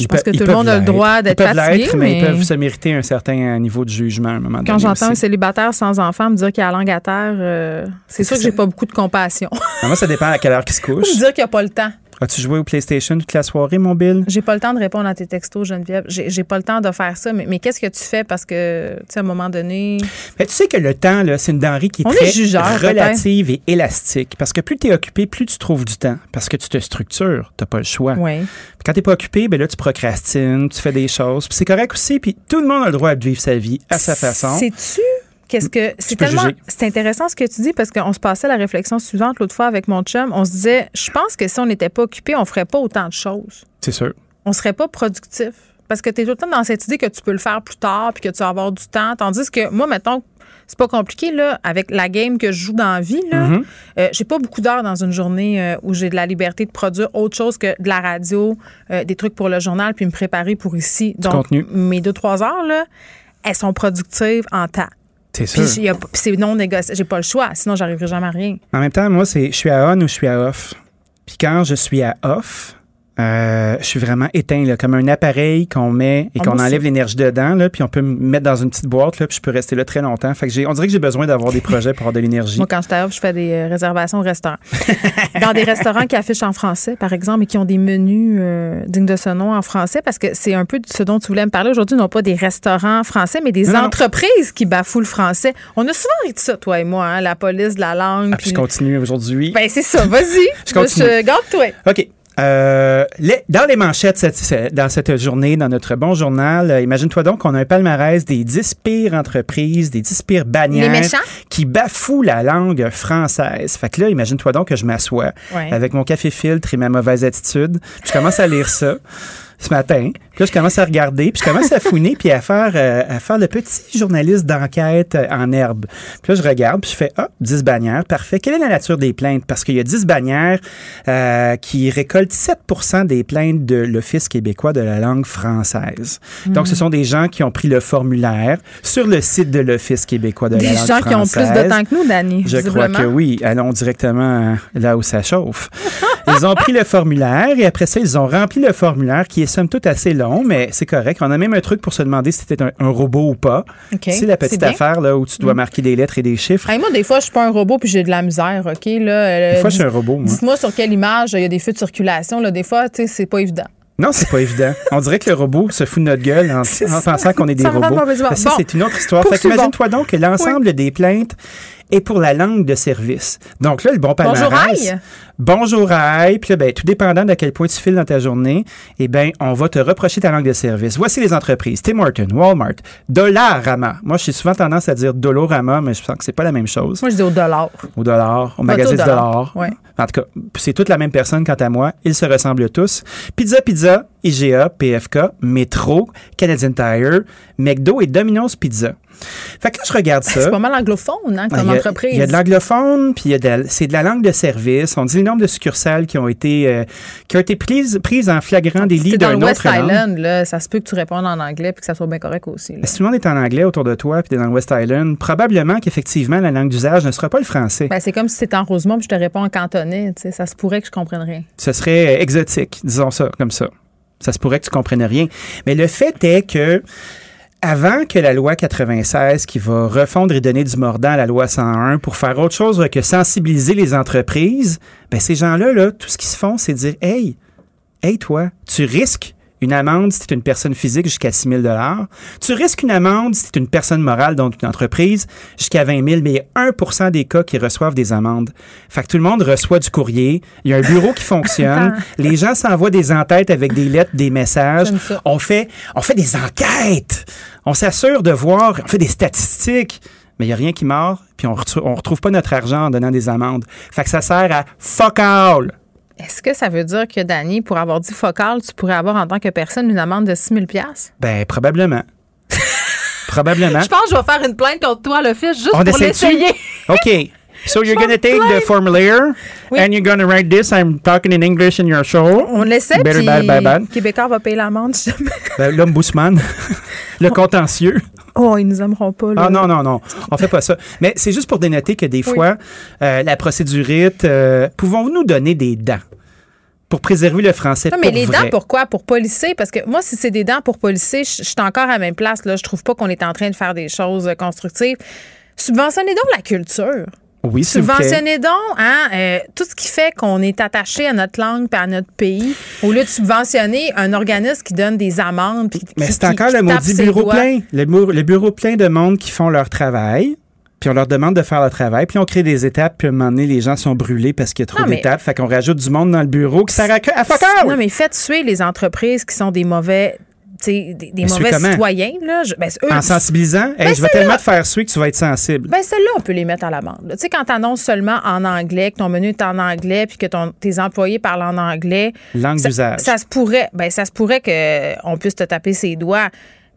Je pense que tout le monde a le droit d'être fatigué. Mais... ils peuvent se mériter un certain niveau de jugement à un moment donné. Quand j'entends un célibataire sans enfant me dire qu'il a la langue à terre, euh, c'est sûr que j'ai pas beaucoup de compassion. moi, ça dépend à quelle heure qu'il se [laughs] couche. me dire qu'il n'y a pas le temps. As-tu joué au PlayStation toute la soirée, mon Bill? J'ai pas le temps de répondre à tes textos, Geneviève. J'ai pas le temps de faire ça. Mais, qu'est-ce que tu fais? Parce que, tu sais, à un moment donné. tu sais que le temps, c'est une denrée qui est très relative et élastique. Parce que plus tu es occupé, plus tu trouves du temps. Parce que tu te structures. Tu pas le choix. Oui. Quand tu pas occupé, ben là, tu procrastines, tu fais des choses. Puis c'est correct aussi. Puis tout le monde a le droit de vivre sa vie à sa façon. C'est-tu Qu'est-ce que c'est tellement c'est intéressant ce que tu dis parce qu'on se passait la réflexion suivante l'autre fois avec mon chum. On se disait, je pense que si on n'était pas occupé, on ferait pas autant de choses. C'est sûr. On serait pas productif parce que tu es tout le temps dans cette idée que tu peux le faire plus tard puis que tu vas avoir du temps. Tandis que moi, mettons, c'est pas compliqué là avec la game que je joue dans la vie là. Euh, j'ai pas beaucoup d'heures dans une journée euh, où j'ai de la liberté de produire autre chose que de la radio, euh, des trucs pour le journal puis me préparer pour ici. Donc mes deux trois heures là, elles sont productives en temps. C'est sûr. Puis c'est non négociable. J'ai pas le choix, sinon j'arriverai jamais à rien. En même temps, moi, c'est je suis à on ou je suis à off. Puis quand je suis à off, euh, je suis vraiment éteint, là, comme un appareil qu'on met et ah, qu'on enlève l'énergie dedans, là, puis on peut me mettre dans une petite boîte, là, puis je peux rester là très longtemps. Fait que j'ai, on dirait que j'ai besoin d'avoir des projets pour avoir de l'énergie. [laughs] Moi, quand je t'arrive, je fais des euh, réservations au restaurant. [laughs] dans des restaurants qui affichent en français, par exemple, et qui ont des menus euh, dignes de ce nom en français, parce que c'est un peu de ce dont tu voulais me parler aujourd'hui, non pas des restaurants français, mais des entreprises qui bafouent le français. On a souvent de ça, toi et moi, hein, la police de la langue. Ah, puis je continue aujourd'hui. Ben, c'est ça, vas-y. [laughs] je continue. garde-toi. OK. Euh, dans les manchettes cette, dans cette journée, dans notre bon journal, euh, imagine-toi donc qu'on a un palmarès des 10 pires entreprises, des 10 pires bannières qui bafouent la langue française. Fait que là, imagine-toi donc que je m'assois avec mon café filtre et ma mauvaise attitude. Je commence à lire ça ce matin. Puis là, je commence à regarder, puis je commence à fouiner, puis à faire, euh, à faire le petit journaliste d'enquête euh, en herbe. Puis là, je regarde, puis je fais, ah, 10 bannières, parfait. Quelle est la nature des plaintes? Parce qu'il y a 10 bannières euh, qui récoltent 7 des plaintes de l'Office québécois de la langue française. Donc, ce hmm. sont des gens qui ont pris le formulaire sur le site de l'Office québécois de la langue française. Des gens qui ont plus de temps que nous, Dani. Je crois que oui. Allons directement là où ça chauffe. ils ont pris le formulaire et après ça, ils ont rempli le formulaire qui est somme toute assez long, mais c'est correct. On a même un truc pour se demander si c'était un, robot ou pas. C'est la petite affaire là, où tu dois mm. marquer des lettres et des chiffres. moi, des fois, je suis pas un robot puis j'ai de la misère. OK? Là, euh, des fois, je suis un robot. Dites-moi sur quelle image il y a des feux de circulation. Là, des fois, tu sais, c'est pas évident. Non, c'est pas évident. On dirait que le robot se fout de notre gueule en, [laughs] pensant qu'on est des robots. Ça, c'est une autre histoire. imagine-toi donc que l'ensemble des plaintes et pour la langue de service. Donc là, le bon palmarès. Bonjour Bonjour aïe. Puis là, ben, tout dépendant de quel point tu files dans ta journée, eh ben, on va te reprocher ta langue de service. Voici les entreprises. Tim Horton, Walmart, Dollarama. Moi, j'ai souvent tendance à dire Dollarama, mais je sens que c'est pas la même chose. Moi, je dis au dollar. Au dollar, au magasin du dollar. Ouais. En tout cas, c'est toute la même personne quant à moi. Ils se ressemblent tous. Pizza Pizza, IGA, PFK, Metro, Canadian Tire, McDo et Domino's Pizza. Fait que là, je regarde [laughs] ça. C'est pas mal anglophone, hein, comme entreprise. Il y a de l'anglophone, puis c'est de la langue de service. On dit nombre de succursales qui ont été, euh, qui ont été prises, prises en flagrant des lits d'un autre West Island, là, ça se peut que tu répondes en anglais puis que ça soit bien correct aussi. Si tout le monde est en anglais autour de toi puis tu es dans le West Island, probablement qu'effectivement, la langue d'usage ne sera pas le français. Ben, c'est comme si c'était en Rosemont puis je te réponds en cantonais. Ça se pourrait que je comprenne rien. Ce serait exotique, disons ça, comme ça. Ça se pourrait que tu comprennes rien. Mais le fait est que avant que la loi 96 qui va refondre et donner du mordant à la loi 101 pour faire autre chose que sensibiliser les entreprises, ben ces gens-là, là, tout ce qu'ils se font, c'est dire Hey, hey, toi, tu risques une amende si tu es une personne physique jusqu'à 6 000 Tu risques une amende si tu es une personne morale, donc une entreprise, jusqu'à 20 000 mais il y a 1% des cas qui reçoivent des amendes. Fait que tout le monde reçoit du courrier. Il y a un bureau qui fonctionne. [laughs] les gens s'envoient des entêtes avec des lettres, des messages. On fait, on fait des enquêtes. On s'assure de voir, on fait des statistiques mais il n'y a rien qui mord, puis on ne retrouve pas notre argent en donnant des amendes. Fait que ça sert à fuck all. Est-ce que ça veut dire que, Danny, pour avoir dit focal, tu pourrais avoir en tant que personne une amende de 6 000 Ben, probablement. [laughs] probablement. Je pense que je vais faire une plainte contre toi, le fils, juste pour l'essayer. OK. So you're going to take the formulaire and you're going to write this. I'm talking in English in your show. On l'essaie, puis bad, bad, bad. Québécois va payer l'amende. [laughs] ben, L'ombudsman, [laughs] le contentieux. Oh, ils nous aimeront pas. Là. Ah non, non, non. On fait pas ça. Mais c'est juste pour dénoter que des fois, euh, la procédurite, euh, pouvons-nous nous donner des dents? pour préserver le français. Non, mais les dents, pourquoi? Pour policer? Parce que moi, si c'est des dents pour policer, je suis encore à la même place. Là. Je trouve pas qu'on est en train de faire des choses constructives. Subventionnez donc la culture. Oui, Subventionnez donc hein, euh, tout ce qui fait qu'on est attaché à notre langue et à notre pays, au lieu de subventionner un organisme qui donne des amendes. Mais c'est encore le maudit bureau plein. Le, le, bureau plein de monde qui font leur travail. Puis on leur demande de faire le travail, puis on crée des étapes, puis à un moment donné, les gens sont brûlés parce qu'il y a trop d'étapes. Fait qu'on rajoute du monde dans le bureau qui sert à, à Non, mais faites tuer les entreprises qui sont des mauvais des, des mauvais citoyens. Là, ben, en sensibilisant, ben, je vais tellement te faire suer que tu vas être sensible. Ben, celle-là, on peut les mettre à l'amende. Tu sais, quand tu annonces seulement en anglais, que ton menu est en anglais, puis que ton, tes employés parlent en anglais. Langue d'usage. Ça se pourrait, ben, ça se pourrait qu'on puisse te taper ses doigts.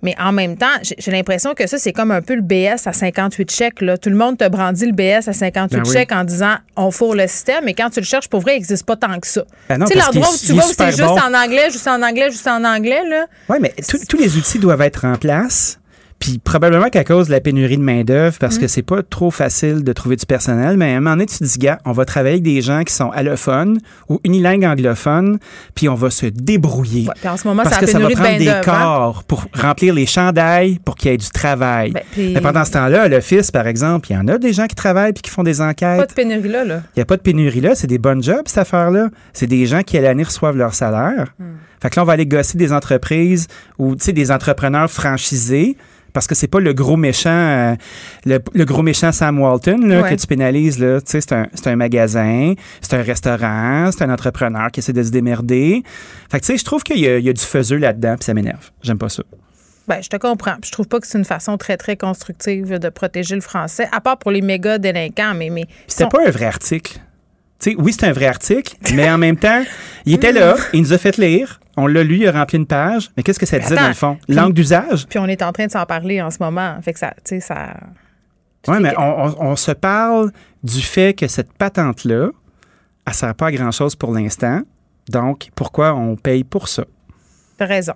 Mais en même temps, j'ai l'impression que ça, c'est comme un peu le BS à 58 chèques. Là. Tout le monde te brandit le BS à 58 ben chèques en disant on fourre le système, mais quand tu le cherches, pour vrai, il n'existe pas tant que ça. Ben tu sais, l'endroit où tu vas, c'est juste en anglais, juste en anglais, juste en anglais. Oui, mais tous les outils doivent être en place. Puis probablement qu'à cause de la pénurie de main-d'œuvre, parce mm. que c'est pas trop facile de trouver du personnel, mais à un moment donné, tu te dis, gars, on va travailler avec des gens qui sont allophones ou unilingues anglophones, puis on va se débrouiller. en ce moment, parce que ça va prendre des hein. corps pour remplir les chandails pour qu'il y ait du travail. Ben, mais pendant ce temps-là, à l'office, par exemple, il y en a des gens qui travaillent puis qui font des enquêtes. Pas de pénurie là, là. Il n'y a pas de pénurie là, c'est des bonnes jobs, cette affaire-là. C'est des gens qui, à l'année, reçoivent leur salaire. Hmm. Fait que là, on va aller gosser des entreprises ou, tu sais, des entrepreneurs franchisés parce que c'est pas le gros méchant, euh, le, gros méchant Sam Walton que tu pénalises. Là. C'est, un, c'est un magasin, c'est un restaurant, c'est un entrepreneur qui essaie de se démerder. Fait que tu sais, je trouve qu'il y a, y a du faiseux là-dedans, puis ça m'énerve. J'aime pas ça. Ben, je te comprends. Je trouve pas que c'est une façon très, très constructive de protéger le français, à part pour les méga délinquants. Mais, mais c'était pas un vrai article. oui, c'est un vrai article, mais en même temps, il était [laughs] là, il nous a fait lire. On l'a lu, il a rempli une page. Mais qu'est-ce que ça disait dans le fond? Langue d'usage? Puis on est en train de s'en parler en ce moment. Fait que ça, tu sais, ça. Oui, mais on, se parle du fait que cette patente-là, elle ne sert pas à grand-chose pour l'instant. Donc, pourquoi on paye pour ça? T'as raison.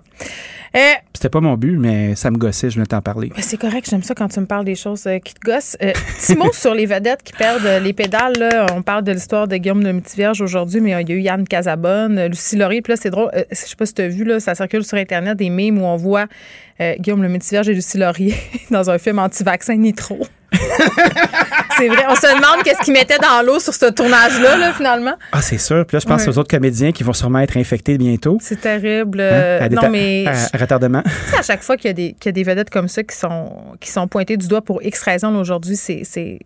Euh, C'était pas mon but, mais ça me gossait, je voulais t'en parler. C'est correct, j'aime ça quand tu me parles des choses euh, qui te gossent. Euh, petit mot [laughs] sur les vedettes qui perdent les pédales. Là. On parle de l'histoire de Guillaume de Métivierge aujourd'hui, mais il y a eu Yann Casabonne, Lucie Laurier. Puis là, c'est drôle, je sais pas si tu as vu, là, ça circule sur Internet des mimes où on voit Guillaume le Métivierge et Lucie Laurier [laughs] dans un film anti-vaccin Nitro. [laughs] c'est vrai. On se demande qu'est-ce qu'ils mettaient dans l'eau sur ce tournage-là, là, finalement. Ah, c'est sûr. Puis là, je pense aux autres comédiens qui vont sûrement être infectés bientôt. C'est terrible. Hein? non, mais. À, retardement. À chaque fois qu'il y, y, a des vedettes comme ça qui sont, qui sont pointées du doigt pour X raisons aujourd'hui, c'est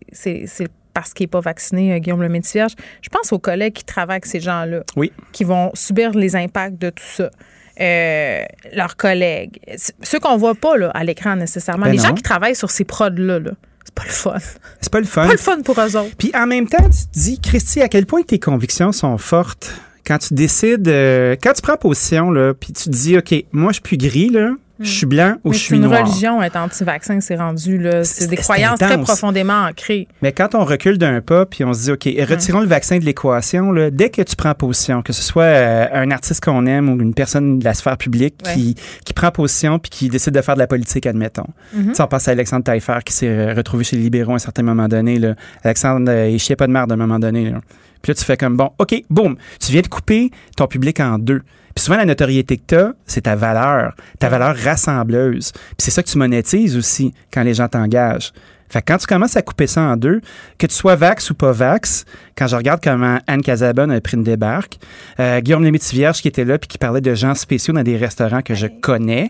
parce qu'il n'est pas vacciné, euh, Guillaume le Métivierge. Je pense aux collègues qui travaillent avec ces gens-là. Oui. Qui vont subir les impacts de tout ça. Euh, leurs collègues, ceux qu'on voit pas là, à l'écran nécessairement, ben les gens qui travaillent sur ces prods-là, là, c'est pas le fun. C'est pas le fun. Pas le fun pour eux autres. Puis en même temps, tu te dis, Christy, à quel point tes convictions sont fortes? Quand tu décides, euh, quand tu prends position, là, puis tu te dis, OK, moi, je suis plus gris, là, je suis blanc ou je suis noir? C'est une religion être anti-vaccin, c'est rendu là, c'est des croyances très profondément ancrées. Mais quand on recule d'un pas puis on se dit OK, retirons le vaccin de l'équation dès que tu prends position, que ce soit euh, un artiste qu'on aime ou une personne de la sphère publique qui, qui prend position puis qui décide de faire de la politique admettons. Mm on pense à Alexandre Taillefer qui s'est retrouvé chez les libéraux à un certain moment donné là. Alexandre euh, il chiait pas de merde à un moment donné Puis là, tu fais comme, bon, OK, boum, tu viens de couper ton public en deux. Puis souvent, la notoriété que tu as, c'est ta valeur, ta valeur rassembleuse. Puis c'est ça que tu monétises aussi quand les gens t'engagent. Fait que quand tu commences à couper ça en deux, que tu sois vax ou pas vax, quand je regarde comment Anne Casabonne a pris une débarque, euh, Guillaume Lemaitre-Vierge qui était là puis qui parlait de gens spéciaux dans des restaurants que je connais.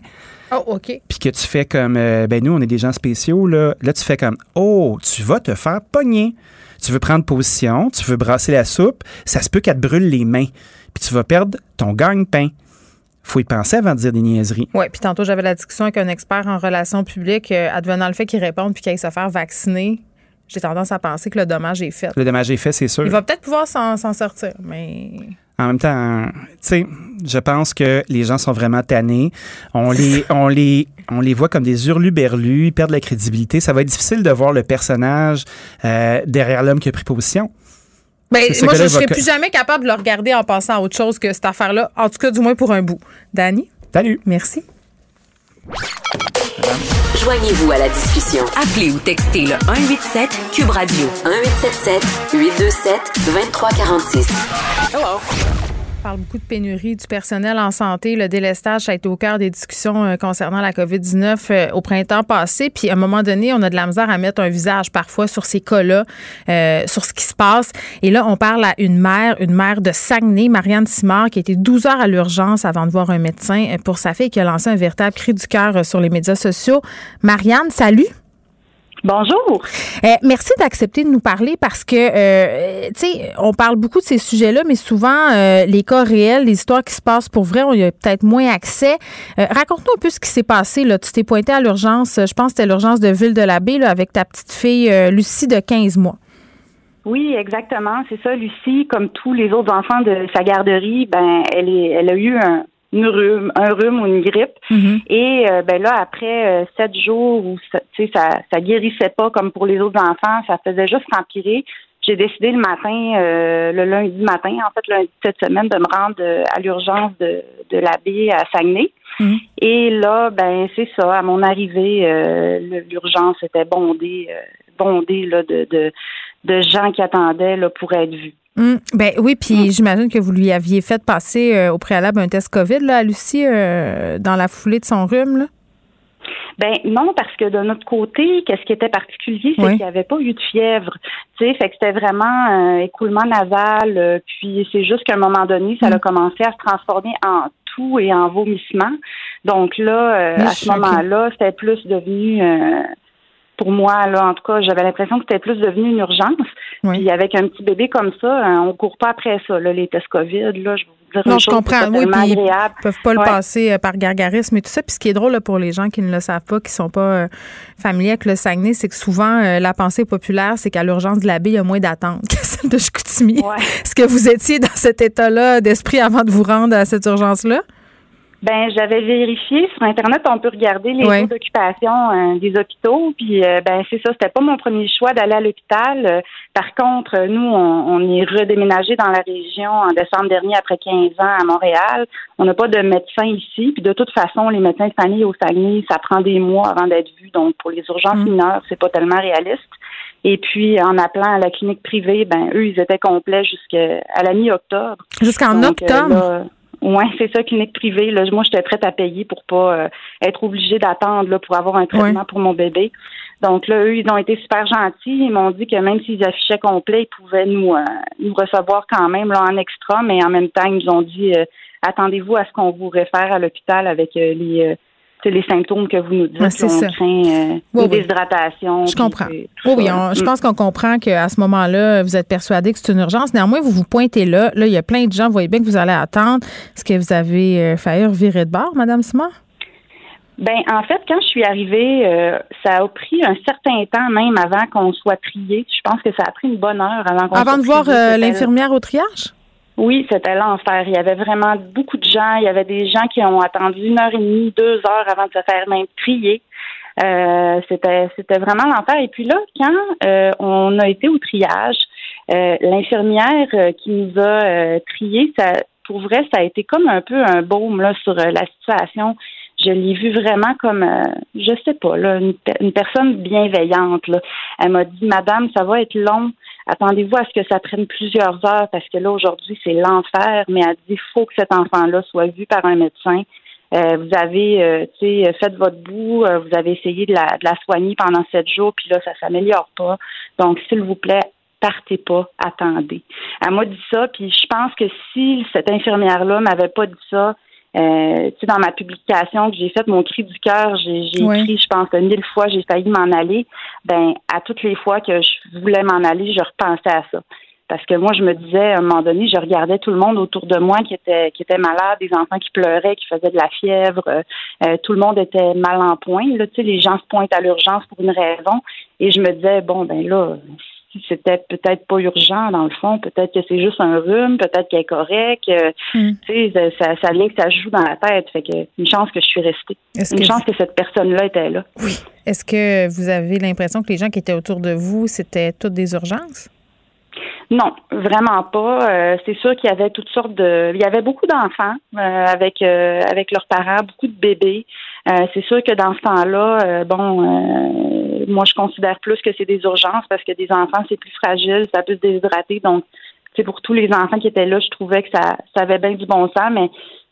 Oh, OK. Puis que tu fais comme, euh, ben nous, on est des gens spéciaux, là. Là, tu fais comme, oh, tu vas te faire pogner. Tu veux prendre position, tu veux brasser la soupe, ça se peut qu'elle te brûle les mains. Puis tu vas perdre ton gagne-pain faut y penser avant de dire des niaiseries. Oui, puis tantôt, j'avais la discussion avec un expert en relations publiques, euh, advenant le fait qu'il réponde puis qu'il aille se faire vacciner. J'ai tendance à penser que le dommage est fait. Le dommage est fait, c'est sûr. Il va peut-être pouvoir s'en sortir, mais. En même temps, tu sais, je pense que les gens sont vraiment tannés. On les, on les, on les voit comme des hurluberlus, ils perdent la crédibilité. Ça va être difficile de voir le personnage euh, derrière l'homme qui a pris position. Ben, moi, je ne serais plus jamais capable de le regarder en pensant à autre chose que cette affaire-là, en tout cas, du moins pour un bout. Danny? Salut. Merci. Joignez-vous à la discussion. Appelez ou textez le 187 Cube Radio 1877 827 2346. Hello parle beaucoup de pénurie du personnel en santé. Le délestage a été au cœur des discussions euh, concernant la COVID-19 euh, au printemps passé. Puis à un moment donné, on a de la misère à mettre un visage parfois sur ces cas-là, euh, sur ce qui se passe. Et là, on parle à une mère, une mère de Saguenay, Marianne Simard, qui a été 12 heures à l'urgence avant de voir un médecin pour sa fille qui a lancé un véritable cri du cœur sur les médias sociaux. Marianne, salut. Bonjour. Euh, merci d'accepter de nous parler parce que, euh, tu sais, on parle beaucoup de ces sujets-là, mais souvent, euh, les cas réels, les histoires qui se passent pour vrai, on y a peut-être moins accès. Raconte-nous un peu ce qui s'est passé. Là. Tu t'es pointé à l'urgence, je pense que c'était l'urgence de Ville-de-la-Baie avec ta petite fille Lucie de 15 mois. Oui, exactement. C'est ça, Lucie, comme tous les autres enfants de sa garderie, ben, elle, est, elle a eu un, une rhume, un rhume ou une grippe. Mm-hmm. Et euh, ben là, après euh, sept jours où ça, ça, ça guérissait pas comme pour les autres enfants, ça faisait juste empirer. J'ai décidé le matin, euh, le lundi matin, en fait, lundi cette semaine, de me rendre à l'urgence de, de l'abbé à Saguenay. Mm-hmm. Et là, ben c'est ça. À mon arrivée, l'urgence était bondée, bondée là, de, de, de gens qui attendaient là, pour être vus. Hum, ben oui, puis hum. j'imagine que vous lui aviez fait passer euh, au préalable un test COVID là, à Lucie euh, dans la foulée de son rhume. Là. Ben non, parce que de notre côté, qu'est-ce qui était particulier, c'est qu'il n'y avait pas eu de fièvre. Tu sais, fait que c'était vraiment un écoulement nasal. Euh, puis c'est juste qu'à un moment donné, ça a hum. commencé à se transformer en tout et en vomissement. Donc là, à ce moment-là, c'était plus devenu pour moi, là, en tout cas, j'avais l'impression que c'était plus devenu une urgence. Puis avec un petit bébé comme ça, hein, on court pas après ça, là, les tests COVID, là, je vous dire Non, je comprends. Oui, puis ils peuvent pas le passer euh, par gargarisme et tout ça. Puis ce qui est drôle pour les gens qui ne le savent pas, qui sont pas euh, familiers avec le Saguenay, c'est que souvent, euh, la pensée populaire, c'est qu'à l'urgence de l'abbé, il y a moins d'attente [laughs] que celle de Chicoutimi. Est-ce que vous étiez dans cet état-là d'esprit avant de vous rendre à cette urgence-là? Ben, j'avais vérifié sur internet, on peut regarder les taux d'occupation euh, des hôpitaux. Puis, euh, ben, c'est ça, c'était pas mon premier choix d'aller à l'hôpital. Euh, par contre, nous, on, est redéménagé dans la région en décembre dernier après 15 ans à Montréal. On n'a pas de médecin ici. Puis, de toute façon, les médecins de famille au Saguenay, ça prend des mois avant d'être vu. Donc, pour les urgences mmh. mineures, c'est pas tellement réaliste. Et puis, en appelant à la clinique privée, ben eux, ils étaient complets jusqu'à la mi-octobre. Jusqu'en octobre? Oui, c'est ça, clinique privée. Là, moi, j'étais prête à payer pour pas euh, être obligée d'attendre là, pour avoir un traitement pour mon bébé. Donc là, eux, ils ont été super gentils. Ils m'ont dit que même s'ils affichaient complet, ils pouvaient nous, euh, nous recevoir quand même là, en extra, mais en même temps, ils nous ont dit euh, attendez-vous à ce qu'on vous réfère à l'hôpital avec les c'est les symptômes que vous nous dites. c'est ça. Craint, euh, déshydratation. Je comprends. oui, je mm. pense qu'on comprend qu'à ce moment-là, vous êtes persuadé que c'est une urgence. Néanmoins, vous vous pointez là. Là, il y a plein de gens. Vous voyez bien que vous allez attendre. Est-ce que vous avez euh, failli revirer de bord, Madame Simon? Ben, en fait, quand je suis arrivée, euh, ça a pris un certain temps même avant qu'on soit trié. Je pense que ça a pris une bonne heure avant qu'on Avant de voir l'infirmière au triage? Oui, c'était l'enfer. Il y avait vraiment beaucoup de gens. Il y avait des gens qui ont attendu une heure et demie, deux heures avant de se faire même trier. Euh, c'était c'était vraiment l'enfer. Et puis là, quand euh, on a été au triage, euh, l'infirmière qui nous a triés, ça pour vrai, ça a été comme un peu un baume là sur la situation. Je l'ai vu vraiment comme, euh, je sais pas, là, une, personne bienveillante. Elle m'a dit, Madame, ça va être long. Attendez-vous à ce que ça prenne plusieurs heures parce que là, aujourd'hui, c'est l'enfer. Mais elle dit, il faut que cet enfant-là soit vu par un médecin. Euh, vous avez, euh, tu sais, fait votre bout, vous avez essayé de la, de la soigner pendant sept jours, puis là, ça s'améliore pas. Donc, s'il vous plaît, partez pas, attendez. Elle m'a dit ça, puis je pense que si cette infirmière-là m'avait pas dit ça, euh, tu sais, dans ma publication que j'ai faite, mon cri du cœur, j'ai écrit, je pense, mille fois, j'ai failli m'en aller. Ben, à toutes les fois que je voulais m'en aller, je repensais à ça. Parce que moi, je me disais, à un moment donné, je regardais tout le monde autour de moi qui était qui était malade, des enfants qui pleuraient, qui faisaient de la fièvre, euh, euh, tout le monde était mal en point. Là, tu sais, les gens se pointent à l'urgence pour une raison. Et je me disais, bon, ben là, si c'était peut-être pas urgent dans le fond, peut-être que c'est juste un rhume, peut-être qu'elle est correcte. Hmm. Tu sais, ça, ça vient que ça joue dans la tête. Fait que une chance que je suis restée. Une chance que cette personne-là était là. Oui. Est-ce que vous avez l'impression que les gens qui étaient autour de vous, c'était toutes des urgences? Non, vraiment pas. Euh, c'est sûr qu'il y avait toutes sortes de. Il y avait beaucoup d'enfants euh, avec avec leurs parents, beaucoup de bébés. c'est sûr que dans ce temps-là, bon, moi je considère plus que c'est des urgences parce que des enfants c'est plus fragile, ça peut se déshydrater. Donc, c'est pour tous les enfants qui étaient là, je trouvais que ça, ça avait bien du bon sens, mais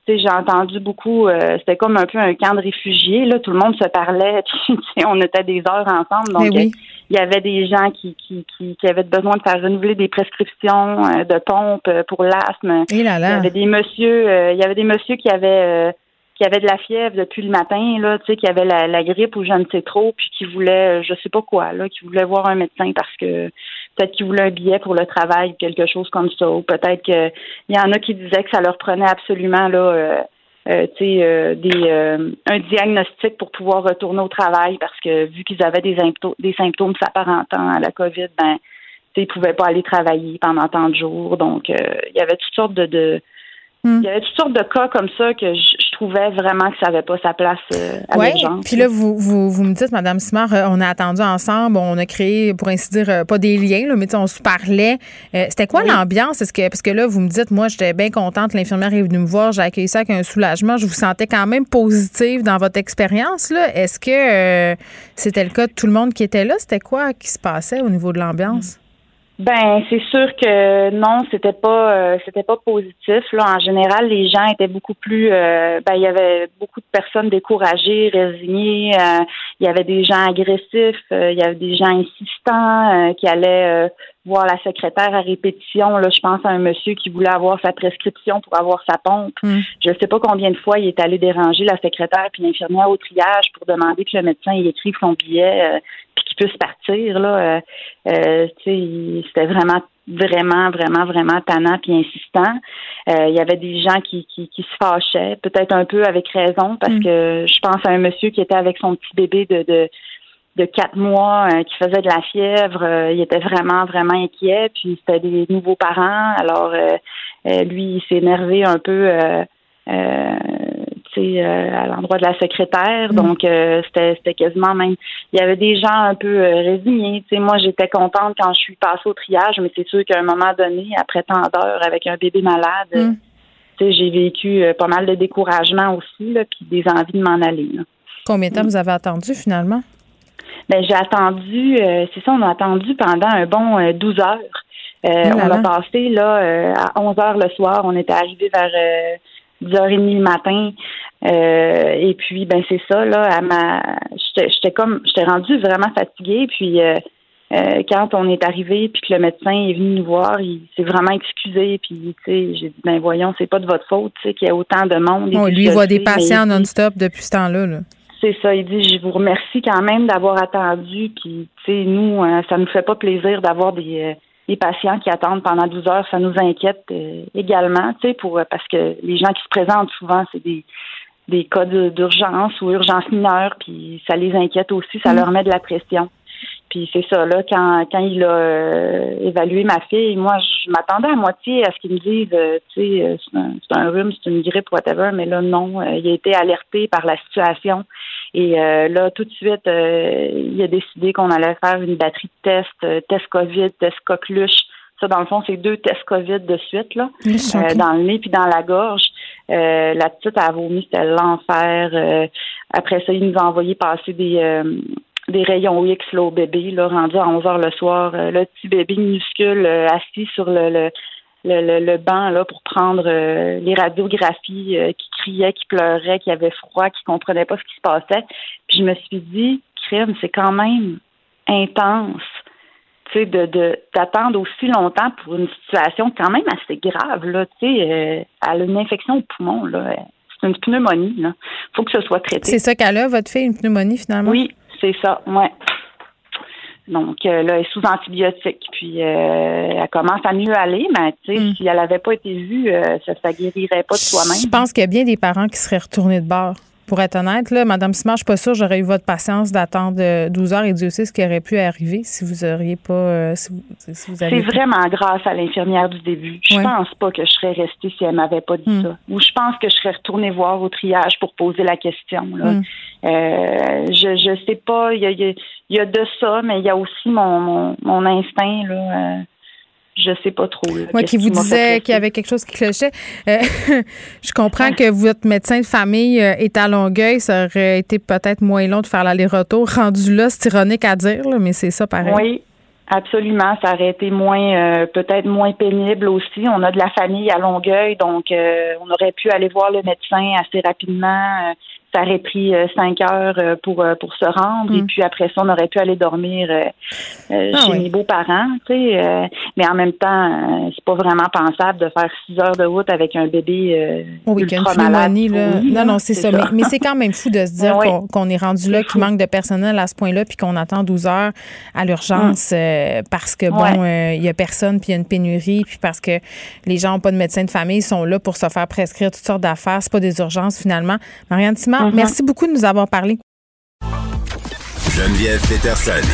j'ai entendu beaucoup, euh, c'était comme un peu un camp de réfugiés. Là, tout le monde se parlait, [laughs] on était des heures ensemble. Donc, euh, il y avait des gens qui, qui, qui, avaient besoin de faire renouveler des prescriptions euh, de pompes pour l'asthme. Il y avait des messieurs, il y avait des messieurs qui avaient qui avait de la fièvre depuis le matin, là, tu sais, qui avait la, la, grippe ou je ne sais trop, puis qui voulait, euh, je sais pas quoi, là, qui voulait voir un médecin parce que peut-être qu'il voulait un billet pour le travail, quelque chose comme ça, ou peut-être qu'il y en a qui disaient que ça leur prenait absolument là, euh, euh, sais, des un diagnostic pour pouvoir retourner au travail parce que vu qu'ils avaient des, des symptômes s'apparentant à la COVID, ben, ils pouvaient pas aller travailler pendant tant de jours, donc il y avait toutes sortes de, de. Il y avait toutes sortes de cas comme ça que je, trouvais vraiment que ça n'avait pas sa place euh, à ouais, Puis là, vous, vous, vous, me dites, Madame Simard, euh, on a attendu ensemble, on a créé, pour ainsi dire, euh, pas des liens, là, mais on se parlait. C'était quoi l'ambiance? Est-ce que, parce que là, vous me dites, moi, j'étais bien contente, l'infirmière est venue me voir, j'ai accueilli ça avec un soulagement. Je vous sentais quand même positive dans votre expérience. Est-ce que c'était le cas de tout le monde qui était là? C'était quoi qui se passait au niveau de l'ambiance? Ben, c'est sûr que non, c'était pas euh, c'était pas positif. Là, en général, les gens étaient beaucoup plus euh, ben, il y avait beaucoup de personnes découragées, résignées, euh, il y avait des gens agressifs, il y avait des gens insistants qui allaient voir la secrétaire à répétition. Là, je pense à un monsieur qui voulait avoir sa prescription pour avoir sa pompe. Mm. Je ne sais pas combien de fois il est allé déranger la secrétaire puis l'infirmière au triage pour demander que le médecin y écrive son billet puis qu'il puisse partir. Là, euh, euh c'était vraiment vraiment, vraiment, vraiment tannant puis insistant. Euh, il y avait des gens qui, qui, qui se fâchaient, peut-être un peu avec raison, parce mm. que je pense à un monsieur qui était avec son petit bébé de, de, de quatre mois euh, qui faisait de la fièvre. il était vraiment, vraiment inquiet. Puis c'était des nouveaux parents. Alors lui, il s'est énervé un peu euh, à l'endroit de la secrétaire. Mm. Donc, euh, c'était quasiment même. Il y avait des gens un peu euh, résignés. sais, moi, j'étais contente quand je suis passée au triage, mais c'est sûr qu'à un moment donné, après tant d'heures avec un bébé malade, mm. j'ai vécu pas mal de découragement aussi, là, puis des envies de m'en aller. Combien de temps mm. vous avez attendu finalement? Ben, j'ai attendu, c'est ça, on a attendu pendant un bon 12 heures. Oh on a passé là à 11 heures le soir. On était arrivé vers 10h30 le matin. Euh, et puis, ben c'est ça, là, à ma j'étais comme j'étais rendue vraiment fatiguée. Puis euh, euh, quand on est arrivé puis que le médecin est venu nous voir, il s'est vraiment excusé. Puis tu sais, j'ai dit ben voyons, c'est pas de votre faute, tu sais, qu'il y a autant de monde. Oh, lui, il voit des patients non-stop depuis ce temps-là. Là. C'est ça, il dit je vous remercie quand même d'avoir attendu. Puis tu sais, nous, ça nous fait pas plaisir d'avoir des les patients qui attendent pendant 12 heures, ça nous inquiète euh, également, tu sais, pour parce que les gens qui se présentent souvent, c'est des des cas d'urgence ou urgence mineure, puis ça les inquiète aussi, ça mm. leur met de la pression. Puis c'est ça, là, quand, quand il a euh, évalué ma fille, moi, je m'attendais à moitié à ce qu'il me dise, euh, tu sais, c'est un, un, rhume, c'est une grippe, whatever, mais là, non, il a été alerté par la situation. Et euh, là, tout de suite, euh, il a décidé qu'on allait faire une batterie de tests, euh, test COVID, test coqueluche. Ça, dans le fond, c'est deux tests COVID de suite, là, dans le nez puis dans la gorge. la petite a vomi, c'était l'enfer. après ça, il nous a envoyé passer des des rayons X là, au bébé, là, rendu à 11 heures le soir. le petit bébé minuscule assis sur le le, le, banc là pour prendre euh, les radiographies, euh, qui criait, qui pleurait, qui avait froid, qui comprenait pas ce qui se passait. Puis je me suis dit, crime, c'est quand même intense, tu sais, de d'attendre aussi longtemps pour une situation quand même assez grave là, tu sais, euh, elle a une infection au poumon là. C'est une pneumonie là. Faut que ce soit traité. C'est ça qu'elle a, votre fille, une pneumonie finalement? Oui, c'est ça, ouais. Donc euh, là, elle est sous antibiotiques. Puis euh, elle commence à mieux aller, mais tu sais, mm. si elle n'avait pas été vue, euh, ça ne guérirait pas de soi-même. Je pense qu'il y a bien des parents qui seraient retournés de bord. Pour être honnête, là, Madame Simard, je suis pas sûre j'aurais eu votre patience d'attendre 12 heures et Dieu sait ce qui aurait pu arriver si vous auriez pas. si vous, C'est vraiment grâce à l'infirmière du début. Je pense pas que je serais restée si elle m'avait pas dit mm. ça. Ou je pense que je serais retournée voir au triage pour poser la question. Là. Mm. Je je sais pas. Il y a, il y a de ça, mais il y a aussi mon, mon, instinct, là. Euh, je sais pas trop. Moi qui vous disais qu'il y avait quelque chose qui clochait. Euh, [laughs] je comprends que votre médecin de famille euh, est à Longueuil. Ça aurait été peut-être moins long de faire l'aller-retour. Rendu là, c'est ironique à dire, mais c'est ça pareil. Oui, absolument. Ça aurait été moins, peut-être moins pénible aussi. On a de la famille à Longueuil, donc on aurait pu aller voir le médecin assez rapidement ça aurait pris euh, cinq heures euh, pour euh, pour se rendre. Et mm. puis après ça on aurait pu aller dormir ah chez mes beaux-parents tu sais mais en même temps c'est pas vraiment pensable de faire six heures de route avec un bébé oui, ultra malade. non non c'est ça. mais, c'est quand même fou de se [laughs] dire qu'on est rendu là qu'il manque de personnel à ce point-là puis qu'on attend 12 heures à l'urgence mm. parce que bon il y a personne puis il y a une pénurie puis parce que les gens n'ont pas de médecin de famille sont là pour se faire prescrire toutes sortes d'affaires. C'est pas des urgences finalement. Marianne Simard Merci beaucoup de nous avoir parlé. Geneviève Peterson.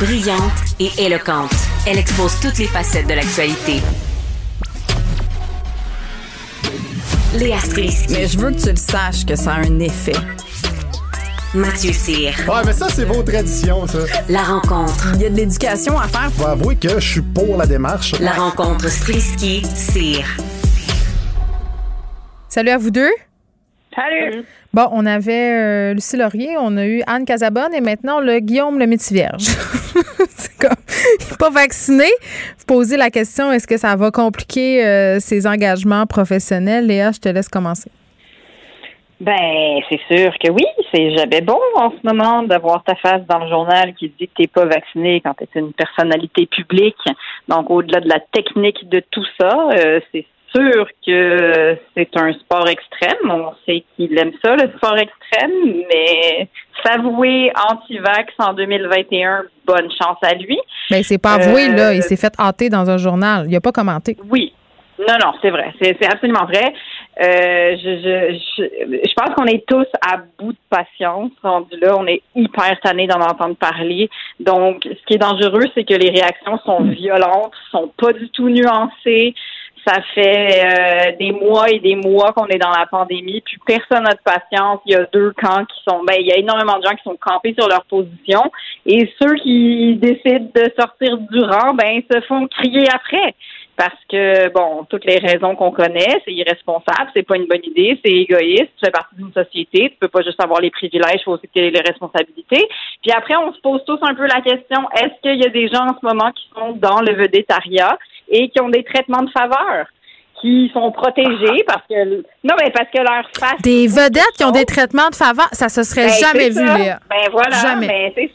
Brillante et éloquente, elle expose toutes les facettes de l'actualité. Léa Strisky. Mais je veux que tu le saches que ça a un effet. Mathieu Cyr. Ouais, mais ça, c'est vos traditions, ça. La rencontre. Il y a de l'éducation à faire. Faut avouer que je suis pour la démarche. La rencontre Strisky-Cyr. Salut à vous deux. Salut. Bon, on avait euh, Lucie Laurier, on a eu Anne Casabonne et maintenant le Guillaume le Vierge. [laughs] c'est comme, il n'est pas vacciné. Vous posez la question, est-ce que ça va compliquer euh, ses engagements professionnels? Léa, je te laisse commencer. Ben, c'est sûr que oui. C'est jamais bon en ce moment d'avoir ta face dans le journal qui dit que t'es pas vacciné quand tu es une personnalité publique. Donc, au-delà de la technique de tout ça, euh, c'est sûr que c'est un sport extrême. On sait qu'il aime ça, le sport extrême, mais s'avouer anti-vax en 2021, bonne chance à lui. Mais c'est pas avoué, là. Il euh, s'est fait hâter dans un journal. Il a pas commenté. Oui. Non, non, c'est vrai. C'est absolument vrai. Euh, je, je, je, pense qu'on est tous à bout de patience. Rendu là, on est hyper tanné d'en entendre parler. Donc, ce qui est dangereux, c'est que les réactions sont violentes, sont pas du tout nuancées. Ça fait euh, des mois et des mois qu'on est dans la pandémie, puis personne n'a de patience. Il y a deux camps qui sont, ben, il y a énormément de gens qui sont campés sur leur position, et ceux qui décident de sortir du rang, ben, se font crier après. Parce que, bon, toutes les raisons qu'on connaît, c'est irresponsable, c'est pas une bonne idée, c'est égoïste, tu fais partie d'une société, tu peux pas juste avoir les privilèges, il faut aussi que les responsabilités. Puis après, on se pose tous un peu la question, est-ce qu'il y a des gens en ce moment qui sont dans le vedettariat? Et qui ont des traitements de faveur qui sont protégés parce que non mais parce que leur face des vedettes qui ont des traitements de faveur ça se serait ben, jamais vu Léa. ben voilà jamais. Ben,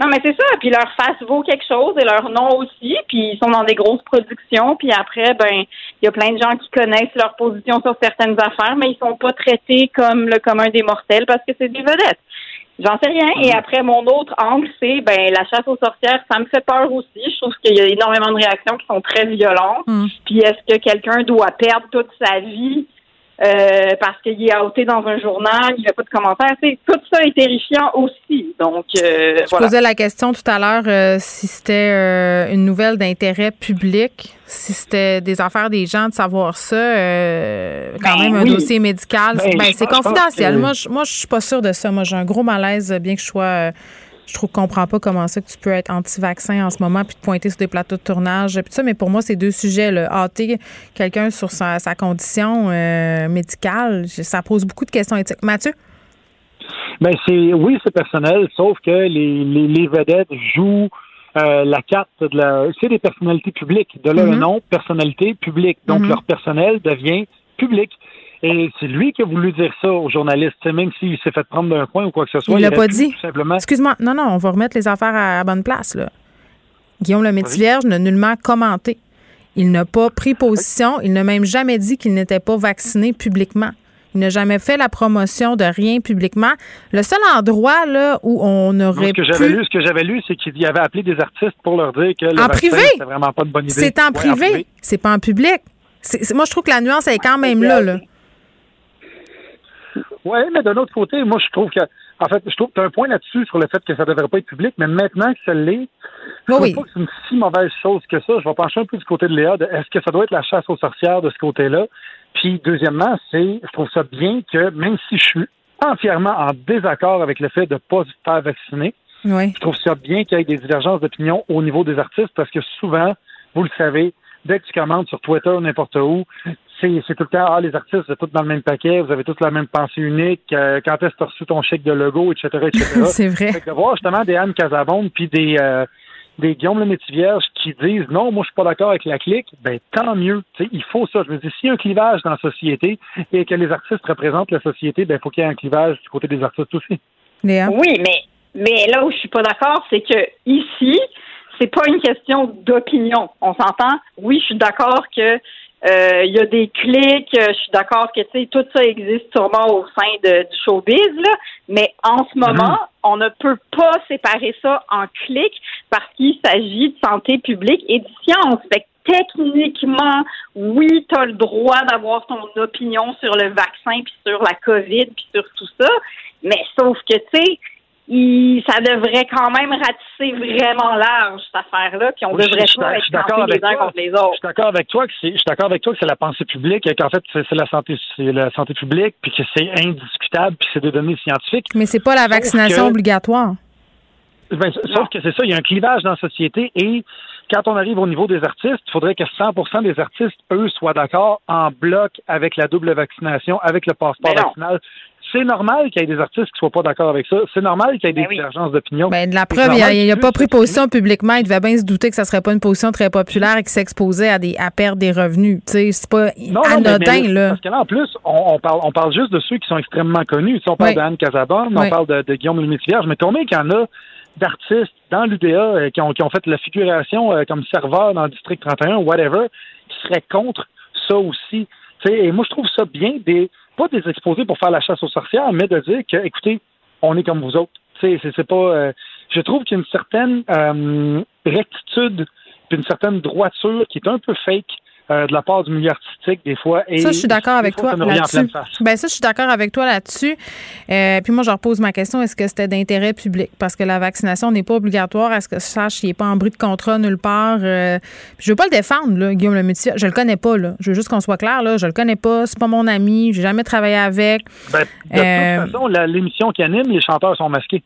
non mais c'est ça puis leur face vaut quelque chose et leur nom aussi puis ils sont dans des grosses productions puis après ben il y a plein de gens qui connaissent leur position sur certaines affaires mais ils sont pas traités comme le commun des mortels parce que c'est des vedettes J'en sais rien. Et après, mon autre angle, c'est ben la chasse aux sorcières, ça me fait peur aussi. Je trouve qu'il y a énormément de réactions qui sont très violentes. Hmm. Puis est-ce que quelqu'un doit perdre toute sa vie? Euh, parce qu'il est outé dans un journal, il n'y a pas de commentaires. tout ça est terrifiant aussi. Donc, euh, Je posais la question tout à l'heure euh, si c'était une nouvelle d'intérêt public, si c'était des affaires des gens de savoir ça, quand ben même un dossier médical. Ben, ben c'est confidentiel. Moi, je, moi, je suis pas sûre de ça. Moi, j'ai un gros malaise, bien que je sois je trouve comprends pas comment ça que tu peux être anti-vaccin en ce moment puis te pointer sur des plateaux de tournage puis ça mais pour moi c'est deux sujets le hâter quelqu'un sur sa, condition euh, médicale ça pose beaucoup de questions éthiques. Mathieu? Ben c'est oui c'est personnel sauf que les, les, vedettes jouent euh, la carte de la c'est des personnalités publiques. De là le mm-hmm. nom personnalité publique. Donc mm-hmm. leur personnel devient public et c'est lui qui a voulu dire ça aux journalistes, même s'il s'est fait prendre d'un point ou quoi que ce soit. Il l'a pas dit. Simplement... Excuse-moi, non, non, on va remettre les affaires à la bonne place. Là. Guillaume le n'a nullement commenté. Il n'a pas pris position. Il n'a même jamais dit qu'il n'était pas vacciné publiquement. Il n'a jamais fait la promotion de rien publiquement. Le seul endroit là où on aurait ce que j'avais lu, ce que j'avais lu, c'est qu'il avait appelé des artistes pour leur dire que le en privé, c'était vraiment pas bonne idée. C'est en, privé. C'est pas en public. moi, je trouve que la nuance est quand même là. là. Oui, mais d'un autre côté, moi, je trouve que, en fait, je trouve que tu as un point là-dessus sur le fait que ça ne devrait pas être public, mais maintenant que ça l'est, je trouve pas que c'est une si mauvaise chose que ça. Je vais pencher un peu du côté de Léa. est-ce que ça doit être la chasse aux sorcières de ce côté-là? Puis, deuxièmement, c'est, je trouve ça bien que, même si je suis entièrement en désaccord avec le fait de ne pas se faire vacciner, je trouve ça bien qu'il y ait des divergences d'opinion au niveau des artistes parce que souvent, vous le savez, dès que tu commandes sur Twitter ou n'importe où, c'est tout le temps, ah, les artistes, vous êtes tous dans le même paquet, vous avez tous la même pensée unique, euh, quand est-ce que tu as reçu ton chèque de logo, etc., etc. [laughs] c'est vrai. Fait que de voir justement des Anne Casabonde puis des, euh, des Guillaume le Métivierge qui disent non, moi je suis pas d'accord avec la clique, ben tant mieux. il faut ça. Je veux dire, s'il y a un clivage dans la société et que les artistes représentent la société, ben il faut qu'il y ait un clivage du côté des artistes aussi. Léa? Oui, mais mais là où je suis pas d'accord, c'est que ici, c'est pas une question d'opinion. On s'entend? Oui, je suis d'accord que euh, il y a des clics, euh, je suis d'accord que tout ça existe sûrement au sein de, du showbiz, là, mais en ce mhm. moment, on ne peut pas séparer ça en clics parce qu'il s'agit de santé publique et de science. Fait techniquement, oui, tu as le droit d'avoir ton opinion sur le vaccin, puis sur la COVID, puis sur tout ça, mais sauf que, tu sais, ça devrait quand même ratisser vraiment large cette affaire-là, puis on devrait pas être les uns contre les autres. Je suis d'accord avec toi que c'est, je suis d'accord avec toi que c'est la pensée publique et qu'en fait c'est, la santé, c'est la santé publique, puis que c'est indiscutable, puis c'est des données scientifiques. Mais c'est pas la vaccination obligatoire. Ben, sauf que c'est ça, il y a un clivage dans la société et quand on arrive au niveau des artistes, il faudrait que 100% des artistes, eux, soient d'accord en bloc avec la double vaccination, avec le passeport vaccinal c'est normal qu'il y ait des artistes qui ne soient pas d'accord avec ça. C'est normal qu'il y ait des ben divergences d'opinion. Ben, de la preuve, il n'a pas pris position publiquement. Il devait bien se douter que ça ne serait pas une position très populaire et qu'il s'exposait à, des, à perdre des revenus. C'est pas anodin. là. Parce que là, en plus, on, parle, on parle juste de ceux qui sont extrêmement connus. on parle d'Anne Casabonne, on parle de, Guillaume Lemaitre-Vierge, mais combien qu'il y en a d'artistes dans l'UDA euh, qui, ont, qui ont fait la figuration euh, comme serveur dans le district 31 ou whatever, qui seraient contre ça aussi. et moi, je trouve ça bien des pas des exposés pour faire la chasse aux sorcières, mais de dire que, écoutez, on est comme vous autres. C'est pas. Euh, je trouve qu'il y a une certaine euh, rectitude puis une certaine droiture qui est un peu fake euh, de la part du milieu artistique des fois. Et ça, je suis d'accord avec toi là-dessus. Ben ça, je suis d'accord avec toi là-dessus. Euh, puis moi, je repose ma question est-ce que c'était d'intérêt public? Parce que la vaccination n'est pas obligatoire. Est-ce que je sache qu'il n'est pas en bruit de contrat nulle part euh, Je veux pas le défendre, là, Guillaume le métier. Je le connais pas. Là. Je veux juste qu'on soit clair. Là. Je le connais pas. C'est pas mon ami. J'ai jamais travaillé avec. Ben, de toute façon, l'émission qui anime, les chanteurs sont masqués.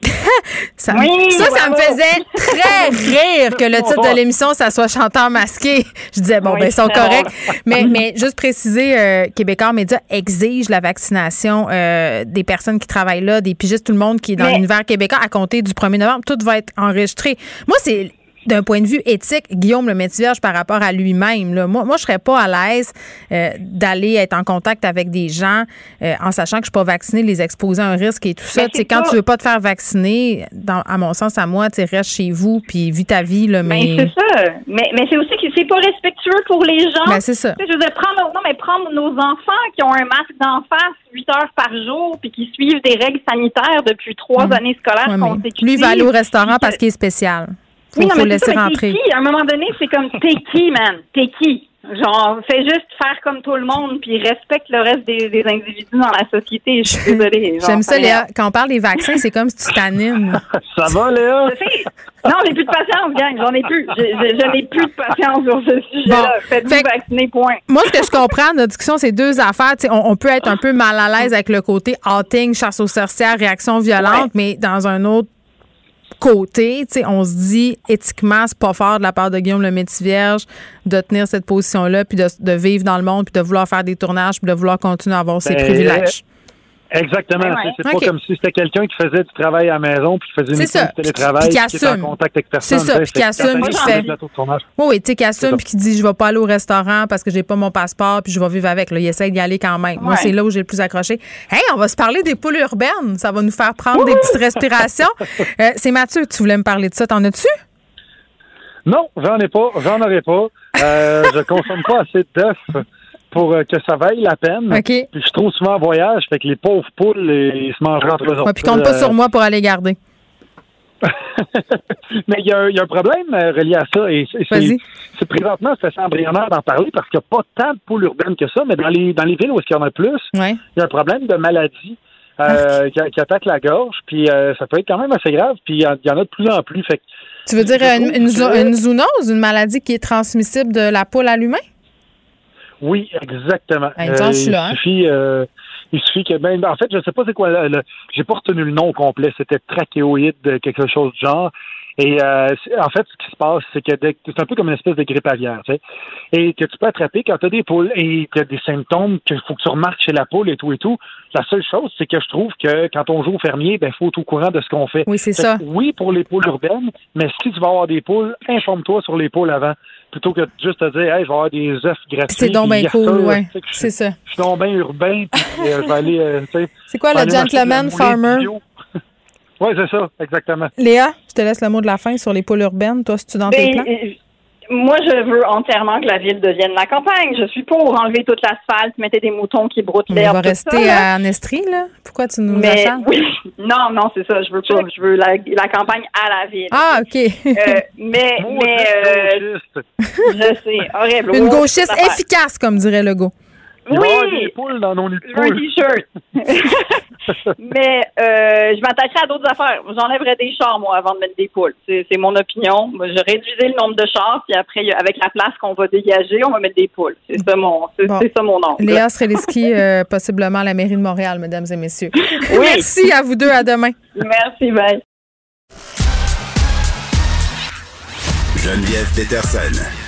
[laughs] ça, ça, me faisait très [laughs] rire que le titre de l'émission, ça soit chanteur masqué. Je disais, bon, ben, ils sont corrects. Mais, [laughs] mais juste préciser, euh, Québécois Média exige la vaccination euh, des personnes qui travaillent là, des pigistes, tout le monde qui est dans l'univers québécois à compter du 1er novembre. Tout va être enregistré. Moi, c'est d'un point de vue éthique, Guillaume le Métivierge par rapport à lui-même. Moi, moi, je serais pas à l'aise euh, d'aller être en contact avec des gens euh, en sachant que je suis pas vaccinée, les exposer à un risque et tout ça. C'est quand tu veux pas te faire vacciner, dans, à mon sens, à moi, tu restes chez vous puis vis ta vie. Là, mais... c'est ça. Mais, mais c'est aussi que c'est pas respectueux pour les gens. Ben, c'est ça. je veux prendre, non, mais prendre nos enfants qui ont un masque d'en face 8 heures par jour puis qui suivent des règles sanitaires depuis trois hum. années scolaires ouais, Lui, il va aller au restaurant parce qu'il est spécial. Faut, oui, non, mais laisser rentrer. Qui? À un moment donné, c'est comme t'es qui, man? T'es qui? Genre, fais juste faire comme tout le monde, puis respecte le reste des, individus dans la société. Je suis [laughs] désolée. J'aime ça, Léa. Quand on parle des vaccins, c'est comme si tu t'animes. [laughs] ça va, Léa? Non, j'ai plus de patience, gang. J'en ai plus. Je, n'ai plus de patience sur ce sujet-là. Faites-vous vacciner, point. Moi, ce que je comprends de notre discussion, c'est deux affaires. On, on, peut être un peu mal à l'aise avec le côté outing, chasse aux sorcières, réaction violente, mais dans un autre côté, tu sais, on se dit éthiquement, c'est pas fort de la part de Guillaume le Métis-Vierge de tenir cette position-là, puis de, vivre dans le monde, puis de vouloir faire des tournages, puis de vouloir continuer à avoir ses ben, privilèges. Exactement. C'est pas comme si c'était quelqu'un qui faisait du travail à la maison puis qui faisait une télétravail puis qui était en contact avec personne. C'est ça, puis qui assume puis fait. Oui, oui, tu sais, qui assume puis qui dit je vais pas aller au restaurant parce que j'ai pas mon passeport puis je vais vivre avec. Là, il essaie d'y aller quand même. Moi, c'est là où j'ai le plus accroché. Hey, on va se parler des poules urbaines. Ça va nous faire prendre des petites respirations. [laughs] Euh, c'est Mathieu, tu voulais me parler de ça. T'en as-tu? Non, j'en ai pas. J'en aurais pas. Euh, je consomme pas assez d'œufs pour euh, que ça vaille la peine. Puis je suis trop souvent en voyage, fait que les pauvres poules, ils se mangent entre eux autres. puis compte pas sur moi pour aller garder. [laughs] Mais il y, a un problème euh, relié à ça. Et c'est présentement, c'est assez embryonnaire d'en parler parce qu'il n'y a pas tant de poules urbaines que ça, mais dans les, dans les villes où il y en a plus, il y a un problème de maladie. Euh, qui, attaque la gorge, puis ça peut être quand même assez grave, puis il y, en a de plus en plus. Fait tu veux dire une, une, une, zoonose, une maladie qui est transmissible de la poule à l'humain? Oui, exactement. Ben, euh, il, hein. suffit, euh, il suffit que, ben, en fait, je ne sais pas c'est quoi, le, j'ai pas retenu le nom complet, c'était trachéoïde, quelque chose du genre. Et euh, en fait, ce qui se passe, c'est que c'est un peu comme une espèce de grippe aviaire, tu sais, et que tu peux attraper quand tu as des poules et tu as des symptômes qu'il faut que tu remarques chez la poule et tout et tout. La seule chose, c'est que je trouve que quand on joue au fermier, ben faut être au courant de ce qu'on fait. Oui, c'est ça. oui, pour les poules urbaines, mais si tu vas avoir des poules, informe-toi sur les poules avant plutôt que juste te dire, hey, je vais avoir des œufs gratuits. C'est donc bien cool, ouais. C'est ça. Je suis donc bien urbain, puis euh, je vais aller, euh, tu sais. [laughs] C'est quoi le gentleman farmer? [laughs] oui, c'est ça, exactement. Léa, je te laisse le mot de la fin sur les pôles urbaines. Toi, si tu dans tes ben, plans? Moi, je veux entièrement que la ville devienne la campagne. Je suis pour enlever toute l'asphalte, mettre des moutons qui broutent l'herbe. On va rester à Nestrie, là? Pourquoi tu nous mais, Oui. [laughs] Non, non, c'est ça. Je veux pas. Je veux la, la, campagne à la ville. Ah, OK. Euh, mais, mais, euh, je sais. Horrible. Une gauchiste efficace, comme dirait Legault. Il oui. des poules dans nos Un t-shirt. [laughs] Mais euh, je m'attacherai à d'autres affaires. J'enlèverais des chars, moi, avant de mettre des poules. C'est mon opinion. Je réduisais le nombre de chars, puis après, avec la place qu'on va dégager, on va mettre des poules. C'est ça mon, c'est ça mon nom. Léa Sreliski, euh, possiblement à la mairie de Montréal, mesdames et messieurs. Oui. [laughs] Merci à vous deux. À demain. Merci, bye. Geneviève Peterson.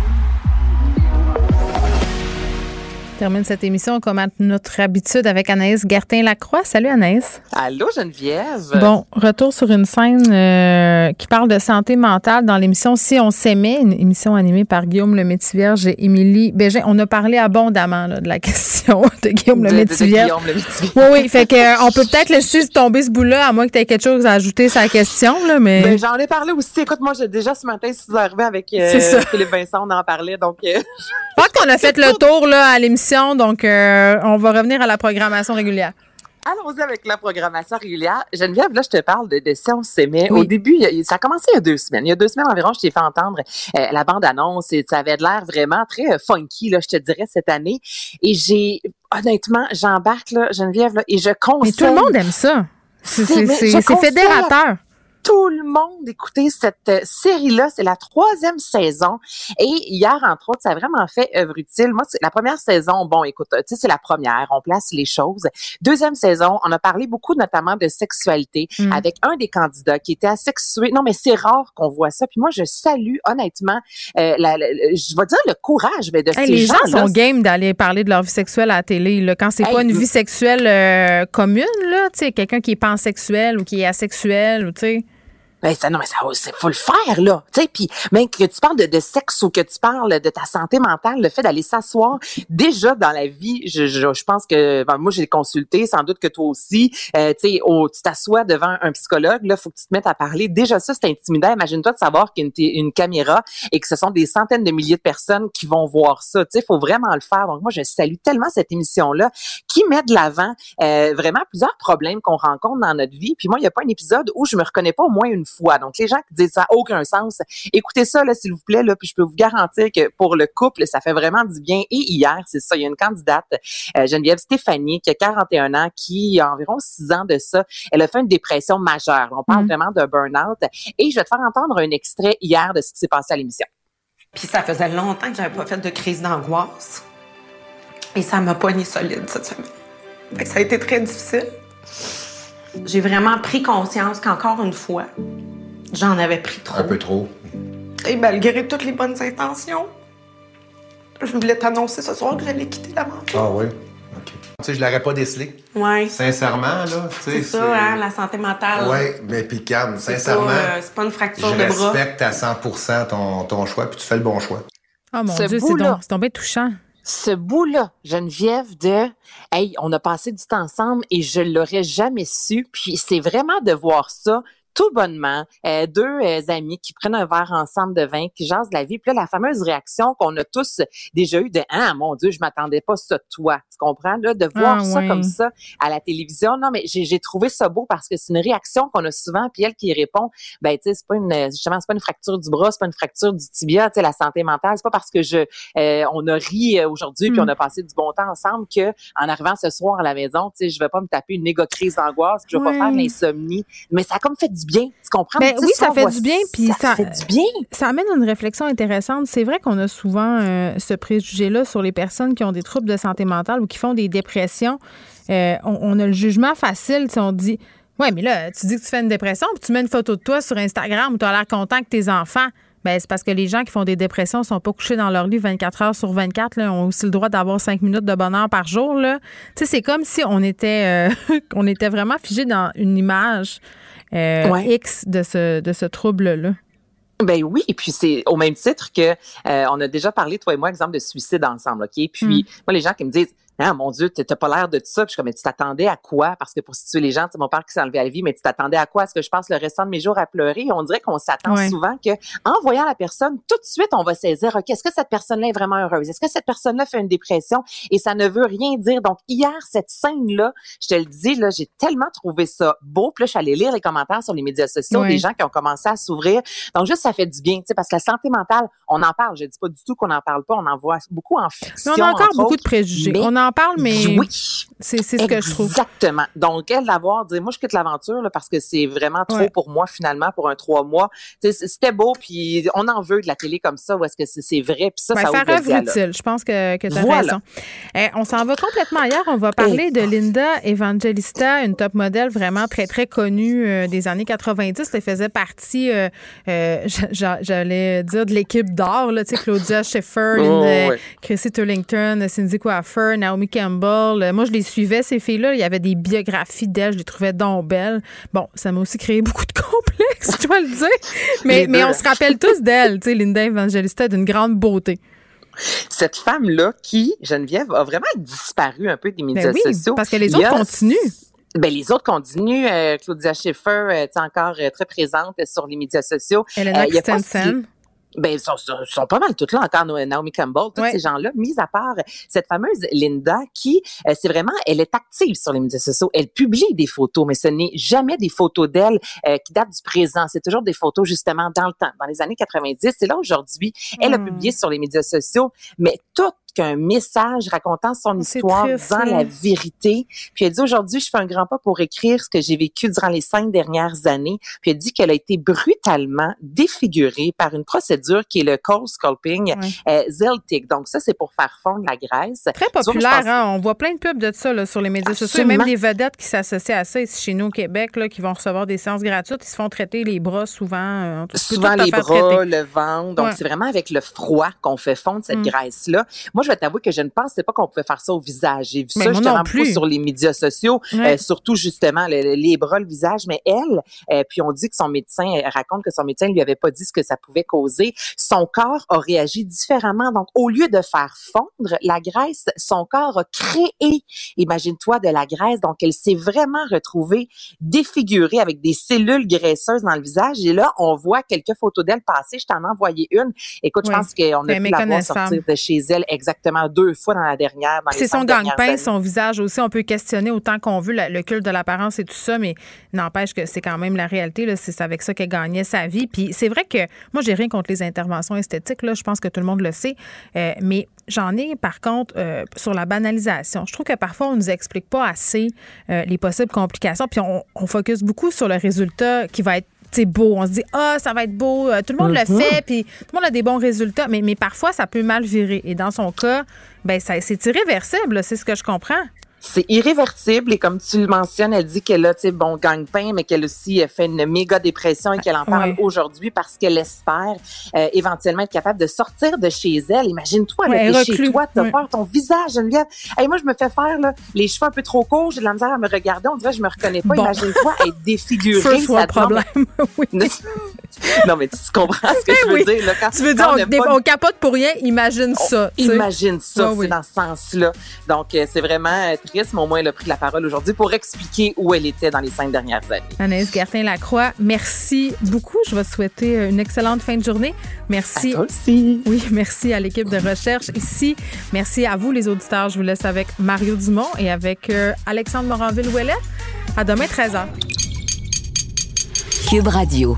Termine cette émission comme à notre habitude avec Anaïs Gertin-Lacroix. Salut Anaïs. Allô Geneviève. Bon, retour sur une scène euh, qui parle de santé mentale dans l'émission Si on s'aimait, une émission animée par Guillaume Le Métivierge et Émilie Bégin. On a parlé abondamment de la [laughs] question de Guillaume Le Métivierge. Oui, oui, fait que, euh, on peut peut-être laisser tomber ce bout-là, à moins que tu aies quelque chose à ajouter sur la question. Là, mais... Ben, j'en ai parlé aussi. Écoute, moi, déjà ce matin, si vous arrivez avec euh, Philippe Vincent, on en parlait. Donc, [laughs] qu'on a fait le tour là, à l'émission donc euh, on va revenir à la programmation régulière. Allons-y avec la programmation régulière. Geneviève, là, je te parle de, de Si on s'aimait. Au début, ça a commencé il y a deux semaines. Il y a deux semaines environ, je t'ai fait entendre euh, la bande-annonce et ça avait l'air vraiment très euh, funky, là, je te dirais, cette année. Et j'ai, honnêtement, j'embarque, là, Geneviève, là, et je conseille... Mais tout le monde aime ça. C'est fédérateur tout le monde écouter cette euh, série-là. C'est la troisième saison. Et hier, entre autres, ça a vraiment fait œuvre utile. Moi, la première saison, bon, écoute, tu sais, c'est la première. On place les choses. Deuxième saison, on a parlé beaucoup notamment de sexualité mm. avec un des candidats qui était asexué. Non, mais c'est rare qu'on voit ça. Puis moi, je salue honnêtement, euh, la, je vais dire le courage mais de ces les gens. Les gens sont game d'aller parler de leur vie sexuelle à la télé. Là, quand c'est pas une vie sexuelle euh, commune, là, tu sais, quelqu'un qui est pansexuel ou qui est asexuel, ou tu sais. Ben, ça, non, mais ça, faut le faire, là. Tu sais, puis même que tu parles de, de, sexe ou que tu parles de ta santé mentale, le fait d'aller s'asseoir, déjà dans la vie, je, je, je pense que, ben, moi, j'ai consulté, sans doute que toi aussi, euh, tu sais, tu t'assois devant un psychologue, là, faut que tu te mettes à parler. Déjà, ça, c'est intimidant. Imagine-toi de savoir qu'il y a une, une, caméra et que ce sont des centaines de milliers de personnes qui vont voir ça. Tu sais, faut vraiment le faire. Donc, moi, je salue tellement cette émission-là qui met de l'avant euh, vraiment plusieurs problèmes qu'on rencontre dans notre vie. Puis moi, il n'y a pas un épisode où je me reconnais pas au moins une fois. Donc, les gens qui disent ça n'a aucun sens, écoutez ça, là, s'il vous plaît, là, puis je peux vous garantir que pour le couple, ça fait vraiment du bien. Et hier, c'est ça, il y a une candidate, euh, Geneviève Stéphanie, qui a 41 ans, qui, a environ 6 ans de ça, elle a fait une dépression majeure. On parle mm. vraiment de burn-out. Et je vais te faire entendre un extrait hier de ce qui s'est passé à l'émission. Puis ça faisait longtemps que j'avais pas fait de crise d'angoisse. Et ça m'a poigné solide cette semaine. ça a été très difficile. J'ai vraiment pris conscience qu'encore une fois, j'en avais pris trop. Un peu trop. Et malgré toutes les bonnes intentions, je voulais t'annoncer ce soir que j'allais quitter l'aventure. Ah oui? OK. Tu sais, je l'aurais pas décelé. Oui. Sincèrement, là. C'est ça, hein, la santé mentale. Oui, mais puis calme, sincèrement. Euh, c'est pas, une fracture de bras. Je respecte à 100 ton, ton choix, puis tu fais le bon choix. Oh mon Dieu, c'est tombé touchant ce bout-là, Geneviève, de Hey, on a passé du temps ensemble et je l'aurais jamais su. Puis c'est vraiment de voir ça tout bonnement, euh, deux euh, amis qui prennent un verre ensemble de vin, qui jasent de la vie. Puis là, la fameuse réaction qu'on a tous déjà eue de Ah, mon Dieu, je m'attendais pas ça de toi. Tu comprends? Là, de voir ah, ça comme ça à la télévision. Non, mais j'ai trouvé ça beau parce que c'est une réaction qu'on a souvent. Puis elle qui répond, ben, tu sais, c'est pas une, justement, c'est pas une fracture du bras, c'est pas une fracture du tibia, tu sais, la santé mentale. C'est pas parce que je, euh, on a ri aujourd'hui puis on a mm. passé du bon temps ensemble que, en arrivant ce soir à la maison, tu sais, je vais pas me taper une méga crise d'angoisse, je vais pas faire l'insomnie. Mais ça a comme fait du bien. Tu comprends? Ben, oui, ça fait du bien. Puis ça, fait du bien. Ça amène une réflexion intéressante. C'est vrai qu'on a souvent euh, ce préjugé-là sur les personnes qui ont des troubles de santé mentale ou qui font des dépressions. Euh, on, a le jugement facile si on dit Ouais, mais là, tu dis que tu fais une dépression, puis tu mets une photo de toi sur Instagram où tu as l'air content que tes enfants. Ben, c'est parce que les gens qui font des dépressions ne sont pas couchés dans leur lit 24 heures sur 24, là, ont aussi le droit d'avoir 5 minutes de bonheur par jour. Là. c'est comme si on était, euh, [laughs] on était vraiment figé dans une image euh, X de ce, de ce trouble-là. Ben oui, et puis c'est au même titre que euh, on a déjà parlé toi et moi exemple de suicide ensemble, ok? Puis mm. moi les gens qui me disent ah, mon Dieu, t'as pas l'air de tout ça. Puis je suis comme, mais tu t'attendais à quoi? Parce que pour situer les gens, c'est mon père qui s'est enlevé à la vie, mais tu t'attendais à quoi? Est-ce que je passe le restant de mes jours à pleurer? on dirait qu'on s'attend souvent que, en voyant la personne, tout de suite, on va saisir, OK, est-ce que cette personne-là est vraiment heureuse? Est-ce que cette personne-là fait une dépression? Et ça ne veut rien dire. Donc, hier, cette scène-là, je te le dis, là, j'ai tellement trouvé ça beau. Puis là, je suis allée lire les commentaires sur les médias sociaux des gens qui ont commencé à s'ouvrir. Donc, juste, ça fait du bien, tu sais, parce que la santé mentale, on en parle. Je dis pas du tout qu'on n'en parle pas. On en voit beaucoup en fiction. on a encore beaucoup de préjugés. on en parle, mais oui. C'est ce que je trouve. Exactement. Donc, elle, d'avoir dit, moi, je quitte l'aventure parce que c'est vraiment trop pour moi, finalement, pour un trois mois. C'était beau, puis on en veut de la télé comme ça, ou est-ce que c'est vrai, puis ça, ben, ça faire œuvre utile. Je pense que, que tu as raison. Eh, on s'en va complètement ailleurs. On va parler de Linda Evangelista, une top modèle vraiment très, très connue euh, des années 90. Elle faisait partie, euh, euh, j'allais dire, de l'équipe d'or, tu sais, Claudia Schiffer, oh, Chrissy Turlington, Cindy Coiffer, Naomi Campbell, moi, je les suivais, ces filles-là. Il y avait des biographies d'elles. Je les trouvais donc belles. Bon, ça m'a aussi créé [laughs] beaucoup de complexes, je dois le dire. Mais, mais on se rappelle tous d'elle. Tu sais, Linda Evangelista d'une grande beauté cette femme-là qui, Geneviève, a vraiment disparu un peu des ben médias oui, sociaux. Parce que les autres continuent. Ben, les autres continuent. Euh, Claudia Schiffer euh, est encore euh, très présente sur les médias sociaux. Elena Christensen. Ben, ils sont, sont, pas mal toutes là encore, Naomi Campbell, tous ces gens-là, mis à part cette fameuse Linda qui, euh, c'est vraiment, elle est active sur les médias sociaux. Elle publie des photos, mais ce n'est jamais des photos d'elle euh, qui datent du présent. C'est toujours des photos justement dans le temps, dans les années 90. C'est là aujourd'hui, elle a hmm. publié sur les médias sociaux, mais toutes qu'un message racontant son histoire, disant la vérité. Puis elle dit aujourd'hui, je fais un grand pas pour écrire ce que j'ai vécu durant les cinq dernières années. Puis elle dit qu'elle a été brutalement défigurée par une procédure qui est le cold sculpting euh, Zeltic. Donc ça, c'est pour faire fondre la graisse. Très populaire, hein? On voit plein de pubs de ça là, sur les médias sociaux. Même des vedettes qui s'associent à ça ici chez nous au Québec, là, qui vont recevoir des séances gratuites. Ils se font traiter les bras souvent. Euh, souvent les bras, le ventre. Donc c'est vraiment avec le froid qu'on fait fondre cette mm. Graisse-là je vais t'avouer que je ne pensais pas qu'on pouvait faire ça au visage. J'ai vu ça justement beaucoup sur les médias sociaux, euh, surtout justement les bras, le visage. Mais elle, euh, puis on dit que son médecin raconte que son médecin lui avait pas dit ce que ça pouvait causer. Son corps a réagi différemment. Donc, au lieu de faire fondre la graisse, son corps a créé, imagine-toi, de la graisse. Donc, elle s'est vraiment retrouvée défigurée avec des cellules graisseuses dans le visage. Et là, on voit quelques photos d'elle passer. Je t'en ai envoyé une. Écoute, je pense qu'on a pu la voir sortir de chez elle exactement exactement deux fois dans la dernière. C'est son gang-pain, son visage aussi. On peut questionner autant qu'on veut le, culte de l'apparence et tout ça, mais n'empêche que c'est quand même la réalité. C'est avec ça qu'elle gagnait sa vie. Puis c'est vrai que moi, j'ai rien contre les interventions esthétiques. Là, je pense que tout le monde le sait. Euh, mais j'en ai, par contre, euh, sur la banalisation. Je trouve que parfois, on ne nous explique pas assez euh, les possibles complications. Puis on, on focus beaucoup sur le résultat qui va être c'est beau. On se dit, ah, ça va être beau. Euh, tout le monde le mhm. fait, puis tout le monde a des bons résultats. Mais, mais parfois, ça peut mal virer. Et dans son cas, ben, c'est irréversible, c'est ce que je comprends c'est irréversible et comme tu le mentionnes, elle dit qu'elle a, tu sais, bon gagne-pain, mais qu'elle aussi fait une méga dépression et qu'elle en parle aujourd'hui parce qu'elle espère euh, éventuellement être capable de sortir de chez elle. Imagine-toi, elle est chez toi, t'as peur, ton visage, Geneviève. Hey, moi, je me fais faire là, les cheveux un peu trop courts, j'ai de la misère à me regarder, on dirait que je me reconnais pas. Imagine-toi être [laughs] défigurée. ça problème. [laughs] oui. [laughs] non, mais tu comprends ce que je veux dire. Là, quand tu veux dire, on, capote pour rien, imagine ça. Imagine ça, c'est dans ce sens-là. Donc, euh, c'est vraiment euh, mais au moins elle a pris la parole aujourd'hui pour expliquer où elle était dans les cinq dernières années. Anaïs Gertin-Lacroix, merci beaucoup. Je vais te souhaiter une excellente fin de journée. Merci. À toi aussi. Oui, merci à l'équipe de recherche ici. Merci à vous, les auditeurs. Je vous laisse avec Mario Dumont et avec euh, Alexandre Moranville-Ouellet. À demain, 13h. Cube Radio.